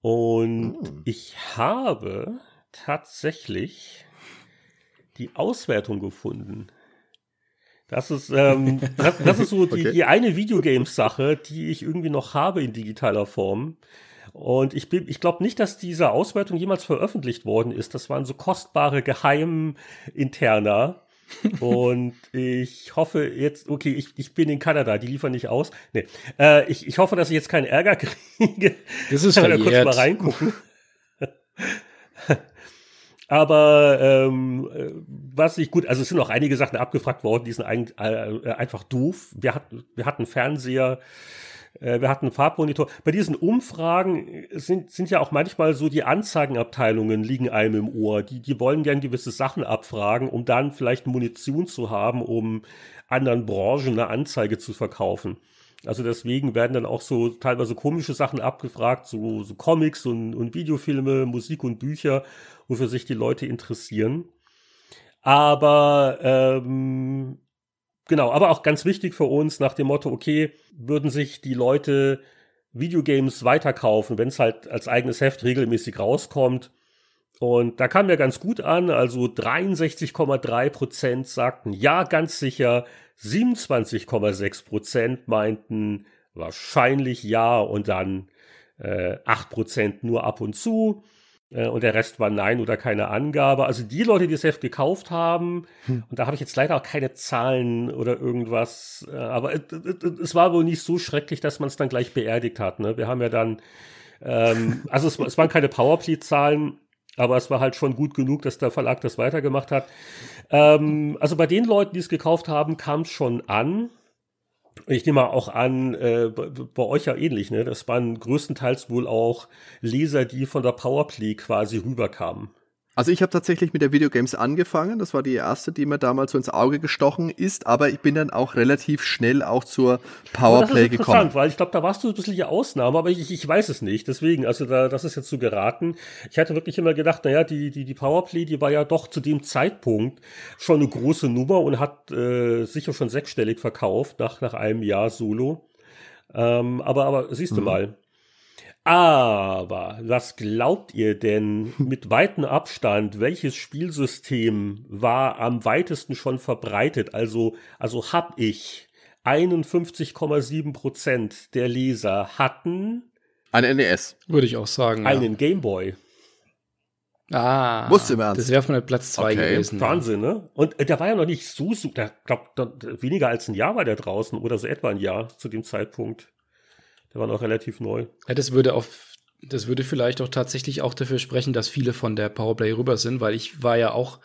Und hm. ich habe tatsächlich die Auswertung gefunden. Das ist, ähm, das, das ist so die, okay. die eine Videogames-Sache, die ich irgendwie noch habe in digitaler Form. Und ich, bin, ich glaube nicht, dass diese Auswertung jemals veröffentlicht worden ist. Das waren so kostbare Geheim-Interna. und ich hoffe jetzt, okay, ich, ich bin in Kanada, die liefern nicht aus. Nee, äh, ich, ich hoffe, dass ich jetzt keinen Ärger kriege.
Das ist verjährt.
kurz mal reingucken. Aber ähm, äh, was ich gut, also es sind auch einige Sachen abgefragt worden, die sind ein, äh, einfach doof. Wir hatten, wir hatten Fernseher, äh, wir hatten Farbmonitor. Bei diesen Umfragen sind, sind ja auch manchmal so die Anzeigenabteilungen liegen einem im Ohr. Die, die wollen gern gewisse Sachen abfragen, um dann vielleicht Munition zu haben, um anderen Branchen eine Anzeige zu verkaufen. Also deswegen werden dann auch so teilweise komische Sachen abgefragt, so, so Comics und, und Videofilme, Musik und Bücher wofür sich die Leute interessieren. Aber ähm, genau, aber auch ganz wichtig für uns nach dem Motto, okay, würden sich die Leute Videogames weiterkaufen, wenn es halt als eigenes Heft regelmäßig rauskommt. Und da kam ja ganz gut an, also 63,3 Prozent sagten ja, ganz sicher, 27,6 Prozent meinten wahrscheinlich ja und dann äh, 8 Prozent nur ab und zu. Äh, und der Rest war Nein oder keine Angabe. Also die Leute, die das Heft gekauft haben, hm. und da habe ich jetzt leider auch keine Zahlen oder irgendwas, äh, aber es, war wohl nicht so schrecklich, dass man es dann gleich beerdigt hat. Ne? Wir haben ja dann, ähm, also es, es waren keine Powerplay-Zahlen, Aber es war halt schon gut genug, dass der Verlag das weitergemacht hat. Ähm, also bei den Leuten, die es gekauft haben, kam es schon an. Ich nehme auch an, äh, bei euch ja ähnlich, ne? Das waren größtenteils wohl auch Leser, die von der Powerplay quasi rüberkamen.
Also ich habe tatsächlich mit der Videogames angefangen. Das war die erste, die mir damals so ins Auge gestochen ist. Aber ich bin dann auch relativ schnell auch zur Powerplay gekommen. Das ist interessant, gekommen.
weil ich glaube, da warst du ein bisschen die Ausnahme, aber ich, ich weiß es nicht. Deswegen, also da, das ist jetzt so geraten. Ich hatte wirklich immer gedacht, naja, die, die, die Powerplay, die war ja doch zu dem Zeitpunkt schon eine große Nummer und hat äh, sicher schon sechsstellig verkauft nach, nach einem Jahr Solo. Ähm, aber, aber siehst du mhm. mal, aber was glaubt ihr denn mit weitem Abstand, welches Spielsystem war am weitesten schon verbreitet? Also, also hab ich 51,7 Prozent der Leser hatten
ein NES.
Würde ich auch sagen.
Einen ja. Gameboy.
Ah,
Wusste man.
Das wäre von der Platz 2 okay. gewesen.
Wahnsinn, ne? Und äh, der war ja noch nicht so, so der glaubt, weniger als ein Jahr war der draußen oder so etwa ein Jahr zu dem Zeitpunkt. Der war noch relativ neu.
Ja, das würde auf das würde vielleicht auch tatsächlich auch dafür sprechen, dass viele von der Powerplay rüber sind, weil ich war ja auch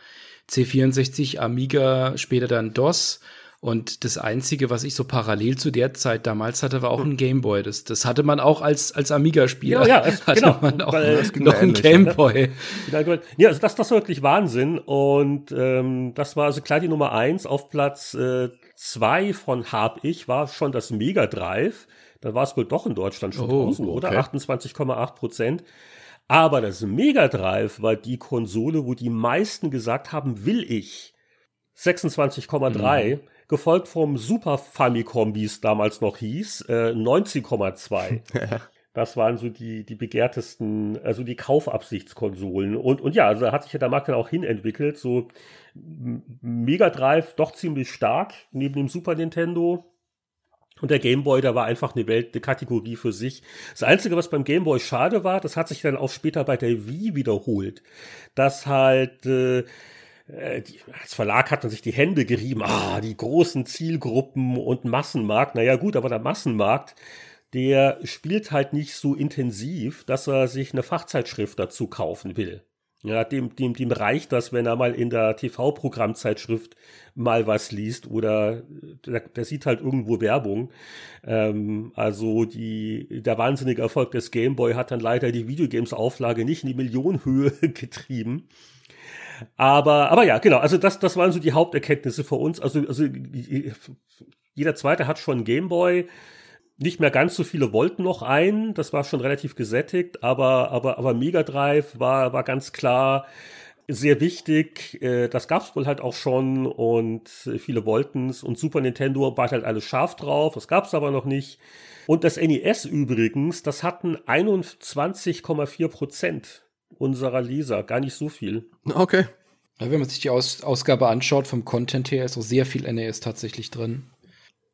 C64, Amiga, später dann DOS. Und das Einzige, was ich so parallel zu der Zeit damals hatte, war auch ein Gameboy. Das, das hatte man auch als, als Amiga-Spieler.
Ja, ja, es,
hatte
genau.
man auch weil, noch ein Gameboy.
Ja, also das, das war wirklich Wahnsinn. Und ähm, das war also klar die Nummer eins. Auf Platz äh, zwei von Hab ich war schon das Mega Drive. Da war es wohl doch in Deutschland schon oh, draußen, oder? 28,8 Prozent. Aber das Mega Drive war die Konsole, wo die meisten gesagt haben, will ich. 26,3, mhm. gefolgt vom Super Famicom, wie es damals noch hieß, äh, 19,2. Das waren so die, die begehrtesten, also die Kaufabsichtskonsolen. Und, und ja, also da hat sich ja der Markt dann auch hinentwickelt. So Mega Drive doch ziemlich stark neben dem Super Nintendo. Und der Gameboy, da war einfach eine Welt, eine Kategorie für sich. Das Einzige, was beim Gameboy schade war, das hat sich dann auch später bei der Wii wiederholt. Dass halt, äh, äh die, als Verlag hat man sich die Hände gerieben, ah, die großen Zielgruppen und Massenmarkt. Naja, gut, aber der Massenmarkt, der spielt halt nicht so intensiv, dass er sich eine Fachzeitschrift dazu kaufen will. Ja, dem, dem, dem reicht das, wenn er mal in der TV-Programmzeitschrift mal was liest oder der, der sieht halt irgendwo Werbung. Ähm, also die, der wahnsinnige Erfolg des Gameboy hat dann leider die Videogames-Auflage nicht in die Millionenhöhe getrieben. Aber, aber ja, genau, also das, das waren so die Haupterkenntnisse für uns. Also, also jeder zweite hat schon Gameboy nicht mehr ganz so viele wollten noch ein, das war schon relativ gesättigt, aber, aber, aber Mega Drive war, war ganz klar sehr wichtig. Äh, das gab's wohl halt auch schon und viele wollten's und Super Nintendo war halt alles scharf drauf, das gab's aber noch nicht. Und das NES übrigens, das hatten 21,4 Prozent unserer Leser, gar nicht so viel.
Okay.
Ja, wenn man sich die Aus Ausgabe anschaut, vom Content her ist auch sehr viel NES tatsächlich drin.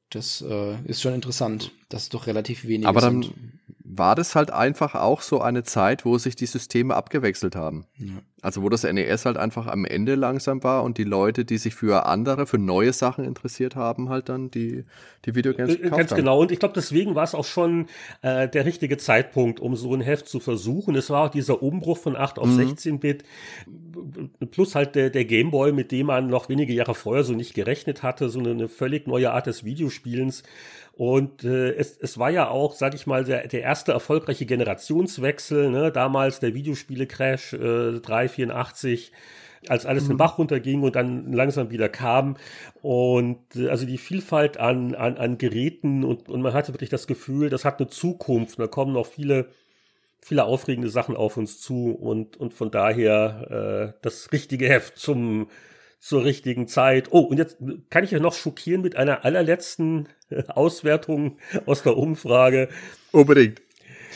Das äh, ist schon interessant, dass es doch relativ wenig
Aber dann sind. War das halt einfach auch so eine Zeit, wo sich die Systeme abgewechselt haben. Ja. Also wo das NES halt einfach am Ende langsam war und die Leute, die sich für andere, für neue Sachen interessiert haben, halt dann die, die Videogames
äh, gekauft Ganz haben. genau. Und ich glaube, deswegen war es auch schon äh, der richtige Zeitpunkt, um so ein Heft zu versuchen. Es war auch dieser Umbruch von 8 auf mhm. 16-Bit plus halt der, der Gameboy, mit dem man noch wenige Jahre vorher so nicht gerechnet hatte, so eine, eine völlig neue Art des Videospielens. Und äh, es, es war ja auch, sag ich mal, der, der erste erfolgreiche Generationswechsel. Ne? Damals der Videospiele-Crash äh, 384 als alles mhm. den Bach runterging und dann langsam wieder kam. Und äh, also die Vielfalt an, an, an Geräten und, und man hatte wirklich das Gefühl, das hat eine Zukunft. Da kommen noch viele, viele aufregende Sachen auf uns zu und, und von daher äh, das richtige Heft zum zur richtigen Zeit. Oh, und jetzt kann ich ja noch schockieren mit einer allerletzten Auswertung aus der Umfrage.
Unbedingt.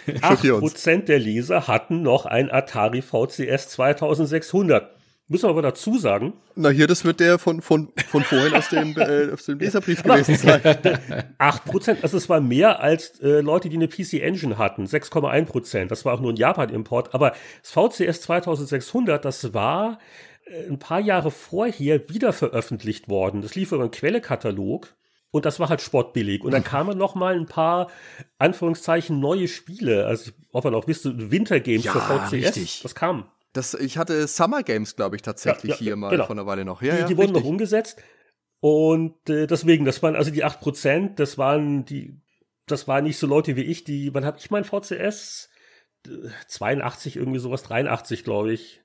8% der Leser hatten noch ein Atari VCS 2600. Müssen wir aber dazu sagen.
Na hier, das wird der von, von, von vorhin aus dem, äh, aus dem Leserbrief gewesen sein.
8%, also es war mehr als äh, Leute, die eine PC Engine hatten. 6,1%. Das war auch nur ein Japan-Import. Aber das VCS 2600, das war äh, ein paar Jahre vorher wieder veröffentlicht worden. Das lief über einen Quellekatalog. Und das war halt sportbillig. Und dann kamen noch mal ein paar, Anführungszeichen, neue Spiele. Also, ob man auch wisst, Wintergames
ja,
für VCS.
Richtig.
Das kam.
Das, ich hatte Summer Games, glaube ich, tatsächlich ja, ja, hier mal genau. vor einer Weile noch.
Ja, die, die wurden noch umgesetzt. Und äh, deswegen, das waren also die 8%, das waren die, das waren nicht so Leute wie ich, die, wann habe ich mein VCS? 82, irgendwie sowas, 83, glaube ich,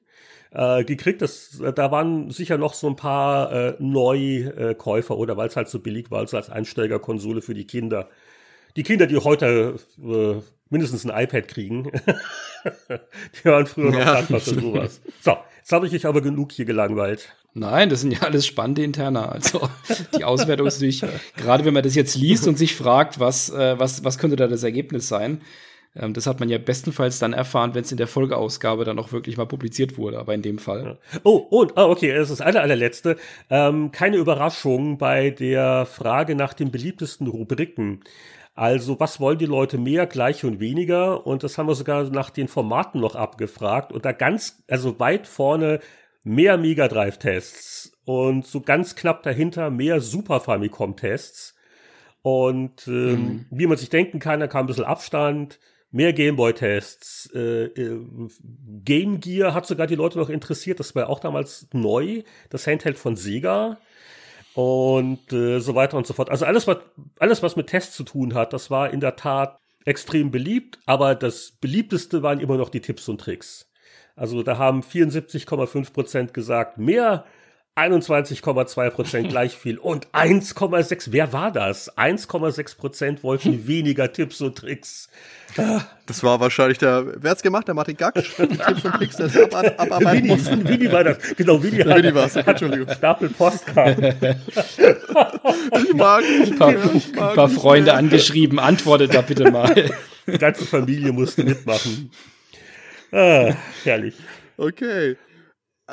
äh, gekriegt. Das, da waren sicher noch so ein paar äh, Neukäufer oder weil es halt so billig war, also als Einsteigerkonsole für die Kinder. Die Kinder, die heute äh, mindestens ein iPad kriegen, die waren früher noch ja. dankbar für sowas. So, jetzt habe ich euch aber genug hier gelangweilt.
Nein, das sind ja alles spannende Interna. Also die Auswertung ist natürlich, gerade wenn man das jetzt liest und sich fragt, was, äh, was, was könnte da das Ergebnis sein, ähm, das hat man ja bestenfalls dann erfahren, wenn es in der Folgeausgabe dann auch wirklich mal publiziert wurde, aber in dem Fall.
Ja. Oh, und, oh, okay, das ist eine allerletzte. Ähm, keine Überraschung bei der Frage nach den beliebtesten Rubriken. Also, was wollen die Leute mehr, gleich und weniger? Und das haben wir sogar nach den Formaten noch abgefragt. Und da ganz, also weit vorne mehr Mega Drive Tests und so ganz knapp dahinter mehr Super Famicom Tests. Und ähm, mhm. wie man sich denken kann, da kam ein bisschen Abstand mehr Gameboy-Tests. Äh, äh, Game Gear hat sogar die Leute noch interessiert. Das war auch damals neu, das Handheld von Sega und äh, so weiter und so fort. Also alles was, alles, was mit Tests zu tun hat, das war in der Tat extrem beliebt, aber das beliebteste waren immer noch die Tipps und Tricks. Also da haben 74,5 Prozent gesagt, mehr 21,2 Prozent gleich viel und 1,6%, wer war das? 1,6 Prozent wollten weniger Tipps und Tricks.
Das war wahrscheinlich der, wer hat's gemacht? Der Martin Gaksch? Tipps und Tricks, das ab, ab,
ab, Willi, Willi war das, genau, Willi hat, Willi war's, Entschuldigung. Stapel Postkarten.
ich mag, ein paar, ich mag ein paar Freunde angeschrieben, antwortet da bitte mal.
Die ganze Familie musste mitmachen. Ah, herrlich.
Okay.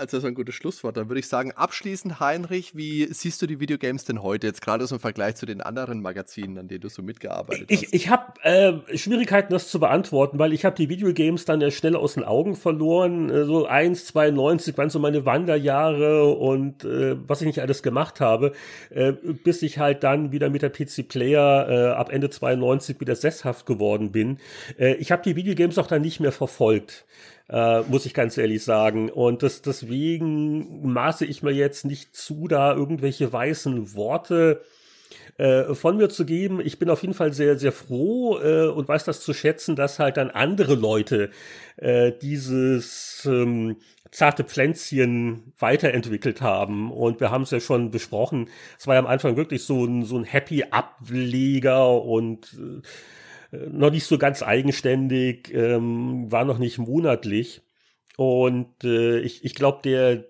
Also das ist ein gutes Schlusswort. Dann würde ich sagen, abschließend, Heinrich, wie siehst du die Videogames denn heute jetzt gerade so im Vergleich zu den anderen Magazinen, an denen du so mitgearbeitet
ich,
hast?
Ich habe äh, Schwierigkeiten, das zu beantworten, weil ich habe die Videogames dann ja schnell aus den Augen verloren. Äh, so 1, 92 waren so meine Wanderjahre und äh, was ich nicht alles gemacht habe, äh, bis ich halt dann wieder mit der PC Player äh, ab Ende 92 wieder sesshaft geworden bin. Äh, ich habe die Videogames auch dann nicht mehr verfolgt äh, muss ich ganz ehrlich sagen. Und das, deswegen maße ich mir jetzt nicht zu, da irgendwelche weißen Worte äh, von mir zu geben. Ich bin auf jeden Fall sehr, sehr froh äh, und weiß das zu schätzen, dass halt dann andere Leute äh, dieses ähm, zarte Pflänzchen weiterentwickelt haben. Und wir haben es ja schon besprochen. Es war ja am Anfang wirklich so ein, so ein Happy-Ableger und äh, noch nicht so ganz eigenständig, ähm, war noch nicht monatlich. Und äh, ich, ich glaube, der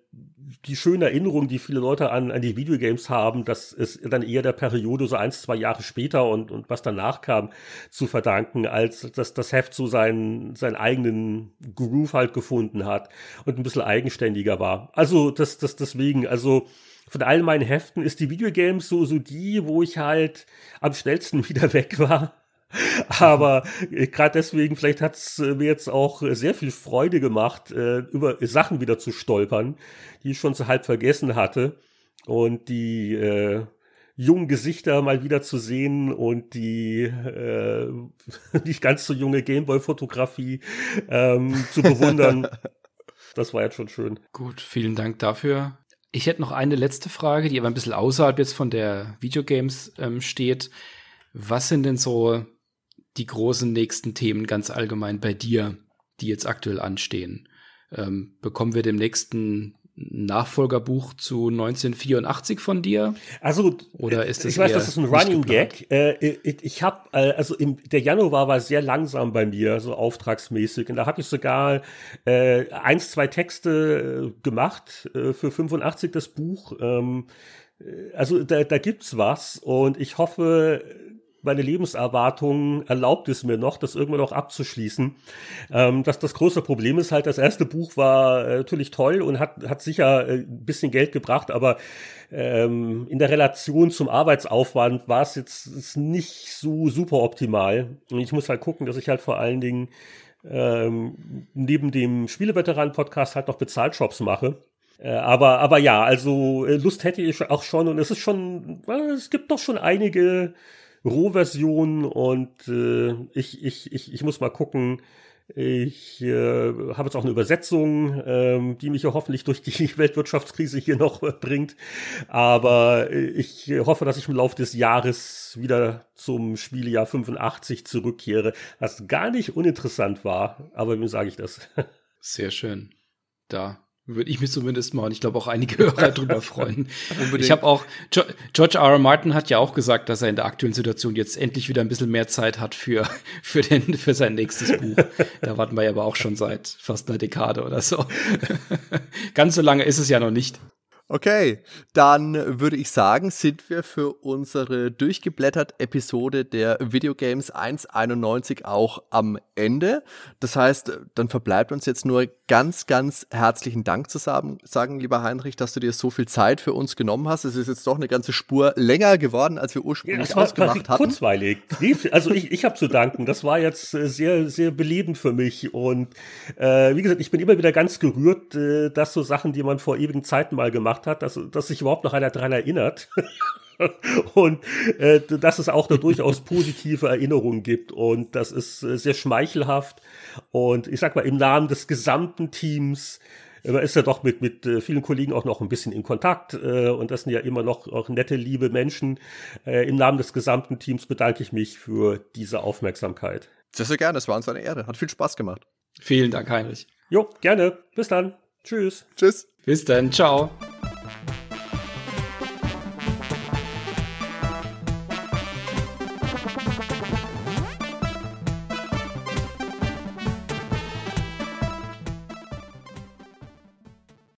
die schöne Erinnerung, die viele Leute an, an die Videogames haben, das ist dann eher der Periode so eins, zwei Jahre später und, und was danach kam, zu verdanken, als dass das Heft so seinen, seinen eigenen Groove halt gefunden hat und ein bisschen eigenständiger war. Also das, das deswegen, also von all meinen Heften ist die Videogames so, so die, wo ich halt am schnellsten wieder weg war aber äh, gerade deswegen, vielleicht hat es äh, mir jetzt auch sehr viel Freude gemacht, äh, über Sachen wieder zu stolpern, die ich schon so halb vergessen hatte. Und die äh, jungen Gesichter mal wieder zu sehen und die äh, nicht ganz so junge Gameboy-Fotografie ähm, zu bewundern. das war jetzt schon schön.
Gut, vielen Dank dafür. Ich hätte noch eine letzte Frage, die aber ein bisschen außerhalb jetzt von der Videogames ähm, steht. Was sind denn so die großen nächsten Themen ganz allgemein bei dir, die jetzt aktuell anstehen? Ähm, bekommen wir demnächst ein Nachfolgerbuch zu 1984 von dir?
Also, oder ist das ich weiß, das ist ein Running Gag. Äh, ich habe, äh, also im, der Januar war sehr langsam bei mir, so auftragsmäßig. Und da habe ich sogar äh, eins, zwei Texte äh, gemacht äh, für 85 das Buch. Ähm, äh, also da, da gibt's was und ich hoffe, meine Lebenserwartung erlaubt es mir noch, das irgendwann noch abzuschließen. Ähm, das, das große Problem ist halt, das erste Buch war äh, natürlich toll und hat, hat sicher äh, ein bisschen Geld gebracht, aber ähm, in der Relation zum Arbeitsaufwand war es jetzt nicht so super optimal. Und ich muss halt gucken, dass ich halt vor allen Dingen ähm, neben dem Spieleveteran-Podcast halt noch Bezahlshops mache. Äh, aber, aber ja, also äh, Lust hätte ich auch schon und es ist schon, äh, es gibt doch schon einige Rohversion und äh, ich, ich, ich, ich muss mal gucken, Ich äh, habe jetzt auch eine Übersetzung, ähm, die mich ja hoffentlich durch die Weltwirtschaftskrise hier noch äh, bringt. Aber äh, ich hoffe, dass ich im Laufe des Jahres wieder zum Spielejahr 85 zurückkehre, was gar nicht uninteressant war. Aber wem sage ich das?
Sehr schön. Da würde ich mich zumindest mal und ich glaube auch einige Hörer drüber freuen. ich habe auch, George R. R. Martin hat ja auch gesagt, dass er in der aktuellen Situation jetzt endlich wieder ein bisschen mehr Zeit hat für, für, den, für sein nächstes Buch. Da warten wir aber auch schon seit fast einer Dekade oder so. Ganz so lange ist es ja noch nicht.
Okay, dann würde ich sagen, sind wir für unsere durchgeblättert Episode der Videogames 191 auch am Ende. Das heißt, dann verbleibt uns jetzt nur ganz, ganz herzlichen Dank zu sagen, lieber Heinrich, dass du dir so viel Zeit für uns genommen hast. Es ist jetzt doch eine ganze Spur länger geworden, als wir ursprünglich ja, war, ausgemacht hatten.
Kurzweilig. Also ich, ich habe zu danken. Das war jetzt äh, sehr, sehr belebend für mich. Und äh, wie gesagt, ich bin immer wieder ganz gerührt, äh, dass so Sachen, die man vor ewigen Zeiten mal gemacht gemacht hat, dass, dass sich überhaupt noch einer daran erinnert. und äh, dass es auch da durchaus positive Erinnerungen gibt. Und das ist äh, sehr schmeichelhaft. Und ich sag mal, im Namen des gesamten Teams, äh, man ist ja doch mit, mit äh, vielen Kollegen auch noch ein bisschen in Kontakt. Äh, und das sind ja immer noch auch nette, liebe Menschen. Äh, Im Namen des gesamten Teams bedanke ich mich für diese Aufmerksamkeit.
Sehr, sehr gerne. Es war uns eine Ehre. Hat viel Spaß gemacht.
Vielen Dank, Heinrich.
Jo, gerne. Bis dann. Tschüss.
Tschüss. Bis dann. Ciao.